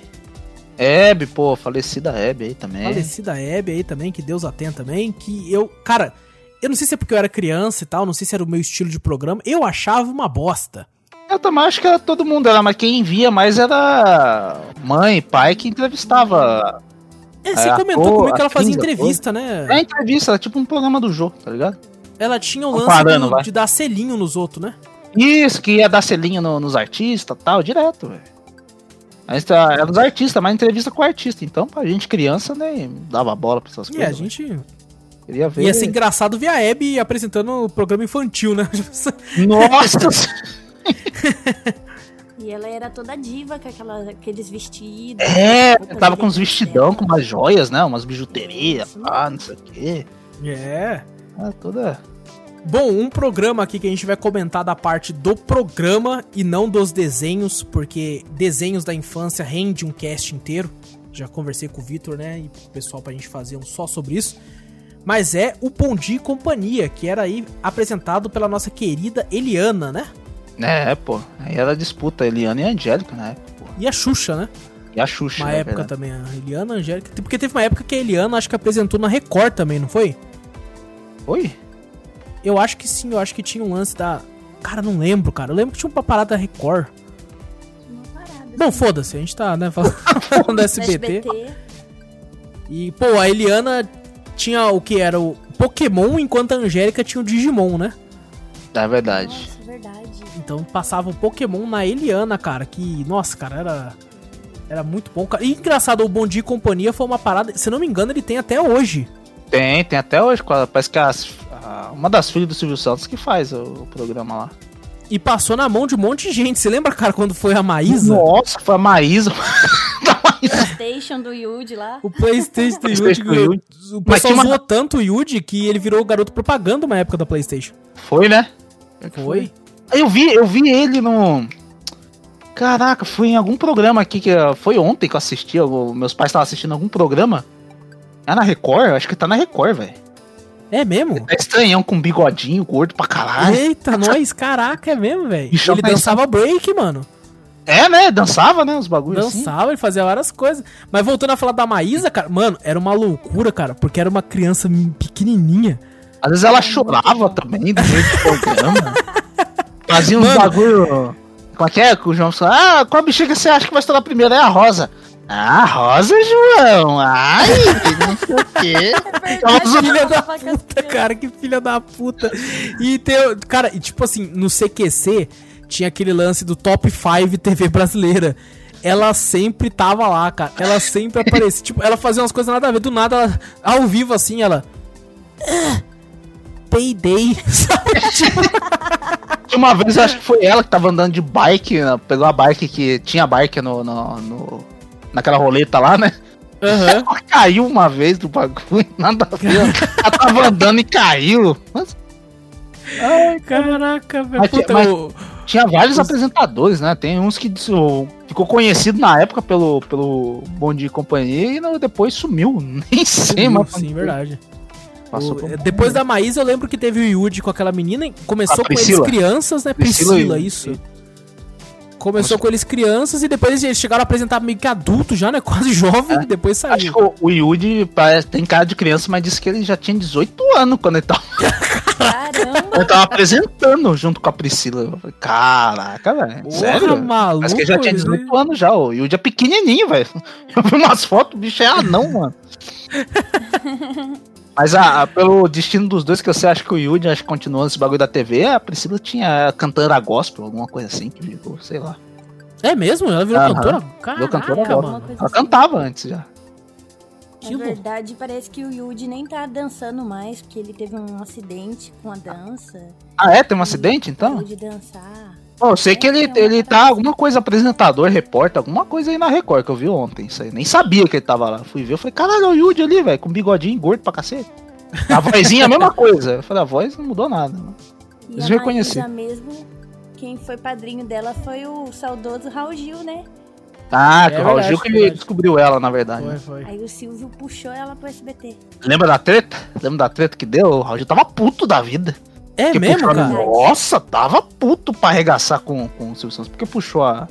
Hebe, pô, falecida Hebe aí também. Falecida Hebe aí também, que Deus a tenha também, que eu, cara, eu não sei se é porque eu era criança e tal, não sei se era o meu estilo de programa, eu achava uma bosta. Eu também acho que era todo mundo era, mas quem via mais era mãe, pai que entrevistava. É, você É, comentou ator, comigo que ela fazia entrevista, né? É entrevista, era tipo um programa do jogo, tá ligado? Ela tinha o lance Comparando, do- de dar selinho nos outros, né? Isso, que ia dar selinho no- nos artistas tal, direto, velho. Tá, era dos artistas, mas entrevista com o artista. Então, pra gente criança, nem dava bola pra essas E coisas. a gente. Queria ver. ia ser engraçado ver a Hebe apresentando o programa infantil, né? Nossa! E ela era toda diva com aquela, aqueles vestidos. é, tava com uns dela. vestidão, com umas joias, né? Umas bijuterias, ah, não sei o quê. é. Ah, toda. Bom, um programa aqui que a gente vai comentar da parte do programa e não dos desenhos, porque desenhos da infância rende um cast inteiro. Já conversei com o Vitor, né? E o pessoal pra gente fazer um só sobre isso. Mas é o Bom Dia e Companhia, que era aí apresentado pela nossa querida Eliana, né? É, pô. Aí era disputa, Eliana e Angélica na época, pô. E a Xuxa, né? E a Xuxa, Uma é época verdade. também, a Eliana, a Angélica. Porque teve uma época que a Eliana acho que apresentou na Record também, não foi? Oi? Eu acho que sim, eu acho que tinha um lance da. Cara, não lembro, cara. Eu lembro que tinha uma parada da Record. Uma parada, Bom, assim, foda-se, a gente tá, né, falando, da do SBT. E, pô, a Eliana tinha o que era o Pokémon, enquanto a Angélica tinha o Digimon, né? É verdade. Nossa, verdade. Então passava o Pokémon na Eliana, cara, que, nossa, cara, era era muito bom, cara. E engraçado, o Bom Dia e Companhia foi uma parada, se não me engano, ele tem até hoje. Tem, tem até hoje. Parece que as- a- uma das filhas do Silvio Santos que faz o, o programa lá. E passou na mão de um monte de gente. Você lembra, cara, quando foi a Maísa? Nossa, foi a Maísa. Da Maísa. Station do Yuji lá. O Playstation do. PlayStation Yuji. O Mas pessoal uma- zoou tanto o Yuji que ele virou garoto propaganda uma época da Playstation. Foi, né? Foi? Eu vi, eu vi ele no. Caraca, foi em algum programa aqui que foi ontem que eu assisti. eu- meus pais estavam assistindo algum programa. É na Record? Acho que tá na Record, velho. É mesmo? É estranhão com bigodinho, gordo pra caralho. Eita, nós, caraca, é mesmo, velho. Ele dançava break, mano. É, né? Dançava, né? Os bagulhos assim. Dançava, ele fazia várias coisas. Mas voltando a falar da Maísa, cara, mano, era uma loucura, cara, porque era uma criança pequenininha. Às vezes ela chorava também meio do programa. Fazia uns Mano. bagulho. Como é que é? Que o João falou, ah, qual bexiga você acha que vai estourar primeiro? É a Rosa. Ah, Rosa, João. Ai, não sei o quê. É Nossa, Filha da puta, cara, que filha da puta. E tem, cara, e tipo assim, no CQC tinha aquele lance do Top 5 TV brasileira. Ela sempre tava lá, cara. Ela sempre aparecia. tipo, ela fazia umas coisas nada a ver. Do nada, ela, ao vivo, assim, ela. "Ah, Payday, sabe? Tipo, Uma vez eu acho que foi ela que tava andando de bike, né? pegou a bike que tinha bike no, no, no- naquela roleta lá, né? aham. Ela caiu uma vez do bagulho, nada a ver. Ela tava andando e caiu. Mas Ai, caraca, velho. Mas Puta, mas- tinha vários apresentadores, né? Tem uns que ficou conhecido na época pelo, pelo Bom Dia e Companhia e no- depois sumiu. Nem sei, mas sim, verdade. Passou O- por- depois da Maísa, eu lembro que teve o Yudi com aquela menina. e Começou com eles crianças, né? Priscila Priscila, e- Começou com eles crianças e depois eles chegaram a apresentar meio que adulto já, né? Quase jovem, e depois É. Acho saiu. que o, o Yudi parece- tem cara de criança, mas disse que ele já tinha 18 anos quando ele tava, Caramba. ele tava apresentando junto com a Priscila. Falei, Caraca, velho. Porra, Sério? maluco. Parece que ele já tinha ele- 18 anos já. O Yudi é pequenininho, velho. Eu vi umas fotos, o bicho é anão, mano. Mas a, a- pelo destino dos dois, que você acha que o Yudi acho que continuou nesse bagulho da TV, a Priscila tinha cantora gospel, alguma coisa assim, que virou, sei lá. É mesmo? Ela virou Aham. cantora? Virou Caraca, cantora mano. gospel. Ela assim. cantava antes já. Na verdade, parece que o Yuji nem tá dançando mais, porque ele teve um acidente com a dança. Ah, é? Tem um acidente então? Parou de dançar. Pô, eu sei que ele, ele tá alguma coisa apresentador, repórter, alguma coisa aí na Record que eu vi ontem. Isso aí. Nem sabia que ele tava lá. Fui ver, eu falei, caralho, é o Yudi ali, velho, com bigodinho gordo pra cacete. A vozinha, a mesma coisa. Eu falei, a voz não mudou nada. né? Eles a reconheceram. Mesmo, quem foi padrinho dela foi o saudoso Raul Gil, né? Ah, É que o Raul Gil que verdade. descobriu ela, na verdade. Foi, foi. Aí o Silvio puxou ela pro SBT. Lembra da treta? Lembra da treta que deu? O Raul Gil tava puto da vida. É Porque mesmo, puxou cara? Nossa, tava puto pra arregaçar com, com o Silvio Santos. Porque puxou a,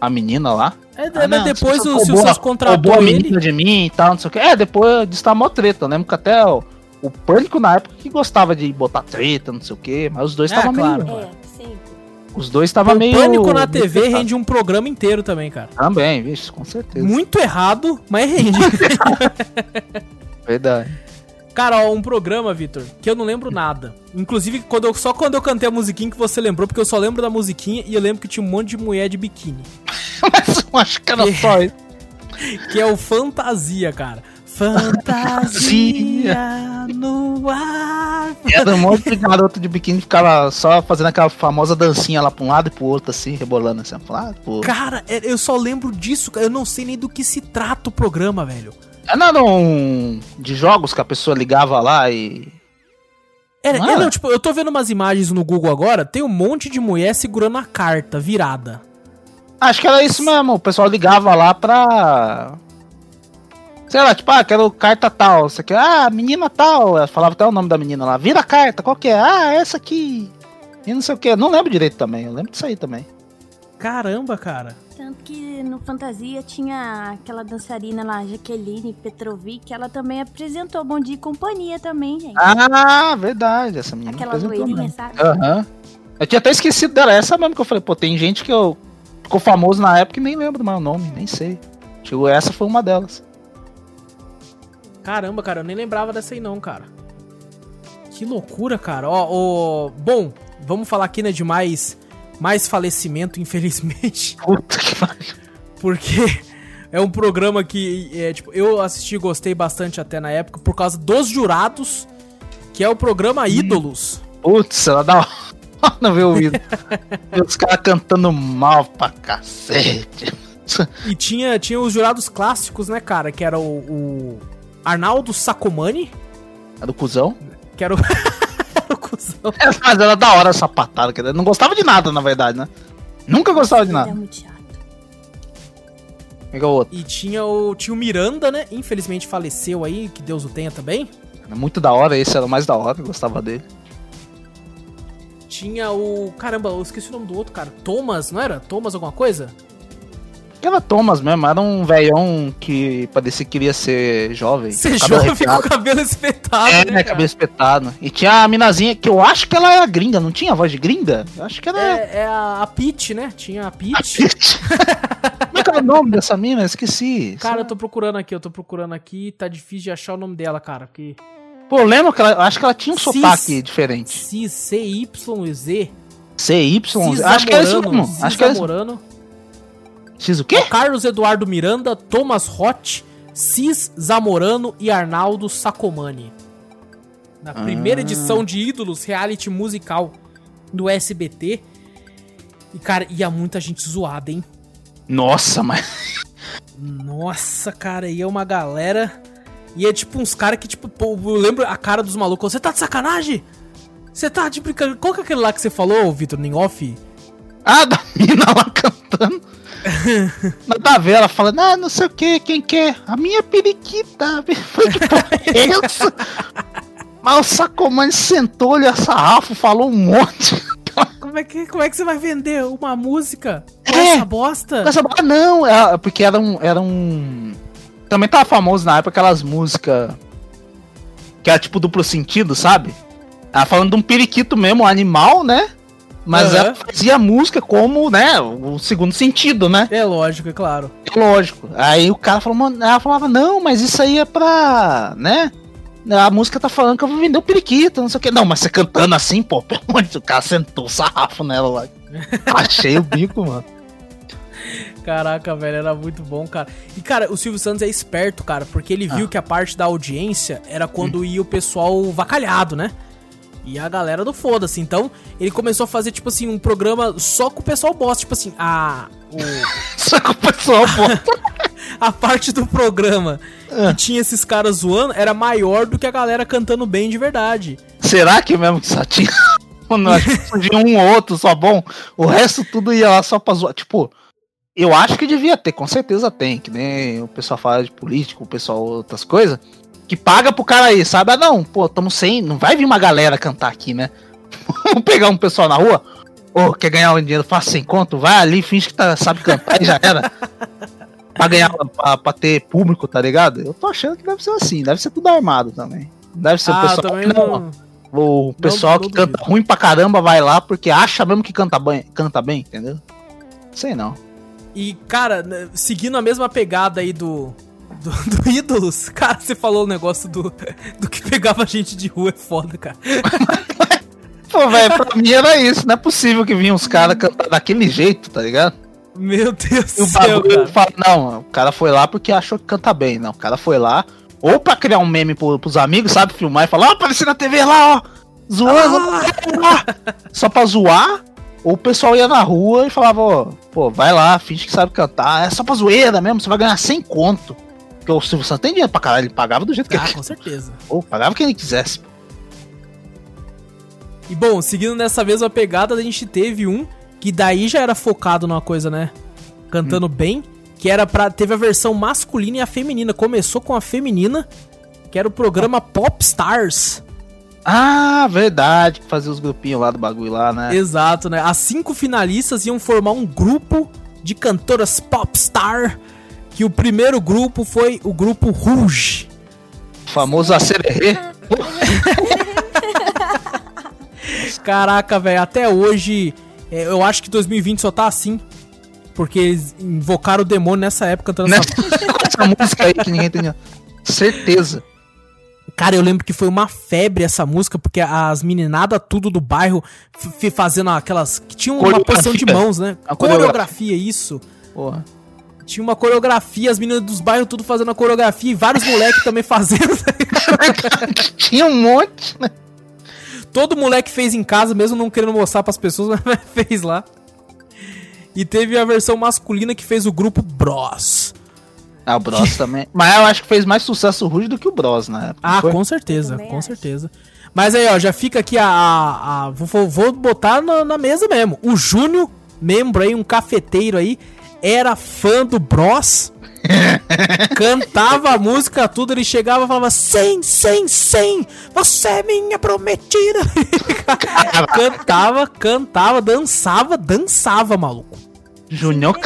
a menina lá. É, Ah, mas não, depois o Silvio Santos contratou a ele. menina de mim e tal, não sei o que. É, depois disso tá mó treta. Eu lembro que até o, o Pânico na época que gostava de botar treta, não sei o que. Mas os dois É, estavam claro. meio. É. Os dois estavam O meio. Pânico na TV rende um programa inteiro também, cara. Também, vixe, com certeza. Muito errado, mas rende. Verdade. Cara, ó, um programa, Vitor, que eu não lembro nada. Inclusive, quando eu- só quando eu cantei a musiquinha que você lembrou, porque eu só lembro da musiquinha e eu lembro que tinha um monte de mulher de biquíni. Mas eu acho que era só isso. Que é o Fantasia, cara. Fantasia no ar. Era um monte de garoto de biquíni que ficava só fazendo aquela famosa dancinha lá pra um lado e pro outro, assim, rebolando assim, pra um lado pro outro. Cara, é- eu só lembro disso, cara. Eu não sei nem do que se trata o programa, velho. É nada um de jogos que a pessoa ligava lá e. Era, Não é, era? não, tipo, eu tô vendo umas imagens no Google agora, tem um monte de mulher segurando a carta virada. Acho que era isso mesmo, o pessoal ligava lá pra. Sei lá, tipo, ah, quero carta tal. Você quer, ah, menina tal. Ela falava até o nome da menina lá. Vira a carta, qual que é? Ah, essa aqui. E não sei o que. Não lembro direito também. Eu lembro disso aí também. Caramba, cara. Tanto que no Fantasia tinha aquela dançarina lá, Jaqueline Petrovic, ela também apresentou Bom Dia e Companhia também, gente. Ah, verdade. Essa menina. Aquela apresentou loirinha, sabe? Aham. Eu tinha até esquecido dela. Essa mesmo que eu falei, pô, tem gente que eu ficou famoso na época e nem lembro do meu nome, nem sei. Tipo, essa foi uma delas. Caramba, cara, eu nem lembrava dessa aí não, cara. Que loucura, cara. Ó, ó, bom, vamos falar aqui, né, de mais, mais falecimento, infelizmente. Puta que pariu. Porque é um programa que, é, tipo, eu assisti e gostei bastante até na época por causa dos jurados, que é o programa Ídolos. Putz, ela dá não ver o vídeo. Ver Os caras cantando mal pra cacete. E tinha, tinha os jurados clássicos, né, cara? Que era o, o Arnaldo Sacomani, É do cuzão. que era o... o cuzão. Mas ela é da hora essa patada. quer dizer, Não gostava de nada, na verdade, né? Nunca gostava de É nada. muito chato. Outro. E tinha o, tinha o Miranda, né? Infelizmente faleceu aí, que Deus o tenha também. É muito da hora, esse era o mais da hora, eu gostava dele. Tinha o. Caramba, eu esqueci o nome do outro, cara. Thomas, não era? Thomas alguma coisa? Era Thomas mesmo, era um velhão que parecia que queria ser jovem. Ser jovem com o cabelo espetado, É, né, cabelo espetado. E tinha a minazinha, que eu acho que ela era gringa, não tinha voz de gringa? Eu acho que era... É, é a, a Peach, né? Tinha a A Peach. Peach. Como é que era o nome dessa mina? Eu Esqueci. Cara, eu tô procurando aqui, eu tô procurando aqui, tá difícil de achar o nome dela, cara, porque... Pô, lembro que ela, acho que ela tinha um Cis- sotaque diferente. C, C, Y, Z. CY, Cis acho que era isso mesmo. Acho que era isso. X o quê? Carlos Eduardo Miranda, Thomas Roth, Cis Zamorano e Arnaldo Sacomani. Na primeira Ah. edição de Ídolos, reality musical do SBT. E, cara, ia muita gente zoada, hein? Nossa, mas... Nossa, cara, ia uma galera. E é tipo uns caras que, tipo, pô, eu lembro a cara dos malucos. Você tá de sacanagem? Você tá de brincadeira? Qual que é aquele lá que você falou, Vitor Ninhoff? Ah, da mina lá cantando. Nada a ver, ela falando, ah, não sei o que, quem quer? A minha periquita. Foi que porra é essa? Mas o Sacomani sentou, olhou a sarrafo, falou um monte. Como é, que, como é que você vai vender uma música com É. essa bosta? Essa, ah, não, é, porque era um, era um. Também tava famoso na época aquelas músicas. Que era tipo duplo sentido, sabe? Ela falando de um periquito mesmo, um animal, né? Mas Aham. ela fazia música como, né? O segundo sentido, né? É lógico, é claro. Lógico. Aí o cara falou, mano, ela falava, não, mas isso aí é pra. né? A música tá falando que eu vou vender o periquito, não sei o que. Não, mas você cantando assim, pô, pelo amor de Deus, o cara sentou o sarrafo nela lá. Achei o bico, mano. Caraca, velho, era muito bom, cara. E, cara, o Silvio Santos é esperto, cara, porque ele viu que a parte da audiência era quando ia o pessoal vacalhado, né? E a galera do foda-se. Então, ele começou a fazer, tipo assim, um programa só com o pessoal bosta. Tipo assim, a. O, Só que o pessoal, pô. a parte do programa que tinha esses caras zoando era maior do que a galera cantando bem de verdade. Será que mesmo que só tinha. Mano, acho que surgia um ou outro só bom. O resto tudo ia lá só pra zoar. Tipo, eu acho que devia ter, com certeza tem. Que nem o pessoal fala de político, o pessoal outras coisas. Que paga pro cara aí, sabe? Ah, não, pô, tamo sem. Não vai vir uma galera cantar aqui, né? Vamos pegar um pessoal na rua. Ô, quer ganhar um dinheiro fácil sem conto? Vai ali, finge que tá, sabe cantar e já era. pra ganhar, pra, pra ter público, tá ligado? Eu tô achando que deve ser assim, deve ser tudo armado também. Deve ser o ah, pessoal também que não, não. o pessoal não que canta ruim pra caramba vai lá porque acha mesmo que canta bem, canta bem, entendeu? Sei não. E, cara, seguindo a mesma pegada aí do, do, do Ídolos, cara, você falou o negócio do, do que pegava gente de rua, é foda, cara. Pô, velho, pra mim era isso. Não é possível que vinham os caras cantar daquele jeito, tá ligado? Meu Deus do céu, cara. fala, não, o cara foi lá porque achou que canta bem. Não, o cara foi lá, ou pra criar um meme pro, pros amigos, sabe? Filmar e falar, ó, apareci na TV lá, ó, zoando, Ah. Só pra zoar, ou o pessoal ia na rua e falava, ó, pô, vai lá, finge que sabe cantar, é só pra zoeira mesmo, você vai ganhar 100 conto. Porque o Silvio Santos tem dinheiro pra caralho, ele pagava do jeito que Ah, ele com certeza. Pô, pagava quem ele quisesse. E bom, seguindo nessa mesma pegada, a gente teve um que daí já era focado numa coisa, né? Cantando bem, que era para teve a versão masculina e a feminina. Começou com a feminina, que era o programa Pop Stars. Ah, verdade, que fazia os grupinhos lá do bagulho lá, né? Exato, né? As cinco finalistas iam formar um grupo de cantoras popstar, que o primeiro grupo foi o grupo Rouge. O famoso acererê. Caraca, velho, até hoje, é, eu acho que 2020 só tá assim. Porque eles invocaram o demônio nessa época cantando essa... essa música aí que ninguém entendeu. Certeza. Cara, eu lembro que foi uma febre essa música, porque as meninadas tudo do bairro fazendo aquelas. que tinham uma posição de mãos, né? A coreografia, coreografia. isso. Porra. Tinha uma coreografia, as meninas dos bairros tudo fazendo a coreografia e vários moleques também fazendo. Tinha um monte, né? Todo moleque fez em casa, mesmo não querendo mostrar pras pessoas, mas fez lá. E teve a versão masculina que fez o grupo Bros. Ah, o Bros também. Mas eu acho que fez mais sucesso o Rude do que o Bros, né? Ah, Foi? com certeza, com acho. certeza. Mas aí, ó, já fica aqui a. a- a- vou, vou botar na, na mesa mesmo. O Júnior, membro aí, um cafeteiro aí, era fã do Bros. cantava a música, tudo. Ele chegava e falava: Sim, sim, sim, você é minha prometida. cantava, cantava, dançava, dançava, maluco. Can... Júnior.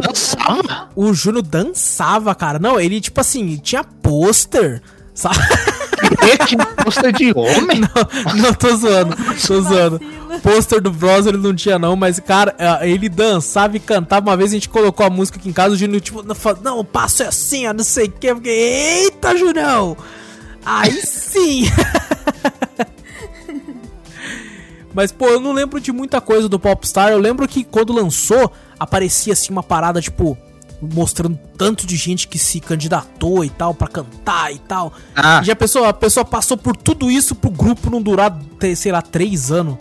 dançava? O Júnior dançava, cara. Não, ele, tipo assim, tinha pôster, sabe? Tinha pôster de homem? Não, tô zoando, tô zoando. Pôster do Bros ele não tinha não, mas, cara, eh, ele dançava e cantava. Uma vez a gente colocou a música aqui em casa, o Júnior, tipo, não, não, o passo é assim, ó, não sei o que. Porque, eita, Junião! Aí sim! mas, pô, eu não lembro de muita coisa do Popstar. Eu lembro que quando lançou, aparecia assim uma parada, tipo, mostrando tanto de gente que se candidatou e tal, pra cantar e tal. Ah, Já a pessoa, a pessoa passou por tudo isso pro grupo não durar, sei lá, três anos.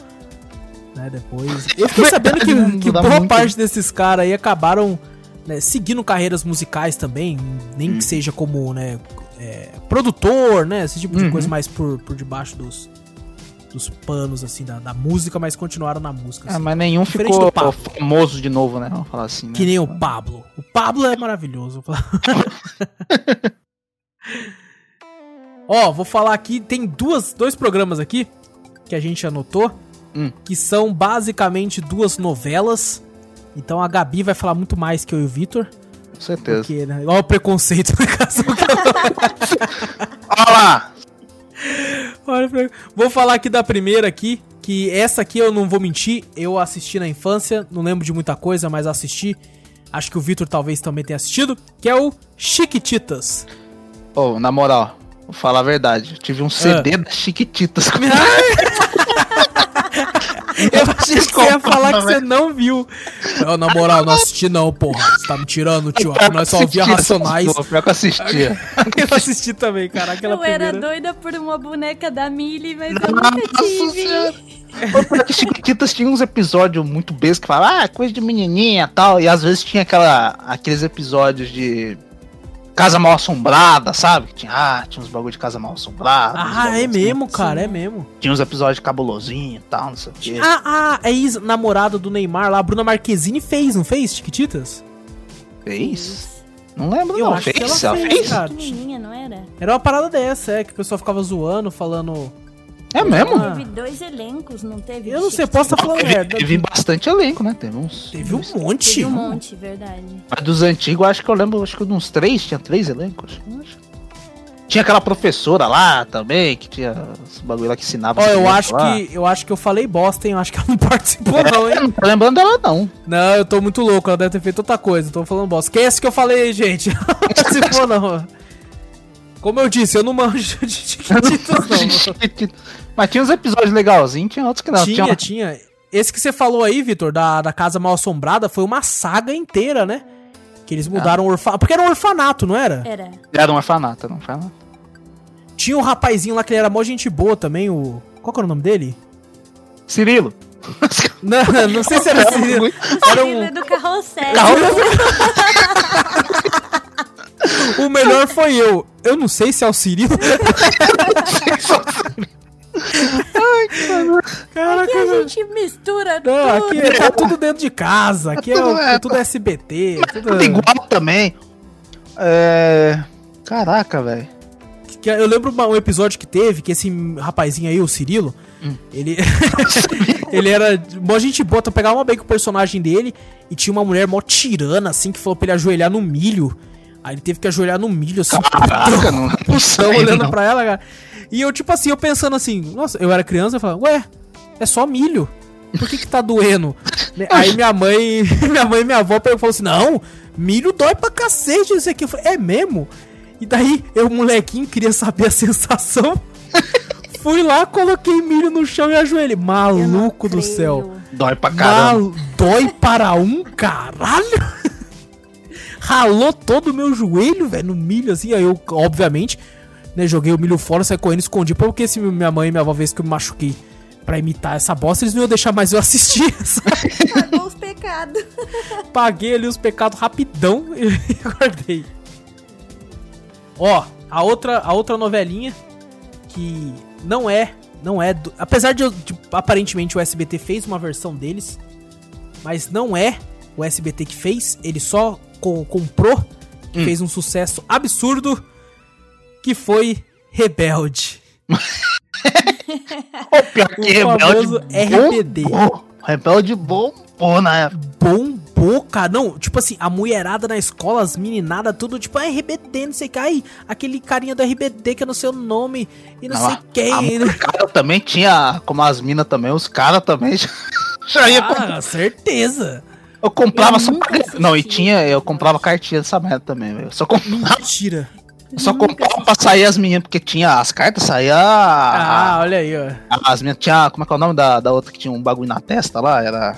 Né, depois. Eu fiquei sabendo que, que boa muito. parte desses caras aí acabaram né, seguindo carreiras musicais também, nem Hum. que seja como, né, é, produtor, né, esse tipo de Uhum. coisa mais por, por debaixo dos, dos panos, assim, da, da música, mas continuaram na música. ah, assim. mas nenhum Diferente ficou do Pablo. famoso de novo, né? Vamos falar assim, né? Que nem o Pablo. O Pablo é maravilhoso. Ó, vou falar aqui, tem duas, dois programas aqui que a gente anotou, Hum. que são basicamente duas novelas. Então a Gabi vai falar muito mais que eu e o Vitor. Com certeza. Porque, né? Olha o preconceito na casa do Olha lá! Vou falar aqui da primeira aqui, que essa aqui eu não vou mentir, eu assisti na infância, não lembro de muita coisa, mas assisti. Acho que o Vitor talvez também tenha assistido, que é o Chiquititas. Ô, na moral, vou falar a verdade. Eu tive um CD Ah. das Chiquititas. Eu achei que você ia falar que você não viu. Não, na moral, não assisti não, porra. Você tá me tirando, tio. Nós só ouvia Racionais. Pô, Pior que eu assistia. Eu assisti também, cara. Aquela Eu era primeira... doida por uma boneca da Millie, mas eu Nossa nunca tive. Senhora. Pô, pior que Chiquititas tinha uns episódios muito bestos que falavam, ah, coisa de menininha e tal. E às vezes tinha aquela, aqueles episódios de Casa Mal Assombrada, sabe? Que Tinha, ah, tinha uns bagulho de Casa Mal Assombrada. Ah, é assim. mesmo, cara, é mesmo. Tinha uns episódios de cabulosinho e tal, não sei o quê. Ah, ah, é ex-namorada do Neymar lá, a Bruna Marquezine fez, não fez, Chiquititas? Fez? Não lembro, Eu não. acho que Fez? ela Ela fez, fez? cara. Não era? Era uma parada dessa, é, que o pessoal ficava zoando, falando... É mesmo? Ah. Teve dois elencos, não teve? Eu não sei, Chiquititas? posso estar falando Teve, merda. teve bastante elenco, né? Teve uns. Teve um monte. Teve um monte, verdade. Mas dos antigos, acho que eu lembro, acho que uns três, tinha três elencos. Tinha aquela professora lá também, que tinha os bagulho lá que ensinava. Ó, as eu acho lá. que eu acho que eu falei bosta, hein? Eu acho que ela não participou, não, Eu hein? não tô lembrando dela, não. Não, eu tô muito louco, ela deve ter feito outra coisa, tô falando bosta. Que é esse que eu falei, gente? Não participou, não. Como eu disse, eu não manjo de Chiquititas, não. Mas tinha uns episódios legalzinhos, tinha outros que não. Tinha, uma- tinha. Esse que você falou aí, Vitor, da, da Casa Mal Assombrada, foi uma saga inteira, né? Que eles mudaram o orfanato. Porque era um orfanato, não era? Era. Era um orfanato, não orfanato. Tinha um rapazinho lá que ele era mó gente boa também, o. Qual que era o nome dele? Cirilo. Não, não sei se era esse. Era um. Filho do carrossel. O melhor foi eu. Eu não sei se é o Cirilo. Ai, Caraca, Aqui a gente mistura Não, tudo. aqui tá tudo dentro de casa. Aqui é, tudo- o- é, tudo SBT. Tudo... Tudo igual também. É. Caraca, velho. Que Eu lembro um episódio que teve, que esse rapazinho aí, o Cirilo, ele. ele era. Mó gente boa, então pegava uma bem com o personagem dele e tinha uma mulher mó tirana, assim, que falou pra ele ajoelhar no milho. Aí ele teve que ajoelhar no milho, assim, Caraca, não, não sei, olhando não. pra ela, cara. E eu, tipo assim, eu pensando assim, nossa, eu era criança, eu falava, ué, é só milho. Por que que tá doendo? Né, Aí minha mãe, minha mãe e minha avó falou assim, não, milho dói pra cacete, isso aqui. Eu falei, é mesmo? E daí, eu, molequinho, queria saber a sensação. Fui lá, coloquei milho no chão e ajoelhei. Maluco do creio. céu. Dói pra caramba. Mal, dói para um caralho. Ralou todo o meu joelho, velho, no milho, assim. Aí eu, obviamente, né, joguei o milho fora, saí correndo, escondi. Porque se minha mãe e minha avó vez que eu me machuquei pra imitar essa bosta, eles não iam deixar mais eu assistir. sabe? Pagou os pecados. Paguei ali os pecados rapidão e guardei. Ó, a outra, a outra novelinha que não é, não é, do, apesar de, de aparentemente o SBT fez uma versão deles, mas não é o SBT que fez, ele só co- comprou, que fez um sucesso absurdo, que foi Rebelde. Ô, pior que O rebelde famoso RBD. bombou. Rebelde bombou na época. bombou, cara. Não, tipo assim, a mulherada na escola, as meninadas, tudo, tipo, ah, RBD, não sei o que. Aí, aquele carinha do RBD que eu não sei o nome e não, Não, sei quem. A molecada também tinha, como as minas também, os caras também já, já ia comprar. Ah, certeza. Eu comprava Eu só. Não, e tinha, eu comprava cartinha dessa merda também, velho. Só comprava, Mentira. eu só comprava pra sair as meninas, porque tinha as cartas, saía. Ah, a- olha aí, ó. as minhas tinha, como é que é o nome da, da outra que tinha um bagulho na testa lá? Era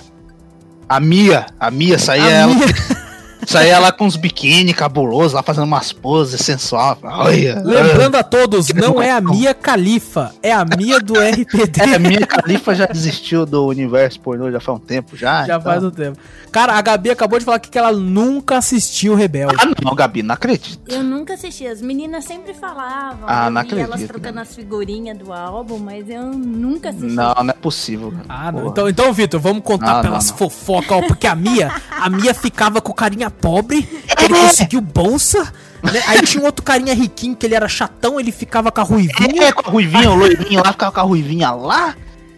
a Mia, a Mia saía A ela, minha- saía ela com uns biquíni cabulosos lá fazendo umas poses sensual. Olha. Lembrando a todos, não é a Mia Califa, é a Mia do RBD. É, a minha califa já desistiu do universo pornô já faz um tempo já. Já então- faz um tempo. Cara, a Gabi acabou de falar aqui que ela nunca assistiu Rebelde. Ah, não, Gabi, não acredito. Eu nunca assisti. As meninas sempre falavam. Ah, não via elas acredito, trocando né? as figurinhas do álbum, mas eu nunca assisti. Não, não é possível. cara. Ah, não. Porra. Então, então Vitor, vamos contar Não, pelas não, não. fofocas, ó. Porque a Mia, a Mia ficava com o carinha pobre, que ele conseguiu bolsa, né? Aí tinha um outro carinha riquinho, que ele era chatão, ele ficava com a ruivinha. É, com a ruivinha, o loirinho lá, ficava com a ruivinha lá,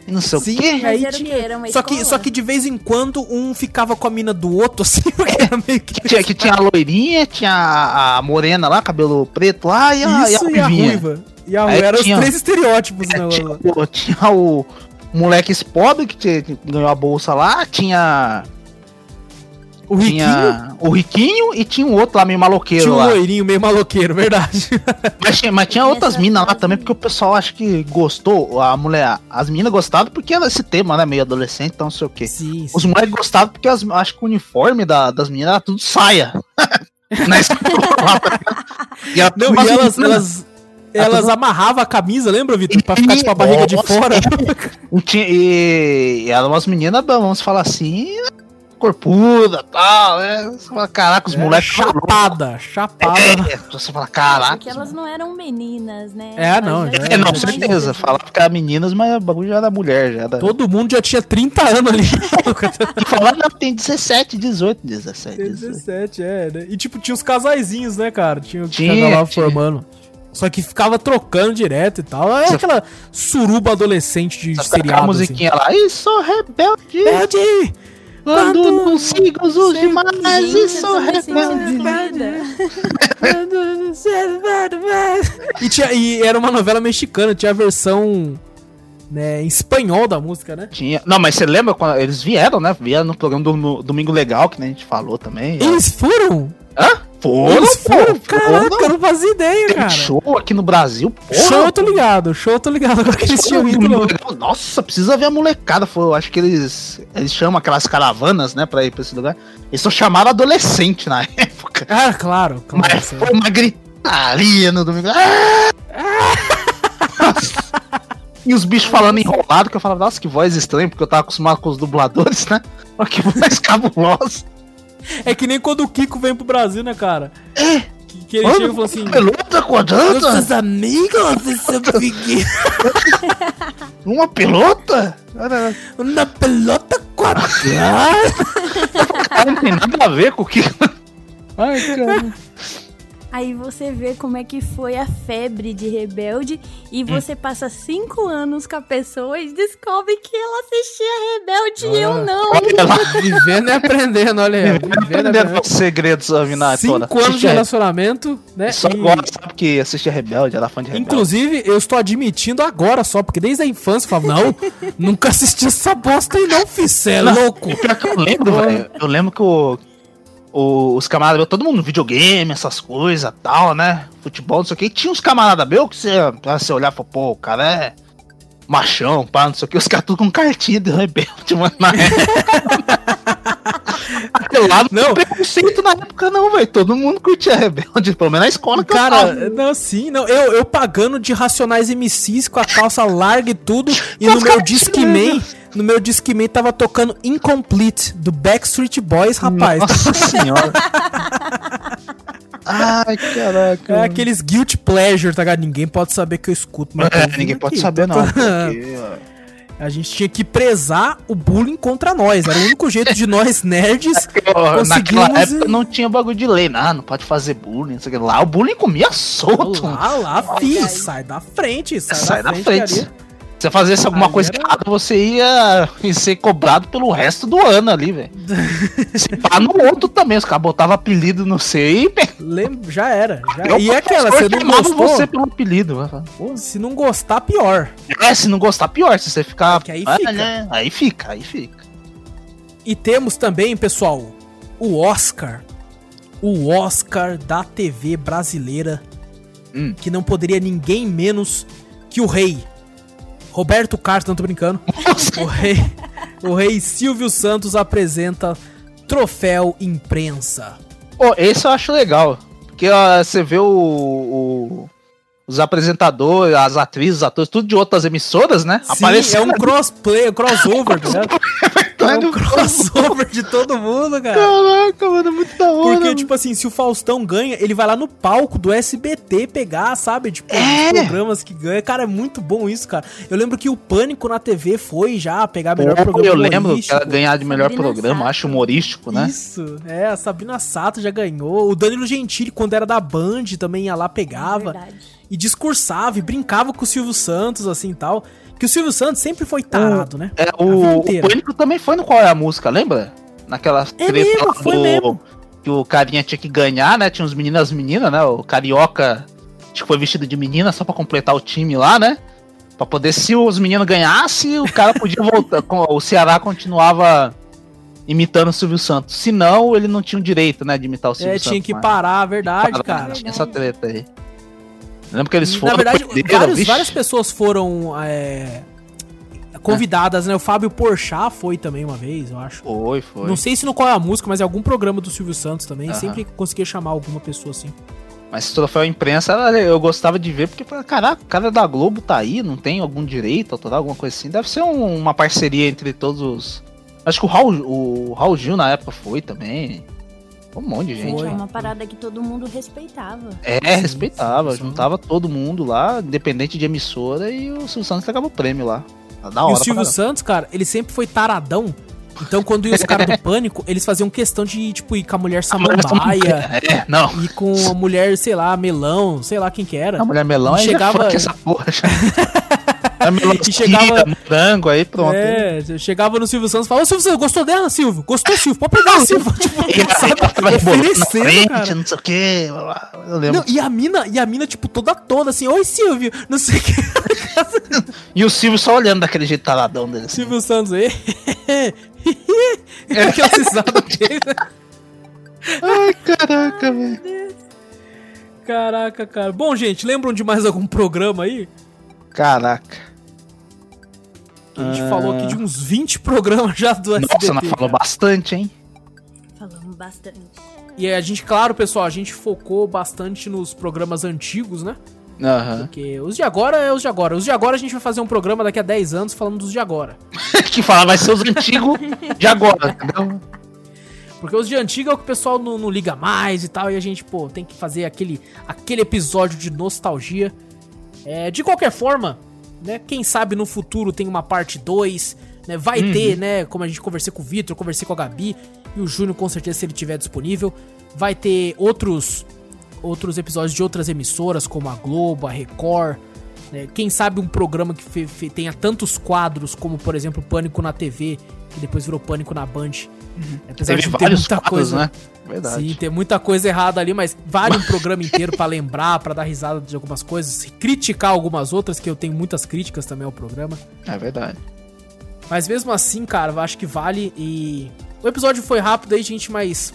e não sei Sim, o quê. Aí tinha- só que, só que de vez em quando um ficava com a mina do outro, assim, porque era meio que. Que tinha, que tinha a loirinha, tinha a, a morena lá, cabelo preto lá, e a, Isso e e a a ruivinha. ruiva. E a Aí ruiva. Eram tinha- os três estereótipos, É, né? tinha, o- tinha o moleque pobre que, tinha- que ganhou a bolsa lá, tinha, O riquinho tinha o riquinho e tinha um outro lá meio maloqueiro tinha um lá. loirinho meio maloqueiro, verdade. Mas tinha, mas tinha outras minas lá também, porque o pessoal acho que gostou, a mulher, as meninas gostaram porque era esse tema, né, meio adolescente, então não sei o quê. Sim, Os moleques gostaram porque as, acho que o uniforme da- das meninas era tudo saia. Na escola. e ela Não, e elas, meninas- elas, elas amarravam a camisa, lembra, Vitor? Pra ficar, tipo, a barriga de Nossa. fora. E, e, e eram umas meninas, vamos falar assim, corpuda tal, né? Você fala, caraca, os moleques. chapada, chapada. É, você fala, caraca. Porque elas não eram meninas, né? É, não, já É, não, certeza. Falava que era meninas, mas o bagulho já era mulher, já era. Todo mundo já tinha 30 anos ali. E falava, não, tem 17, 18, 17, 18. 17, é, né? E tipo, tinha os casaizinhos, né, cara? Tinha o que Tinha, lá tinha. formando. Só que ficava trocando direto e tal. É aquela suruba adolescente de aquela seriado, assim. musiquinha lá, e sou rebelde Rebelde! Quando quando não sigo os demais, e sou rebelde. excluída. e, tinha, e era uma novela mexicana, tinha a versão né, em espanhol da música, né? Tinha. Não, mas você lembra quando eles vieram, né? Vieram no programa do no Domingo Legal, que a gente falou também. Eles foram? Hã? Foram, Eles foram? pô, Caraca, eu não fazia ideia, Tem cara. show aqui no Brasil, porra. Show eu tô ligado, show eu tô ligado. Agora que eles tinham do ido. Nossa, precisa ver a molecada. Foi, eu acho que eles. Eles chamam aquelas caravanas, né, pra ir pra esse lugar. Eles só chamaram adolescente na época. Ah, claro, claro. Mas foi uma gritaria no domingo. Ah! E os bichos falando enrolado, que eu falava, nossa, que voz estranha, porque eu tava acostumado com os dubladores, né? Olha que voz cabulosa. É que nem quando o Kiko vem pro Brasil, né, cara? É. Que, que ele chega e fala assim... Pelota com a janta? Nossos amigos, esse amiguinho. Uma pelota? Na pelota quadrada. não tem nada a ver com o que. Ai, cara. Aí você vê como é que foi a febre de Rebelde e você passa cinco anos com a pessoa e descobre que ela assistia Rebelde e eu não. Vivendo e aprendendo, olha aí. Vivendo e Aprendendo os segredos da Vinatola. Cinco anos de relacionamento, né? Só E- agora sabe que assistia Rebelde, era fã de Rebelde. Inclusive, eu estou admitindo agora só, porque desde a infância eu falava, não, nunca assisti essa bosta aí não, fi, cê é louco. Pior que eu lembro, velho. Eu lembro que o- os camaradas todo mundo no videogame, essas coisas tal, né? Futebol, não sei o que. Tinha uns camaradas meus que você, pra você olhar e pô, o cara é machão, pá, não sei o que. Os caras tudo com cartinha de rebelde, mano. Na época. Aquele lá não preconceito na época, não, velho. Todo mundo curtia rebelde, pelo menos na escola que eu Cara, tava. não, sim, não. Eu, eu pagando de Racionais MCs com a calça larga e tudo, e no meu Discman, no meu Discman tava tocando Incomplete, do Backstreet Boys, rapaz. Nossa senhora. Ai, caraca. É aqueles guilty pleasure, tá ligado? Ninguém pode saber que eu escuto, mas eu tô É, ninguém pode aqui. saber, não. porque, A gente tinha que prezar o bullying contra nós. Era o único jeito de nós nerds ó, Naquela época não tinha bagulho de lei, não, não pode fazer bullying, não sei o que. Lá o bullying comia solto. Lá, lá, fi, sai da frente, sai, Sai da da frente. Você fazesse alguma coisa era- errada, você ia, ser cobrado pelo resto do ano ali, velho. Se pá no outro também, os caras botavam apelido no seu e Lem- já era. já- Eu, E aquela, você não gostou? você pelo apelido. pô, Se não gostar, pior. É, se não gostar, pior. Se você ficar. É aí Ah, fica. né? Aí fica, aí fica. E temos também, pessoal, o Oscar. O Oscar da TV brasileira. Hum. Que não poderia ninguém menos que o rei. Roberto Carlos, não tô brincando. o rei, o rei Silvio Santos apresenta troféu imprensa. Pô, esse eu acho legal. Porque ó, você vê o, o- os apresentadores, as atrizes, os atores, tudo de outras emissoras, né? Sim, é um crossplay, um crossover, ligado? É um um crossover de todo mundo, cara. Caraca, mano, é muito da hora. Porque, mano. tipo assim, se o Faustão ganha, ele vai lá no palco do SBT pegar, sabe? Tipo, É. os programas que ganha. Cara, é muito bom isso, cara. Eu lembro que o Pânico na TV foi já pegar melhor Pô, programa eu lembro que ela ganhar de melhor Sabrina programa, Sato. acho humorístico, né? Isso, é, a Sabrina Sato já ganhou. O Danilo Gentili, quando era da Band, também ia lá, pegava. Verdade. e discursava e brincava com o Silvio Santos, assim e tal. Que o Silvio Santos sempre foi tarado, né? É, o, o. Pânico também foi no Qual é a Música, lembra? Naquela É mesmo, foi mesmo. que o carinha tinha que ganhar, né? Tinha uns meninos e as meninas, né? O Carioca acho que foi vestido de menina só pra completar o time lá, né? Pra poder, se os meninos ganhassem, o cara podia voltar. com- o Ceará continuava imitando o Silvio Santos. Se não, ele não tinha o direito, né, de imitar o Silvio É, Santos. tinha que parar, a verdade, cara. Tinha essa treta aí. Lembro que eles foram. Na verdade, vários- várias pessoas foram é, convidadas, né? O Fábio Porchat foi também uma vez, eu acho. Foi, foi. Não sei se no qual é a música, mas em algum programa do Silvio Santos também. Aham. Sempre conseguia chamar alguma pessoa assim. Mas esse troféu imprensa eu gostava de ver, porque, falei, caraca, o cara da Globo tá aí, não tem algum direito autoral, alguma coisa assim. Deve ser um- uma parceria entre todos os. Acho que o Raul, o Raul Gil na época foi também. Um monte de gente. Foi. É uma parada que todo mundo respeitava. É, Sim, respeitava, sim. juntava todo mundo lá, independente de emissora, e o Silvio Santos entregava o prêmio lá. Da e hora o pra Silvio caramba. Santos, cara, ele sempre foi taradão. Então, quando ia os caras do pânico, eles faziam questão de, tipo, ir com a mulher samambaia, É, não. ir com a mulher, sei lá, melão, sei lá quem que era. A mulher melão E aí chegava- essa porra. É E chegava- morango aí, pronto. É, chegava no Silvio Santos e falava, ô Silvio Santos, gostou dela, Silvio? Gostou, Silvio? Pode pegar, Silvio. Tipo, E sabe, oferecendo, frente, cara. não sei o que. Eu lembro. Não, e a mina, e a mina, tipo, toda toda assim, oi Silvio, não sei o que. E o Silvio só olhando daquele jeito taradão dele. assim. Silvio Santos aí. Aquela risada dele. né? Ai, caraca, velho. Caraca, cara. Bom, gente, lembram de mais algum programa aí? Caraca. A gente falou aqui de uns 20 programas já do SBT. Nossa, nós falou bastante, hein? Falamos bastante. E a gente, claro, pessoal, a gente focou bastante nos programas antigos, né? Aham. Porque os de agora é os de agora. Os de agora a gente vai fazer um programa daqui a 10 anos falando dos de agora. que fala, vai ser os antigos de agora, entendeu? Porque os de antigo é o que o pessoal não, não liga mais e tal, e a gente, pô, tem que fazer aquele, aquele episódio de nostalgia. É, de qualquer forma, né? Quem sabe no futuro tem uma parte 2, né? Vai Uhum. ter, né? Como a gente conversei com o Vitor, conversei com a Gabi e o Júnior com certeza se ele tiver disponível, vai ter outros outros episódios de outras emissoras como a Globo, a Record, né? Quem sabe um programa que tenha tantos quadros como, por exemplo, Pânico na TV, que depois virou Pânico na Band. Apesar Teve de ter muita quadros, coisa, né? Verdade. Sim, tem muita coisa errada ali, mas vale um programa inteiro pra lembrar, pra dar risada de algumas coisas, criticar algumas outras, que eu tenho muitas críticas também ao programa. É verdade. Mas mesmo assim, cara, eu acho que vale e. O episódio foi rápido aí, gente, mas.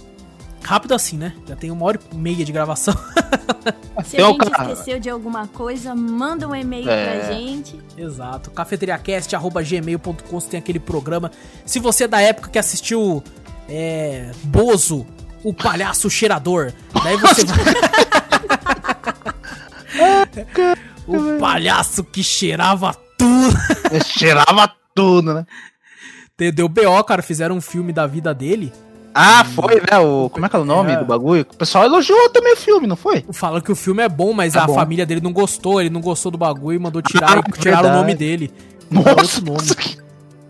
Rápido assim, né? Já tem uma hora e meia de gravação. Se a gente esqueceu de alguma coisa, manda um e-mail É. pra gente. Exato. cafeteriacast.gmail.com tem aquele programa. Se você é da época que assistiu é, Bozo, o palhaço cheirador, daí você vai. o palhaço que cheirava tudo. Ele cheirava tudo, né? Entendeu? BO, cara, fizeram um filme da vida dele. Ah, foi, né? O, como é que é o nome É. do bagulho? O pessoal elogiou também o filme, não foi? Falaram que o filme é bom, mas É a bom. família dele não gostou. Ele não gostou do bagulho e mandou tirar Ah, e tiraram o nome dele. Nossa, outro nome. nossa, que-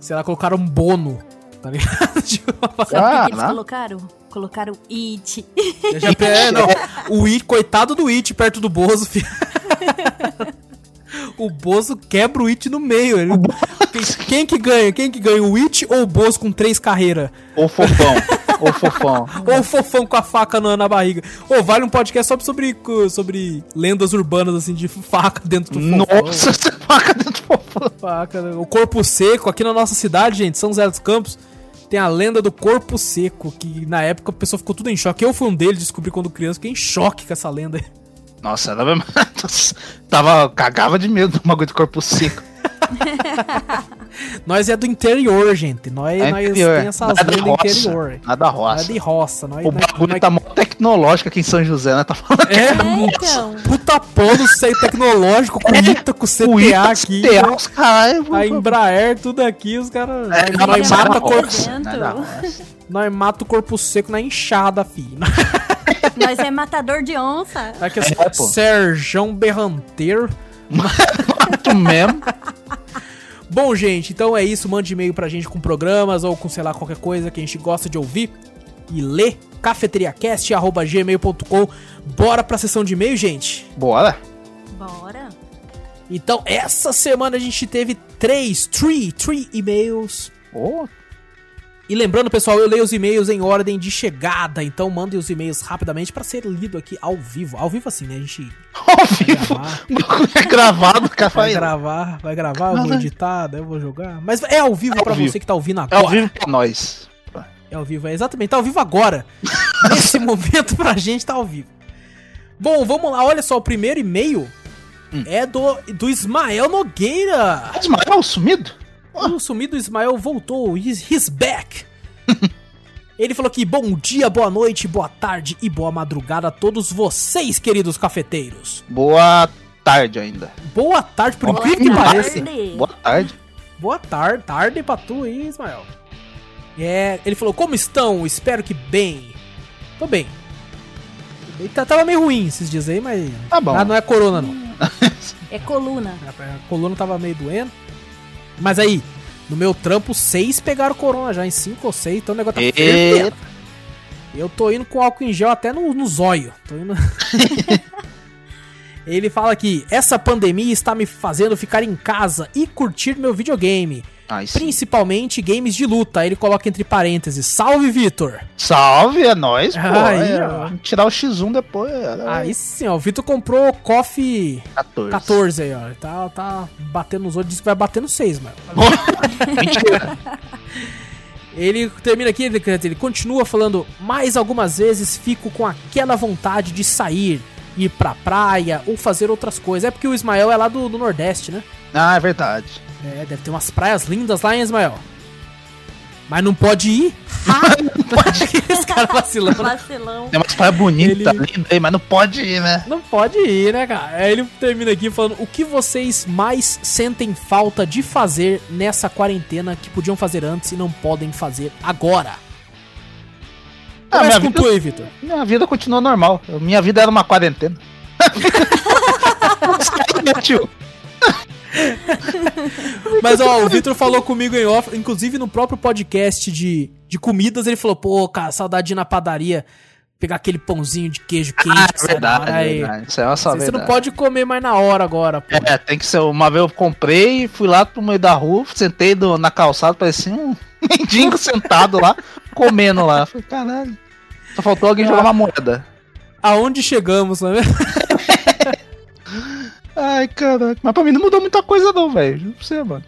Sei lá, colocaram um bono. Tá ligado? Tipo, Sabe o que, eles Ah, colocaram? Colocaram It. Eu já é, não. O It, coitado do It perto do Bozo, filho. O Bozo quebra o It no meio. Ele- Quem, que ganha? Quem que ganha? O It ou o Bozo com três carreiras? Ô fofão, ô fofão. Ou o fofão com a faca na, na barriga? Ou vale um podcast só sobre, sobre lendas urbanas, assim, de faca dentro do fofão. Nossa, faca dentro do fofão. Faca, né? O corpo seco, aqui na nossa cidade, gente, São José dos Campos, tem a lenda do corpo seco, que na época a pessoa ficou tudo em choque. Eu fui um deles, descobri quando criança, fiquei em choque com essa lenda. Nossa, ela mesmo. Tava. Cagava de medo do bagulho do corpo seco. Nós é do interior, gente. Nós, É nós interior. tem essas Nada lendas roça, interior. Nada é roça. de roça. Nós, O nós- bagulho nós- tá mó tecnológico aqui em São José, né? Tá falando É, É, um então. puta polo sem tecnológico, com ITA, com CTA o Ita, aqui. CTA, os caralho. A Embraer, tudo aqui, os caras. É, nós, nada nós mata nada corpo. Nada nós mata o corpo seco na enxada, filho. Nós é matador de onça. Aqui, É, pô. Serjão Berranteiro. Muito mesmo. Bom, gente, então é isso. Mande e-mail pra gente com programas ou com, sei lá, qualquer coisa que a gente gosta de ouvir e ler. cafeteriacast.gmail.com Bora pra sessão de e-mail, gente? Bora. Bora. Então, essa semana a gente teve três, three, three e-mails. Ô, E lembrando, pessoal, eu leio os e-mails em ordem de chegada, então mandem os e-mails rapidamente pra ser lido aqui ao vivo. Ao vivo assim, né? A gente ao vivo. é gravado, cara. vai gravar, vai gravar, eu vou editar, daí eu vou jogar. Mas é ao vivo É vivo. você que tá ouvindo É agora. ao vivo pra nós. É ao vivo, é exatamente. Tá ao vivo agora. Nesse momento pra gente tá ao vivo. Bom, vamos lá. Olha só, o primeiro e-mail Hum. é do, do Ismael Nogueira. Ismael sumido? O sumido Ismael voltou. He's, he's back. Ele falou que bom dia, boa noite, boa tarde e boa madrugada a todos vocês, queridos cafeteiros. Boa tarde ainda. Boa tarde, por Boa incrível que pareça. Boa tarde. Boa tarde, tarde pra tu aí, Ismael. É, ele falou, como estão? Espero que bem. Tô bem. Ele tá- tava meio ruim esses dias aí, mas. Tá bom. Ah, não é corona, não. É coluna. A coluna tava meio doendo. Mas aí, no meu trampo, seis pegaram corona já, em cinco ou seis, então o negócio tá fervendo. Eu tô indo com álcool em gel até no, no zóio. Tô indo. Ele fala que essa pandemia está me fazendo ficar em casa e curtir meu videogame. Sim. Principalmente games de luta. Aí ele coloca entre parênteses. Salve, Vitor! Salve, é nóis, pô. Aí, É, ó. Tirar o X1 depois. é, Aí sim, ó. O Vitor comprou o Coffee 14. 14 aí, ó. Tá, tá batendo nos outros. Diz que vai bater no 6, mano. Mentira. Ele termina aqui, ele, ele continua falando, mais algumas vezes fico com aquela vontade de sair, ir pra praia ou fazer outras coisas. É porque o Ismael é lá do, do Nordeste, né? Ah, é verdade. É, deve ter umas praias lindas lá, hein, Ismael? Mas não pode ir? não pode ir, esse cara vacilando. Vacilão. Tem umas praias bonitas, Ele- lindas aí, mas não pode ir, né? Não pode ir, né, cara? Aí ele termina aqui falando o que vocês mais sentem falta de fazer nessa quarentena que podiam fazer antes e não podem fazer agora. Ah, minha com vida- tu aí, Vitor. Minha vida continua normal. Minha vida era uma quarentena. Sai, meu tio. Mas ó, o Vitor falou comigo em off, inclusive no próprio podcast de, de comidas, ele falou, pô, cara, saudade de ir na padaria. Pegar aquele pãozinho de queijo quente. Ah, é verdade, é verdade. Isso é uma só Você verdade. não pode comer mais na hora agora, pô. É, tem que ser. Uma vez eu comprei, fui lá pro meio da rua, sentei do- na calçada, parecia um mendigo sentado lá, comendo lá. Falei, caralho. Só faltou alguém jogar uma moeda. Aonde chegamos, não é mesmo? Ai, caraca. Mas pra mim não mudou muita coisa, não, velho. Pra você, mano.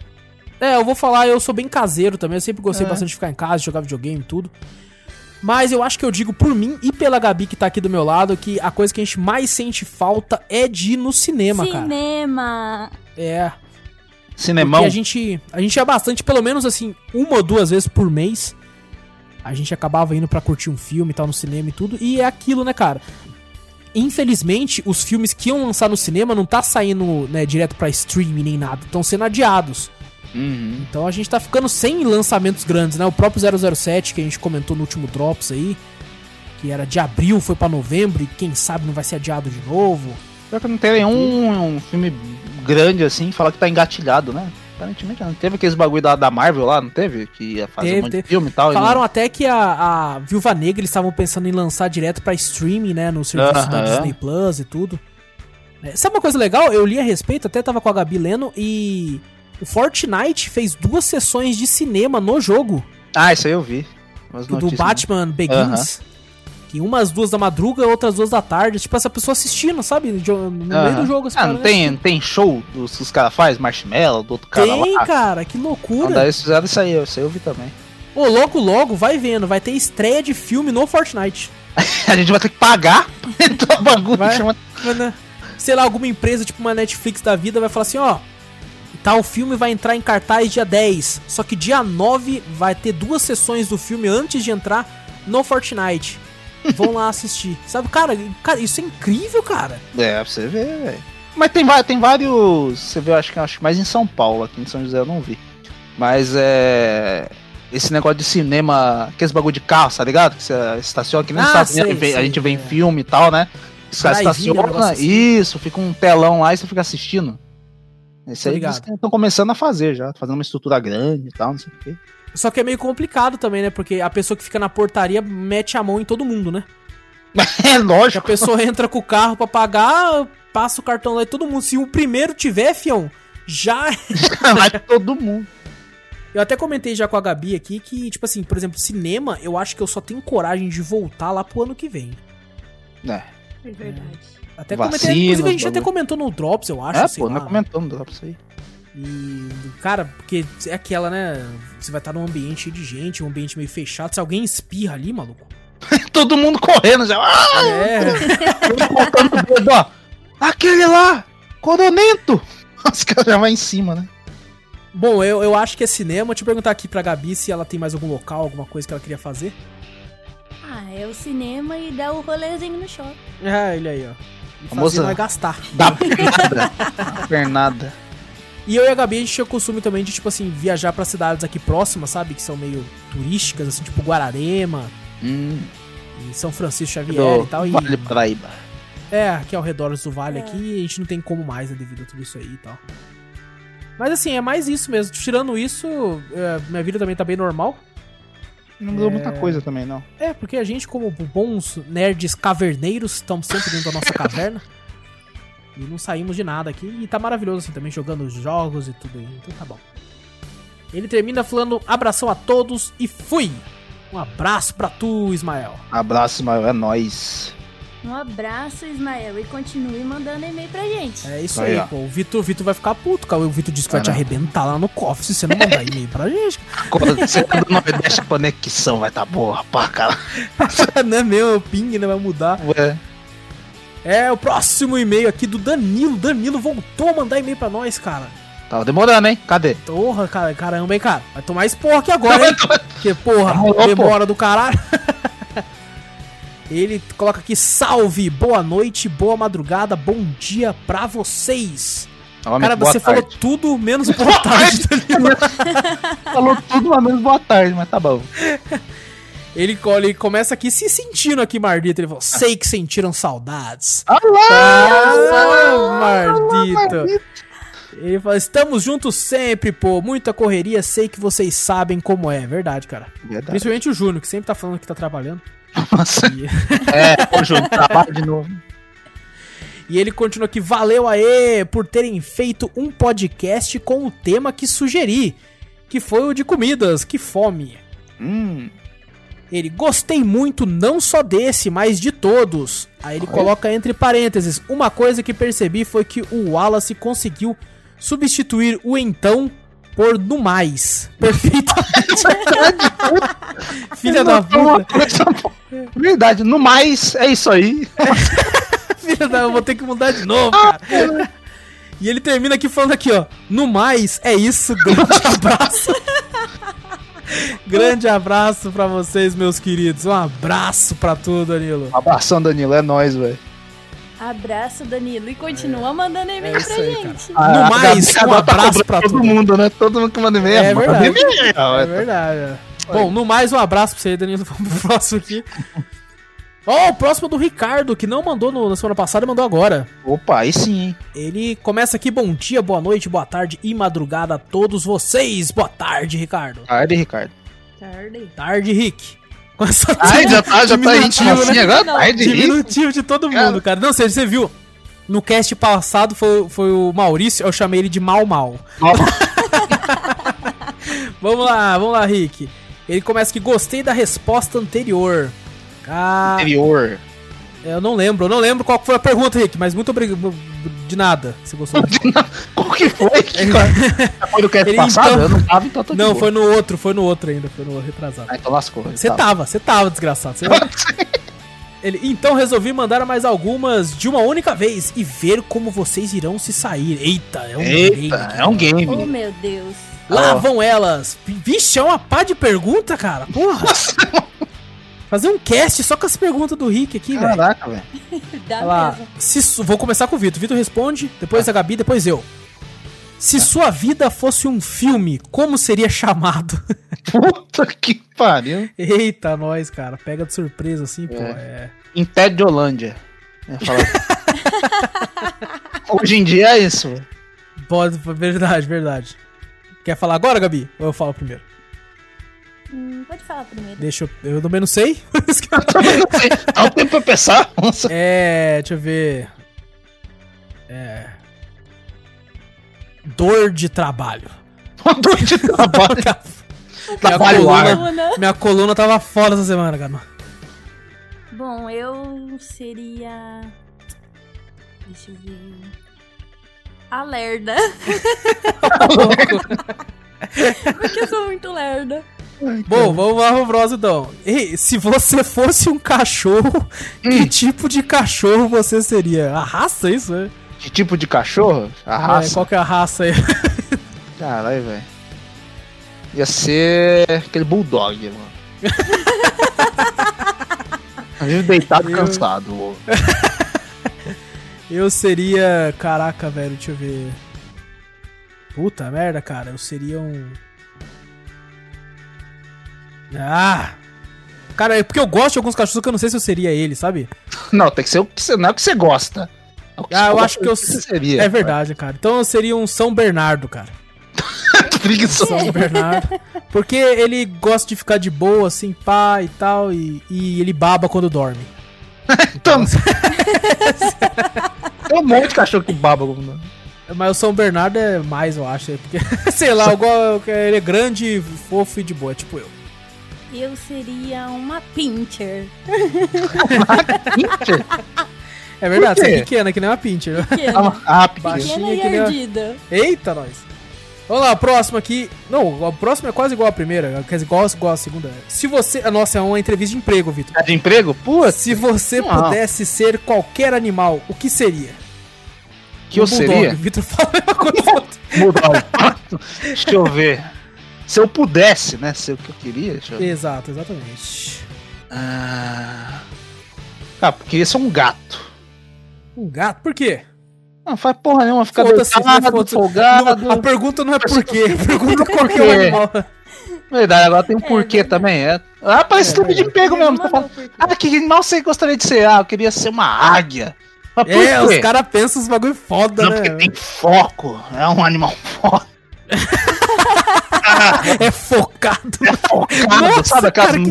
É, eu vou falar, eu sou bem caseiro também. Eu sempre gostei É. bastante de ficar em casa, jogar videogame e tudo. Mas eu acho que eu digo por mim e pela Gabi que tá aqui do meu lado que a coisa que a gente mais sente falta é de ir no cinema, cara. Cinema. É. Cinemão. Porque a gente, a gente ia bastante, pelo menos assim, uma ou duas vezes por mês. A gente acabava indo pra curtir um filme e tal no cinema e tudo. E é aquilo, né, cara? Infelizmente, os filmes que iam lançar no cinema não tá saindo, né, direto pra streaming nem nada. Estão sendo adiados. Uhum. Então a gente tá ficando sem lançamentos grandes, né? O próprio 007 que a gente comentou no último Drops aí, que era de abril, foi pra novembro e quem sabe não vai ser adiado de novo. Pior que não tem nenhum um filme grande assim, fala que tá engatilhado, né? Aparentemente não. Teve aqueles bagulho da, da Marvel lá, não teve? Que ia fazer Teve, um monte teve. de filme e tal. e Falaram não- até que a, a Viúva Negra eles estavam pensando em lançar direto pra streaming, né? No serviço da Aham. Disney Plus e tudo. É, sabe uma coisa legal? Eu li a respeito, até tava com a Gabi lendo, e o Fortnite fez duas sessões de cinema no jogo. Ah, isso aí eu vi. Umas do né? Batman Begins. Que umas duas da madruga, outras duas da tarde. Tipo, essa pessoa assistindo, sabe? No meio do jogo. Ah, não tem, tem show dos que os caras fazem? Marshmallow, do outro cara Tem, lá? cara, que Não, loucura. daí eles fizeram isso aí, isso aí eu vi também. Ô, logo, logo, vai vendo, vai ter estreia de filme no Fortnite. A gente vai ter que pagar o bagulho Vai. chama... Né? Sei lá, alguma empresa, tipo uma Netflix da vida, vai falar assim, ó. Tal filme vai entrar em cartaz dia 10. Só que dia 9 vai ter duas sessões do filme antes de entrar no Fortnite. Vão lá assistir. Sabe, cara, cara, isso é incrível, cara. É, pra você ver, velho. Mas tem, tem vários. Você vê, acho que acho que mais em São Paulo, aqui em São José eu não vi. Mas é. Esse negócio de cinema, aqueles bagulho de carro, tá ligado? Que você estaciona, que nem Ah, Estados Unidos, sei, a sei, gente vê em é. filme e tal, né? Os caras estacionam, assim. isso, fica um telão lá e você fica assistindo. Esse aí eles estão começando a fazer já, fazendo uma estrutura grande e tal, não sei o quê. Só que é meio complicado também, né? Porque a pessoa que fica na portaria mete a mão em todo mundo, né? É Que a lógico. pessoa entra com o carro pra pagar, passa o cartão lá e todo mundo. Se o primeiro tiver, fião, já Vai todo mundo. Eu até comentei já com a Gabi aqui que, tipo assim, por exemplo, cinema, eu acho que eu só tenho coragem de voltar lá pro ano que vem. É, É verdade. Até Vacina, comentei, inclusive a gente até comentou no Drops, eu acho, é sei pô, lá. não comentando, dá pra isso aí. E, cara, porque é aquela, né? Você vai estar num ambiente cheio de gente, um ambiente meio fechado. Se alguém espirra ali, maluco. Todo mundo correndo já. Ah, É. dedo, ó. Aquele lá, coronento. Os caras já vão em cima, né? Bom, eu, eu acho que é cinema. Deixa eu perguntar aqui pra Gabi se ela tem mais algum local, alguma coisa que ela queria fazer. Ah, é o cinema e dá o rolezinho no shopping. Ah, ele aí, ó. E fazer Famosa- vai gastar. Dá pernada. Dá pernada. E eu e a Gabi, a gente tinha o costume também de, tipo assim, viajar pra cidades aqui próximas, sabe? Que são meio turísticas, assim, tipo Guararema, Hum, e São Francisco Xavier do e tal. E, Vale Paraíba. é, aqui ao redor do vale É. aqui, e a gente não tem como mais, né, devido a tudo isso aí e tal. Mas assim, é mais isso mesmo. Tirando isso, é, minha vida também tá bem normal. Não mudou É. muita coisa também, não. É, porque a gente, como bons nerds caverneiros, estamos sempre dentro da nossa caverna. E não saímos de nada aqui. E tá maravilhoso assim também, jogando jogos e tudo aí. Então tá bom. Ele termina falando abração a todos e fui! Um abraço pra tu, Ismael. Abraço, Ismael, é nóis. Um abraço, Ismael, e continue mandando e-mail pra gente. É isso Aí, aí, pô. O Vitor, o Vitor vai ficar puto, cara. O Vitor disse que vai te Caramba. arrebentar lá no cofre se você não mandar e-mail pra gente. Quando você não deixa a conexão, vai tá boa pra cara. não é meu, o ping, né? Vai mudar. Ué, É o próximo e-mail aqui do Danilo. Danilo voltou a mandar e-mail pra nós, cara. tava demorando, hein? Cadê? Porra, cara, caramba, hein, cara. Vai tomar esporro aqui agora, hein? Porque, porra, Demorou, demora do caralho. Ele coloca aqui, salve, boa noite, boa madrugada, bom dia pra vocês. Homem, Cara, você tarde. falou tudo menos boa tarde. Danilo. falou tudo, mas menos boa tarde, mas tá bom. Ele, ele começa aqui se sentindo aqui, Mardito. Ele falou, sei que sentiram saudades. Olá! Ah, Mardito. Ele fala, estamos juntos sempre, pô. Muita correria, sei que vocês sabem como é. Verdade, cara. Verdade. Principalmente o Júnior, que sempre tá falando que tá trabalhando. Nossa. E, É, pô, Júnior, trabalho de novo. e ele continua aqui, valeu aê por terem feito um podcast com o tema que sugeri, que foi o de comidas, que fome. Hum, Ele, gostei muito não só desse, mas de todos. Aí ele coloca entre parênteses, uma coisa que percebi foi que o Wallace conseguiu substituir o então por no mais. Perfeitamente. Filha da puta. Verdade, no mais, é isso aí. Filha da, eu vou ter que mudar de novo, cara. E ele termina aqui falando aqui, ó. No mais, é isso. Grande abraço. Grande abraço pra vocês, meus queridos. Um abraço pra tudo, Danilo. Um abração, Danilo, é nóis, velho. Abraço, Danilo. E continua mandando e-mail É pra aí, gente. Ah, No mais, um abraço pra todo todo mundo, né? Todo mundo que manda e-mail. É manda verdade. e-mail. É verdade. Bom, no mais, um abraço pra você, Danilo. Vamos pro próximo aqui. Ó, o próximo é do Ricardo, que não mandou no- na semana passada e mandou agora. Opa, aí sim, hein? Ele começa aqui, bom dia, boa noite, boa tarde e madrugada a todos vocês. Boa tarde, Ricardo. Tarde, Ricardo. Tarde. Tarde, Rick. Com essa Ai, já tá, já tá íntimo Diminutivo, assim né? agora? Não, Tarde, Rick. Diminutivo de todo mundo, cara. Não sei, você viu. No cast passado foi, foi o Maurício, eu chamei ele de Mal Mal. Vamos lá, vamos lá, Rick. Ele começa que gostei da resposta anterior. Ah, Interior. eu não lembro, eu não lembro qual foi a pergunta, Rick, mas muito obrigado. De nada, você gostou. Qual que foi? Foi do cast Ele, passado? então- Eu não tava, então tô Não, boa. foi no outro, foi no outro ainda, foi no retrasado. Ah, então lascou. Você tava, você tava, desgraçado. Você- Ele, então resolvi mandar mais algumas de uma única vez e ver como vocês irão se sair. Eita, é um game. Eita, é um game. Oh, meu Deus. Lá Ó. vão elas. Vixe, é uma pá de pergunta, cara. Porra. Fazer um cast só com as perguntas do Rick aqui, velho. Caraca, velho. Dá lá. Se Vou começar com o Vitor. Vitor responde, depois Tá. a Gabi, depois eu. Se sua vida fosse um filme, como seria chamado? Puta que pariu. Eita, nós, cara. Pega de surpresa assim, pô. É. Em Ted de Holândia. Falar. Hoje em dia é isso. Pode, verdade, verdade. Quer falar agora, Gabi? Ou eu falo primeiro? Hum, pode falar primeiro. Deixa eu. Eu também não sei. Dá um tempo pra pensar. Nossa. é. Deixa eu ver. É. Dor de trabalho. Dor de trabalho. minha, Trabalho coluna, ar. Bruna. minha coluna tava foda essa semana, cara. Bom, eu seria. Deixa eu ver. A lerda. Porque eu sou muito lerda. Bom, vamos lá pro próximo então. Ei, se você fosse um cachorro, que tipo de cachorro você seria? A raça, isso, é? Que tipo de cachorro? A É, raça. qual que é a raça aí? Caralho, velho. Ia ser aquele bulldog, mano. Vive deitado e Eu- cansado. Eu seria. Caraca, velho, deixa eu ver. Puta merda, cara. Eu seria um. Ah! Cara, é porque eu gosto de alguns cachorros que eu não sei se eu seria ele, sabe? Não, tem que ser o que você, não é o que você gosta. É que Ah, você eu acho que eu- você seria. É verdade, cara. Então eu seria um São Bernardo, cara. Preguiçoso. São Bernardo. Porque ele gosta de ficar de boa, assim, pá e tal, e, e ele baba quando dorme. Então, tem um monte de cachorro que baba. como- Mas o São Bernardo é mais, eu acho. é Porque, sei lá, go- ele é grande, fofo e de boa, é tipo eu. Eu seria uma pincher. Pincher? É verdade, você é pequena, que nem uma pincher. Pequena. Ah. Baixinho. Pequena e a- ardida. Eita, nós. Vamos lá, próximo aqui. Não, a próxima é quase igual à primeira. Quer dizer, igual, igual à segunda. Se você. ah, Nossa, é uma entrevista de emprego, Vitor. É de emprego? Putz, Se você Não. pudesse ser qualquer animal, o que seria? que eu Um bulldog. seria? Vitor fala a mesma coisa. Bulldog. Deixa eu ver. Se eu pudesse, né? Ser o que eu queria. Eu. Exato, exatamente. Ah, Cara, porque ia ser um gato. Um gato? Por quê? Não faz porra nenhuma, fica deitado, foda-se. folgado. Não, a pergunta não é por quê. A pergunta é por que o quê? animal. Verdade, agora tem um É, porquê também. É. Ah, parece É, tudo de emprego mesmo. Tá falando, ah, que animal você gostaria de ser? Ah, eu queria ser uma águia. Mas por É, quê? os caras pensam os bagulho foda, Não, né? porque tem foco. É um animal foda. É focado. É focado, Nossa, sabe? Aquelas, cara, que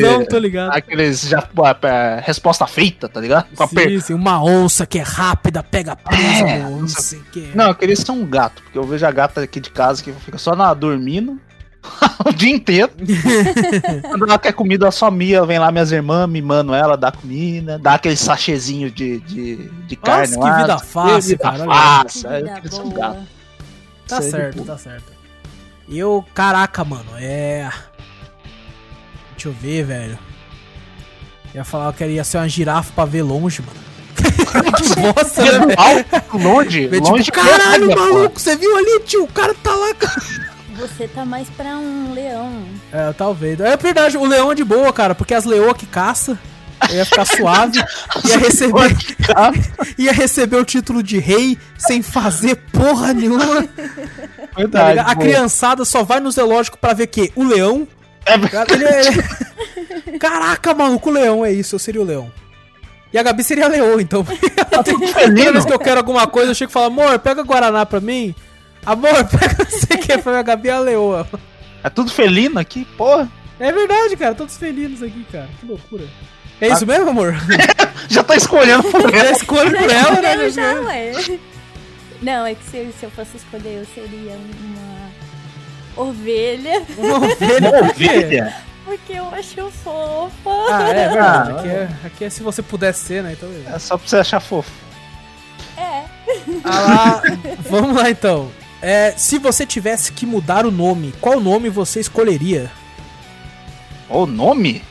aquele- tô ligado. aqueles já, é, resposta feita, tá ligado? Com per- Sim, sim, uma onça que é rápida, pega peso, É, que. Não, eu queria ser um gato, porque eu vejo a gata aqui de casa que fica só na, dormindo o dia inteiro. Quando ela quer comida, ela só mia, vem lá minhas irmãs, mimando ela, dá comida, dá aquele sachêzinho de, de, de carne que lá. vida fácil, vida cara, fácil. Que Eu vida queria ser um gato. Tá certo, tá certo. Eu, caraca, mano, é. Deixa eu ver, velho. Eu ia falar que ia ser uma girafa pra ver longe, mano. que bosta, né, velho? Longe, Vê, longe. tipo, caralho, águia, pô. maluco, você viu ali, tio? O cara tá lá, cara. Você tá mais pra um leão. É, talvez. É verdade, o leão é de boa, cara, porque as leoas que caça, eu ia ficar suave, ia receber, ia receber o título de rei sem fazer porra nenhuma. Tá Verdade, ligado? a criançada só vai no zoológico pra ver que o leão. É verdade. Ele é- Caraca, maluco, o leão é isso, eu seria o leão. E a Gabi seria a leoa, então. Toda felino. vez que eu quero alguma coisa, eu chego e falo, amor, pega Guaraná pra mim. Amor, pega não sei o que pra minha Gabi é a leoa. É tudo felino aqui, porra. É verdade, cara, todos felinos aqui, cara. Que loucura. É isso mesmo, amor? Já tá escolhendo por Já ela. escolhe por ela, né? Já, ué. Não, é que se, se eu fosse escolher, eu seria uma ovelha, Uma ovelha. Por quê? porque eu acho fofa. Ah, é verdade. Ah, Aqui é, aqui é se você pudesse ser, né? Então, É só pra você achar fofo. É. Ah lá, vamos lá então. É, se você tivesse que mudar o nome, qual nome você escolheria? O nome?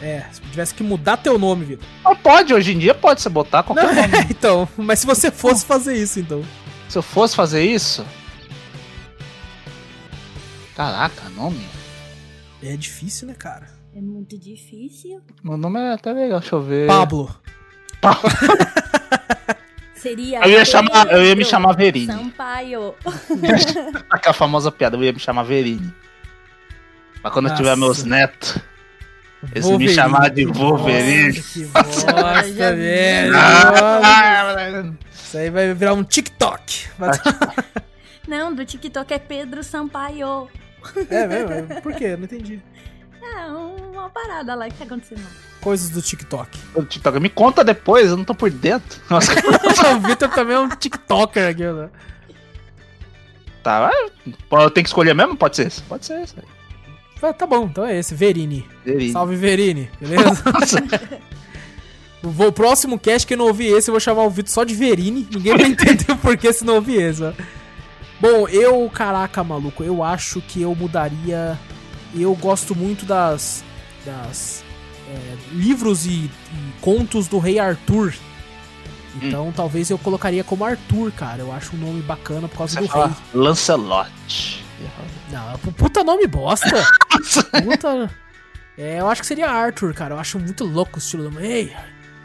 É, se tivesse que mudar teu nome, Vitor. Não pode, hoje em dia pode você botar qualquer Não, nome. é, então, mas se você fosse fazer isso, então. Se eu fosse fazer isso. Caraca, nome? É difícil, né, cara? É muito difícil. Meu nome é até legal, deixa eu ver. Pablo. Seria. Eu ia chamar- eu ia me chamar Verini. Sampaio. Aquela famosa piada, eu ia me chamar Verini. Mas quando eu tiver Nossa. meus netos, eles me Wolverine. chamar de Wolverine. Nossa, que bosta, Já vi. velho. Isso aí vai virar um TikTok. Não, do TikTok é Pedro Sampaio. É mesmo? Por quê? Não entendi. É, uma parada lá que tá acontecendo. Coisas do TikTok. o TikTok, me conta depois, eu não tô por dentro. Nossa, o Vitor também é um TikToker aqui, né? tá, eu tenho que escolher mesmo? Pode ser esse? Pode ser esse. Ah, Tá bom, então é esse, Verini. Verini. Salve, Verini, beleza? Nossa, o próximo cast que eu não ouvi esse, eu vou chamar o Vitor só de Verini. Ninguém vai entender o porquê se não ouvir esse, ó. Bom, eu, caraca, maluco, eu acho que eu mudaria. Eu gosto muito das. das. é, livros e, e contos do Rei Arthur. Então talvez eu colocaria como Arthur, cara. Eu acho um nome bacana por causa você do rei. Lancelot. Não, é pu- puta nome bosta. puta. É, eu acho que seria Arthur, cara. Eu acho muito louco o estilo do. Ei,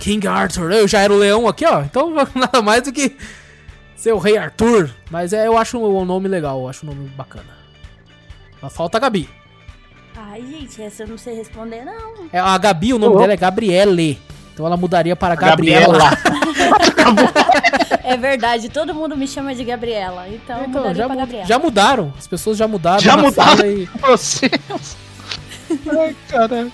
King Arthur. Eu já era o leão aqui, ó. Então nada mais do que ser o Rei Arthur. Mas é, eu acho um nome legal, eu acho um nome bacana. Mas falta a Gabi. Ai, gente, essa eu não sei responder, não. É, a Gabi, o nome Ô. dela é Gabriele. Então ela mudaria para Gabriela. É verdade, todo mundo me chama de Gabriela. Então, eu Então, mudaria já, Gabriela. já mudaram. As pessoas já mudaram. Já mudaram? e- Você. Ai, caralho.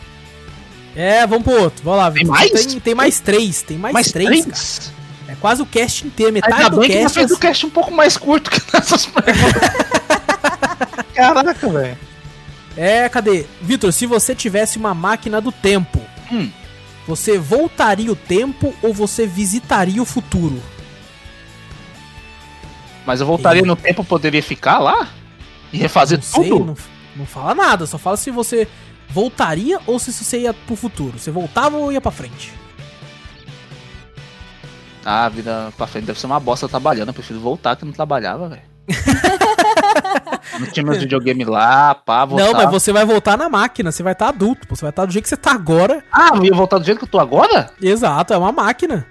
É, vamos pro outro. Vamos lá, Tem mais? Tem, tem mais três. Tem mais, Mais três, três? cara. É quase o cast inteiro. Metade Ainda do bem que cast. você fez é o cast um pouco mais curto que nessas perguntas. Caraca, velho. É, cadê? Vitor, se você tivesse uma máquina do tempo, Hum. você voltaria o tempo ou você visitaria o futuro? Mas eu voltaria no tempo, poderia ficar lá? E refazer não sei, tudo? não, não fala nada, só fala se você voltaria ou se você ia pro futuro. Você voltava ou ia pra frente? Ah, a vida pra frente deve ser uma bosta trabalhando. Eu prefiro voltar que eu não trabalhava, velho. não tinha meus videogame lá, pá, voltar. Não, mas você vai voltar na máquina, você vai estar adulto, pô, você vai estar do jeito que você tá agora. Ah, eu ia voltar do jeito que eu tô agora? Exato, é uma máquina.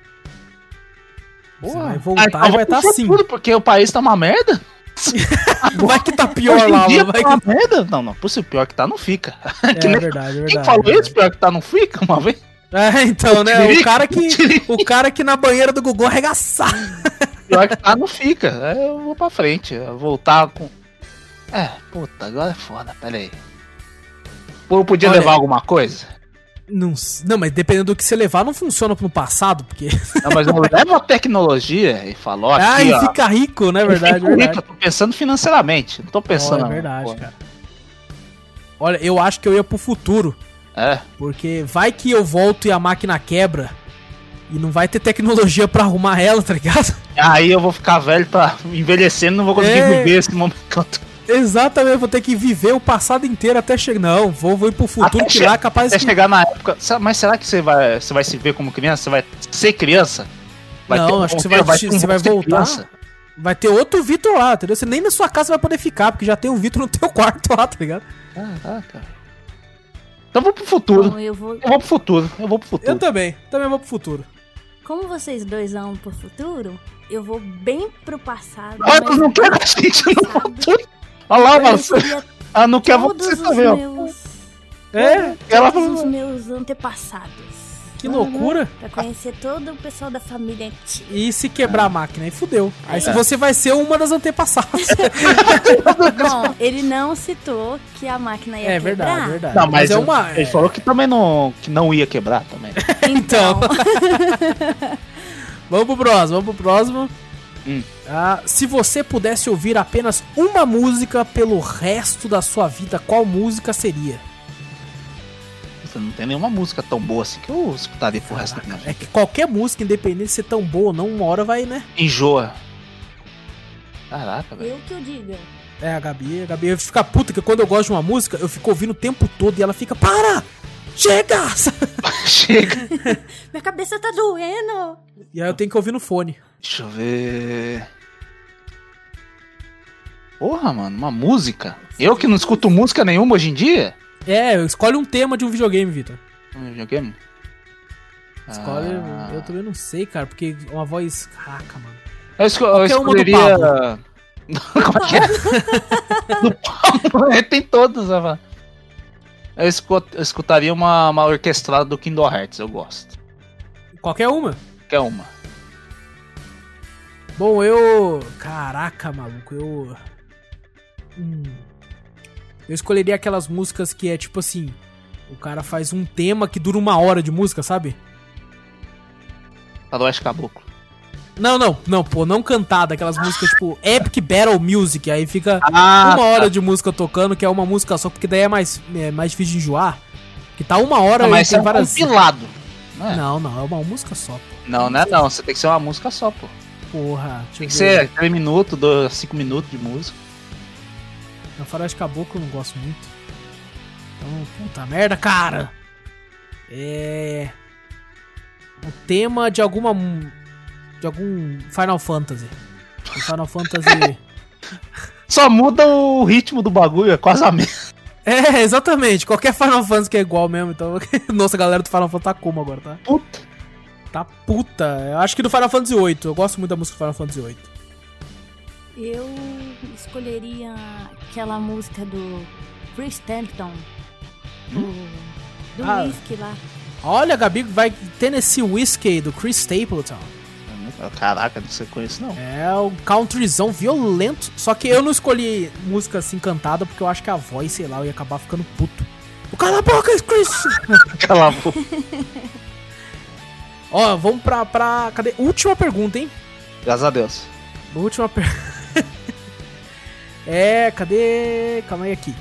Você vai Ah, voltar então e vai estar pro assim. porque o país tá uma merda. Vai que tá pior lá, dia mano. Vai tá que... merda. Não, não, possível, pior que tá não fica. É que nem- verdade, é verdade. Quem falou é isso, pior que tá não fica, uma vez? É, então, né? O cara que, o cara que na banheira do Gugu arregaçar. Pior que tá, não fica. Aí eu vou pra frente. Eu voltar com. É, puta, agora é foda, pera aí. Eu podia Olha levar alguma coisa? Não, não, mas dependendo do que você levar, não funciona no passado, porque. Não, mas eu levo a tecnologia e falo, ó, ah, aqui, e ó. fica rico, né? Verdade, rico, verdade. eu tô pensando financeiramente. Não tô pensando. Ó, é não, verdade, pô. cara. Olha, eu acho que eu ia pro futuro. É. Porque vai que eu volto e a máquina quebra. E não vai ter tecnologia pra arrumar ela, tá ligado? Aí eu vou ficar velho pra envelhecendo, não vou conseguir É. viver esse momento que eu. Exatamente, vou ter que viver o passado inteiro até chegar. Não, vou, vou ir pro futuro, Até que lá é capaz Até que. chegar na época. Mas será que você vai, você vai se ver como criança? Você vai ser criança? Não, ter um acho que você vai- ter você vai voltar. Vai ter outro Vitor lá, entendeu? Você nem na sua casa vai poder ficar, porque já tem um Vitor no teu quarto lá, tá ligado? Caraca. Então eu vou pro futuro. Bom, eu vou. Eu vou pro futuro. Eu vou pro futuro. Eu também, também vou pro futuro. Como vocês dois vão pro futuro, eu vou bem pro passado. Olha, mas não quer a gente no futuro. Olha lá, mano. Ela não quer você também, ó. meus, É, Ela todos os meus antepassados. que loucura. Pra conhecer todo o pessoal da família antiga. E se quebrar a máquina, aí fudeu. Aí É. você vai ser uma das antepassadas. Bom, ele não citou que a máquina ia é quebrar. verdade, verdade. Não, mas, é eu- uma. ele falou que também não, que não ia quebrar também. Então, Vamos pro próximo, vamos pro próximo. Hum. Ah, se você pudesse ouvir apenas uma música pelo resto da sua vida, qual música seria? Você não tem nenhuma música tão boa assim que eu escutaria pro resto da minha É vida. que qualquer música, independente de ser tão boa ou não, uma hora vai, né? Enjoa. Caraca, velho. eu que eu diga. É, a Gabi, a Gabi fica puta que quando eu gosto de uma música, eu fico ouvindo o tempo todo e ela fica, para! Chega! Chega. Minha cabeça tá doendo. E aí eu tenho que ouvir no fone. Deixa eu ver. Porra, mano, uma música? Eu que não escuto música nenhuma hoje em dia? É, escolhe um tema de um videogame, Vitor. Um videogame? Escolhe. Ah. Eu também não sei, cara, porque uma voz. Caraca, mano. Eu, esco eu Qualquer escolheria. Como é que é? do Pablo, é, tem todos, né? Eu, eu escutaria uma, uma orquestrada do Kingdom Hearts, eu gosto. Qualquer uma. Quer uma? Bom, eu. Caraca, maluco, eu. Hum. Eu escolheria aquelas músicas que é tipo assim. O cara faz um tema que dura uma hora de música, sabe? Faroeste Caboclo. Não, não, não, pô, não cantada, aquelas músicas tipo Epic Battle Music, aí fica Ah, uma hora de música tocando, que é uma música só, porque daí é mais, é mais difícil de enjoar. Que tá uma hora Não, mas tem é várias. compilado. Não, é? Não, não, é uma música só, pô. não, não é não. Você tem que ser uma música só, pô. Porra. Tem que ser 3 minutos, 5 minutos de música. Na Faroeste Caboclo eu não gosto muito. Então, puta merda, cara. É. O tema de alguma. De algum Final Fantasy. O Final Fantasy. Só muda o ritmo do bagulho, é quase a mesma. é, exatamente. Qualquer Final Fantasy que é igual mesmo. Então, nossa, a galera do Final Fantasy tá como agora, tá? Puta. Tá puta. Eu acho que do Final Fantasy VIII. Eu gosto muito da música do Final Fantasy VIII. Eu escolheria aquela música do Chris Templeton. Do, do Ah. whisky lá. Olha, Gabi, vai Tennessee Whiskey do Chris Stapleton. Caraca, não sei conheço não. É um countryzão violento. Só que eu não escolhi música assim cantada porque eu acho que a voz, sei lá, eu ia acabar ficando puto. O cala a boca, Chris! Cala a boca. Ó, vamos pra, pra. Cadê? Última pergunta, hein? Graças a Deus. Última pergunta. é, cadê? Calma aí aqui.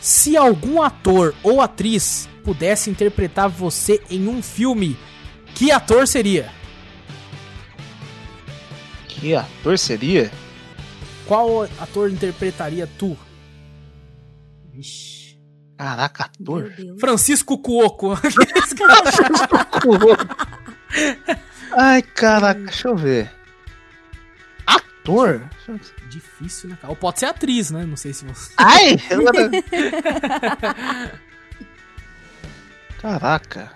Se algum ator ou atriz pudesse interpretar você em um filme, que ator seria? Que ator seria? Qual ator interpretaria tu? Vixe. Caraca, ator? Deus. Francisco Cuoco. Ai, caraca, deixa eu ver. Ator? Difícil, né, cara? Ou pode ser atriz, né? Não sei se você. Ai! Caraca.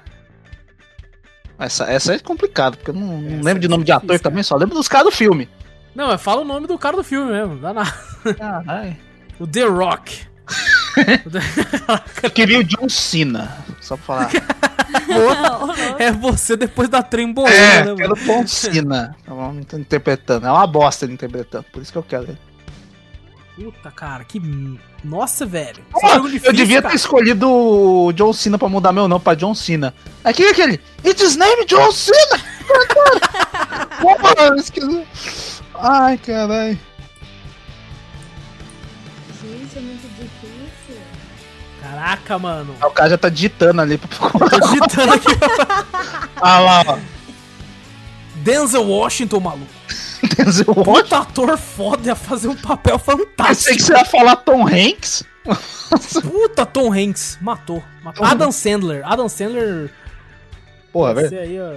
Essa, essa é complicada, porque eu não, não lembro de é nome de ator difícil, também, só lembro dos caras do filme. Não, fala o nome do cara do filme mesmo. Dá nada. Caralho. O The Rock. Eu queria o John Cena, só pra falar. é você depois da trembolona, É, né, quero John Cena. Vamos interpretando. É uma bosta ele interpretando, por isso que eu quero ele. Puta, cara, que. Nossa, velho. Pô, Esse jogo eu difícil, devia ter cara. escolhido o John Cena pra mudar meu nome pra John Cena. Aqui é aquele. It's his name John Cena! Porra, eu esqueci. Ai, caralho. Gente, é muito difícil. Caraca, mano. O cara já tá digitando ali pra Tô digitando aqui. Ah lá, ó. Denzel Washington, maluco. Denzel Washington. Puta ator foda ia fazer um papel Pensei fantástico. que você ia falar Tom Hanks. Puta, Tom Hanks. Matou. matou. Adam Sandler. Adam Sandler. Porra, vai velho. ser aí, ó.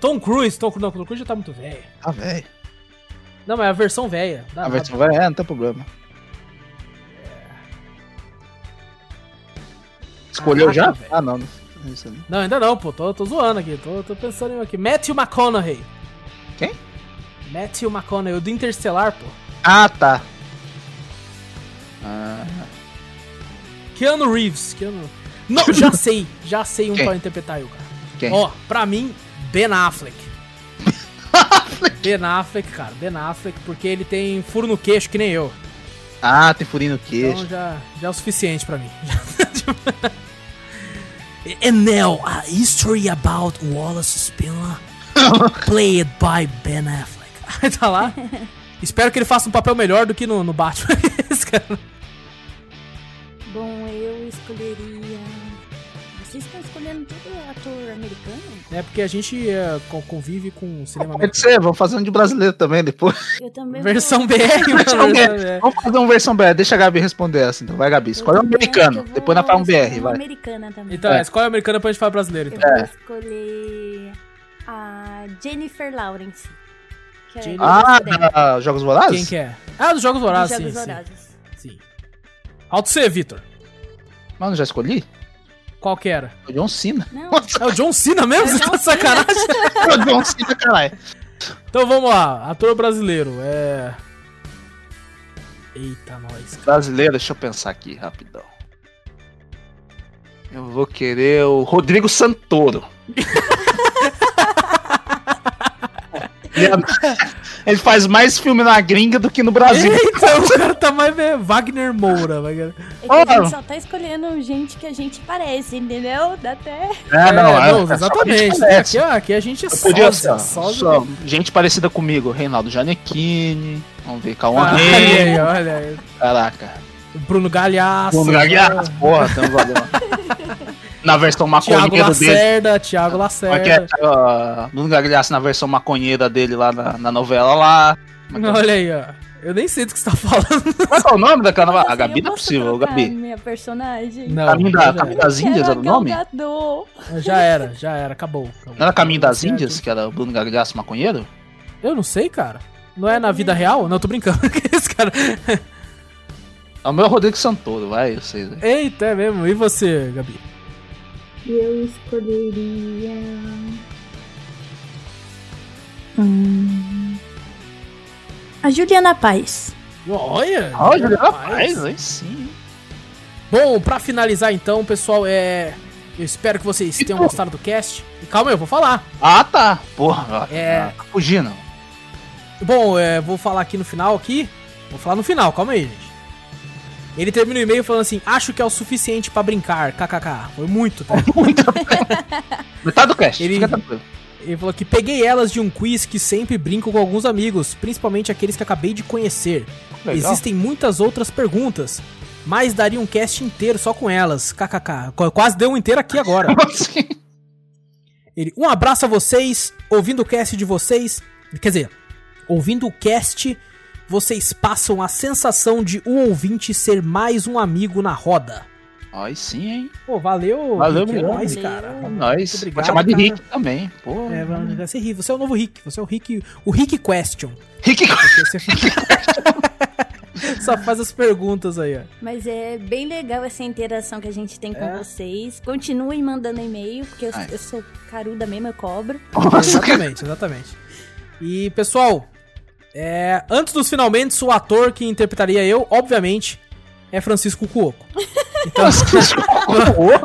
Tom Cruise. Tom, não, Tom Cruise já tá muito velho. Ah, velho. Não, mas é a versão velha. A versão vai, é, não tem problema. Escolheu Caraca, já? Ah, não. não. ainda não, pô. Tô, tô zoando aqui. Tô, tô pensando em um aqui. Matthew McConaughey. Quem? Matthew McConaughey, o do Interstellar, pô. Ah, tá. Ah, Keanu Reeves. Keanu... Não, já sei. Já sei um Quem? pra interpretar eu, cara. quem? Ó, pra mim, Ben Affleck. Ben Affleck, cara. Ben Affleck, porque ele tem furo no queixo que nem eu. Ah, tem furinho no queixo. Então já, já é o suficiente pra mim. And now, a history about Wallace Spinner, played by Ben Affleck. Aí tá lá. Espero que ele faça um papel melhor do que no, no Batman. Bom, eu escolheria. Ator americano? É porque a gente é, co- convive com o cinema Pode americano. ser, vamos fazer um de brasileiro também depois. Eu também Versão vou... BR. Versão BR. Vamos fazer uma versão BR. Deixa a Gabi responder essa, então. Vai, Gabi. Escolhe um americano. vou- Depois nós faz um BR, vai. americana também. Então, É. é. escolhe o americano depois a gente fala brasileiro. Eu Então. vou escolher a Jennifer Lawrence. É Ah, da Jogos Vorazes? Quem que é? Ah, dos Jogos dos Vorazes, Jogos sim, sim, Vorazes. sim. Alto C, Vitor. Mano, já escolhi? Qual que era? O John Cena. Não, É o John Cena mesmo? É o Você tá sacanagem? o John Cena, caralho. Então vamos lá, ator brasileiro, é... Eita, nós. cara. Brasileiro, deixa eu pensar aqui, rapidão. Eu vou querer o Rodrigo Santoro. Ele, é- faz mais filme na gringa do que no Brasil. Eita, o cara tá mais... é, Wagner Moura, vai. é que a gente só tá escolhendo gente que a gente parece, entendeu? Dá até. É, não, é, é só exatamente. Aqui, ó, aqui a gente é podia ser, sósia, sósia. só gente parecida comigo. Reinaldo Janequini. Vamos ver, Cauã Ah, aí, olha aí. Caraca. Bruno Galhaço. Bruno Gagliasso, porra, tamo valendo. Na versão Thiago maconheira dele. Lacerda, Thiago Como é Lacerda. que é? Uh, Bruno Gagliasso na versão maconheira dele lá na, na novela lá. É que é? Olha aí, ó. Eu nem sei do que você tá falando. Qual é o nome daquela? Assim, A Gabi não é possível, Gabi. minha personagem. Não, Caminho, da, Caminho das Índias era o nome? Já era, já era, acabou. acabou. Não era Caminho das. Índias, que era o Bruno Gagliasso maconheiro? Eu não sei, cara. Não é na vida real? Não, tô brincando. Esse cara. É o meu Rodrigo Santoro, vai, eu sei. né? Eita, é mesmo. E você, Gabi? Eu escolheria. Hum... A Juliana Paz. Olha! Ó, Juliana rapaz. Paz, aí sim. Bom, pra finalizar então, pessoal, é. Eu espero que vocês tenham gostado do cast. E calma aí, eu vou falar. Ah, tá. Porra, É. tá fugindo. Bom, é, vou falar aqui no final aqui. Vou falar no final, calma aí, gente. Ele termina o e-mail falando assim: acho que é o suficiente pra brincar. KKK. Foi muito, tá? Muito. Metade do cast, Ele-. Ele falou que peguei elas de um quiz que sempre brinco com alguns amigos, principalmente aqueles que acabei de conhecer. Legal. Existem muitas outras perguntas, mas daria um cast inteiro só com elas. KKK. Qu- Quase deu um inteiro aqui agora. Assim. Ele, um abraço a vocês, ouvindo o cast de vocês. Quer dizer, ouvindo o cast, vocês passam a sensação de um ouvinte ser mais um amigo na roda. Aí sim, hein? Pô, valeu, Valeu, Rick, é nóis, Valeu. cara. Nós. Muito obrigado, Pode chamar de cara. Rick também. Pô. É, vai vai ser Rick. Você é o novo Rick. Você é o Rick. O Rick Question. Rick. Você Só faz as perguntas aí, ó. Mas é bem legal essa interação que a gente tem com É. vocês. Continuem mandando e-mail, porque eu, Ai. eu sou caruda mesmo, eu cobro. Nossa, Exatamente, exatamente. E, pessoal, é, antes dos finalmente, o ator que interpretaria eu, obviamente, é Francisco Cuoco. Então,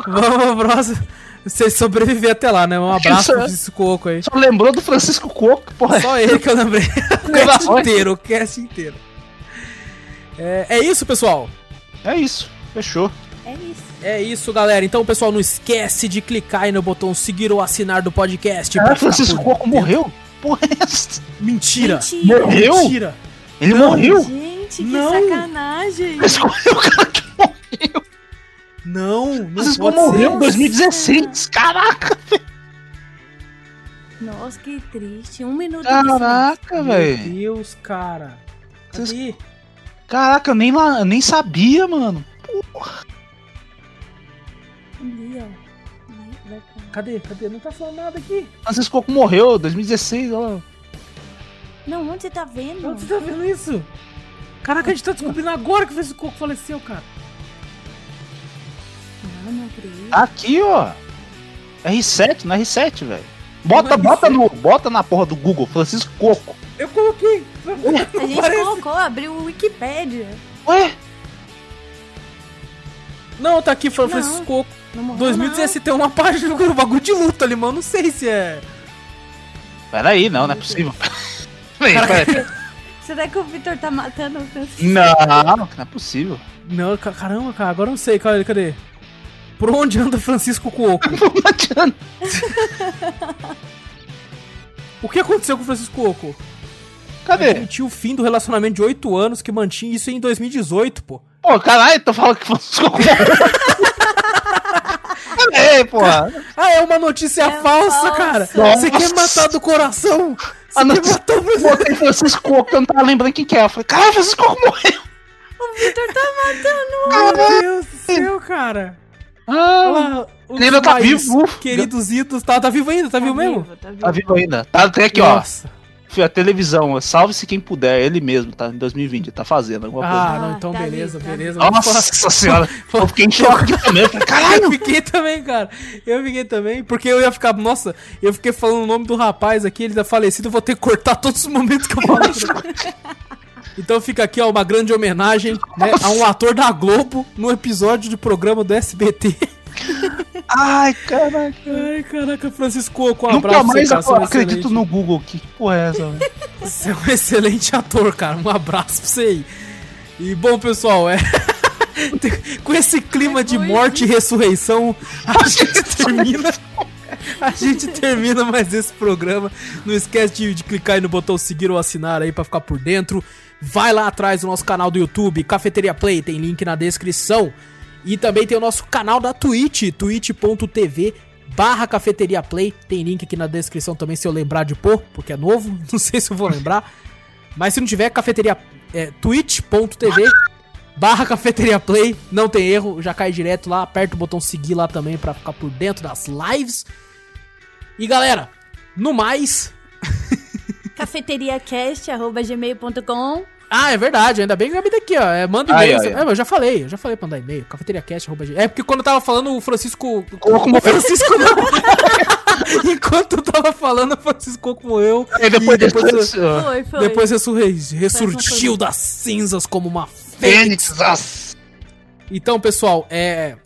vamos pro próximo, Você sobreviver até lá, né? Um abraço pro é. Francisco Coco aí. Só lembrou do Francisco Coco, porra. Só ele que eu lembrei. o cast inteiro, o cast inteiro. É, é isso, pessoal. É isso, fechou. É isso. É isso, galera. Então, pessoal, não esquece de clicar aí no botão seguir ou assinar do podcast. Ah, Francisco dentro. morreu? Porra, é essa? Mentira. Mentira. Morreu? Mentira. Ele Não, morreu? Gente, que Não. sacanagem. Escolheu o cara que morreu. Não, não Francisco pode morreu em 2016. Caraca, Nossa, que triste. Um minuto caraca, Meu velho. Deus, cara. Cadê? Caraca, eu nem, lá, eu nem sabia, mano. silêncio. Ali, ó. Cadê? Cadê? Não tá falando nada aqui. Francisco Coco morreu em 2016, ó. Não, onde você tá vendo? Onde você tá vendo isso? Caraca, a gente tá descobrindo agora que o Francisco Coco faleceu, cara. Não, não acredito. Aqui, ó. R7, no R7, velho. Bota, Não é bota, R7. no, bota na porra do Google, Francisco Coco. Eu coloquei. A gente Parece- colocou, abriu o Wikipedia. Ué? Não, tá aqui, foi o Não. Francisco Coco. Não morreu, 2017 tem uma página com um bagulho de luta ali, mano. Não sei se é. Peraí, não, não é possível. Peraí, peraí. não. Será que o Victor tá matando o Francisco? Não, não é possível. Não, ca- caramba, cara, agora eu não sei. Cadê? cadê? Por onde anda Francisco Coco? Não adianta. O que aconteceu com o Francisco Coco? Cadê? Admitiu o fim do relacionamento de 8 anos que mantinha isso em 2018, pô. Pô, caralho, tu fala que Francisco Coco Peraí, porra. Ah, é uma notícia É falsa, falsa. cara. Nossa. Você quer matar do coração? Você Ah, não. matar o Francisco Botei Francisco eu não tava lembrando quem que é. Eu falei, caralho, Francisco morreu. O Victor tá matando Meu Deus do céu, cara. Ah, Olha ainda tá vivo. Queridos ídolos, tá, tá vivo ainda, tá, vivo mesmo? Tá vivo. tá vivo ainda. Tá até aqui, ó. Nossa. Fio, a televisão, salve-se quem puder, ele mesmo, tá? Em 2020, ele tá fazendo alguma Ah, coisa. não, Ah, então tá beleza, vivo, tá beleza. Nossa senhora, eu fiquei em choque também. Eu falei, Eu caralho, fiquei também, cara. Eu fiquei também, porque eu ia ficar, nossa, eu fiquei falando o nome do rapaz aqui, ele tá falecido, eu vou ter que cortar todos os momentos que eu falei. Então fica aqui, ó, uma grande homenagem né, a um ator da Globo no episódio do programa do SBT. Ai, caraca. Ai, caraca, Francisco Coco, um Nunca abraço pra mais você, cara. É eu acredito excelente- no Google. Que porra é essa, velho? Você é um excelente ator, cara. Um abraço pra você aí. E bom, pessoal, é. Com esse clima de morte e ressurreição, a gente termina. A gente termina mais esse programa. Não esquece de, de clicar aí no botão seguir ou assinar aí pra ficar por dentro. Vai lá atrás do nosso canal do YouTube, Cafeteria Play, tem link na descrição. E também tem o nosso canal da Twitch, twitch.tv barra Cafeteria Play. Tem link aqui na descrição também se eu lembrar de pôr, porque é novo, não sei se eu vou lembrar. Mas se não tiver, cafeteria. É, twitch.tv barra cafeteria play, não tem erro, já cai direto lá, aperta o botão seguir lá também pra ficar por dentro das lives. E galera, no mais. cafeteriacast.gmail.com Ah, é verdade, ainda bem que eu abri daqui, ó. É, manda Ai, e-mail. ai, ai. É, eu já falei, eu já falei pra mandar e-mail. Cafeteriacast.gmail. É porque quando eu tava falando, o Francisco. Coco O Francisco não. Enquanto eu tava falando, o Francisco Coco morreu. Aí depois, e depois, depois, ó, Foi, foi. depois ressurgiu das cinzas como uma fênix. Fênix. Então, pessoal, é.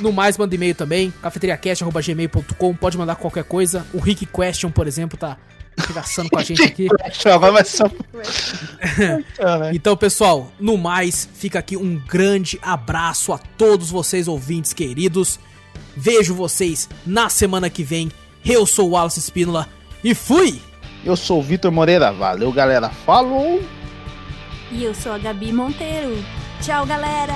No mais, manda e-mail também, cafeteriacast.gmail.com, pode mandar qualquer coisa. O Rick Question, por exemplo, tá regaçando com a gente aqui. Então, pessoal, no mais, fica aqui um grande abraço a todos vocês, ouvintes queridos. Vejo vocês na semana que vem. Eu sou o Wallace Espínola e fui! Eu sou o Vitor Moreira, valeu galera, falou! E eu sou a Gabi Monteiro. Tchau, galera!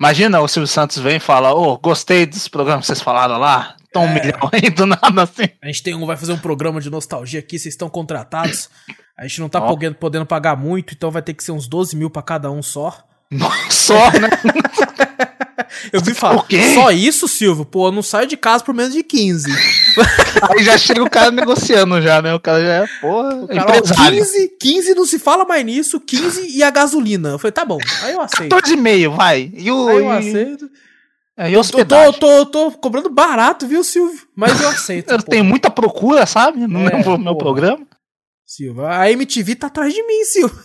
Imagina o Silvio Santos vem e fala, ô, gostei dos programas que vocês falaram lá. Tão um É. milhão aí do nada assim. A gente tem um, vai fazer um programa de nostalgia aqui, vocês estão contratados. A gente não tá Ó. podendo, podendo pagar muito, então vai ter que ser uns 12 mil pra cada um só. Só, né? Eu vi falar, só isso, Silvio? Pô, eu não saio de casa por menos de 15. Aí já chega o cara negociando já, né? O cara já é, porra, Cara, ó, empresário. 15, 15 não se fala mais nisso, 15 e a gasolina. Eu falei, tá bom, aí eu aceito. 14,5, vai. E o, Aí eu e, aceito. é, Eu tô, tô, tô, tô cobrando barato, viu, Silvio? Mas eu aceito. Eu tenho muita procura, sabe? No É, meu, meu programa. Silvio, a MTV tá atrás de mim, Silvio.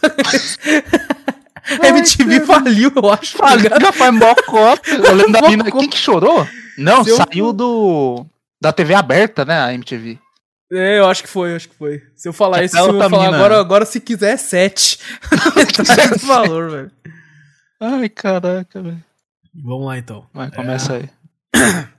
A Ai, MTV faliu, eu acho. Faliu, faz mó cota. Eu lembro da mina. Quem que chorou? Não, Seu- saiu do. Da TV aberta, né? A MTV. É, eu acho que foi, acho que foi. Se eu falar Que isso, vai outra falar mina- agora, agora se quiser é 7. Metade do valor, velho. Ai, caraca, velho. Vamos lá então. Vai, começa aí.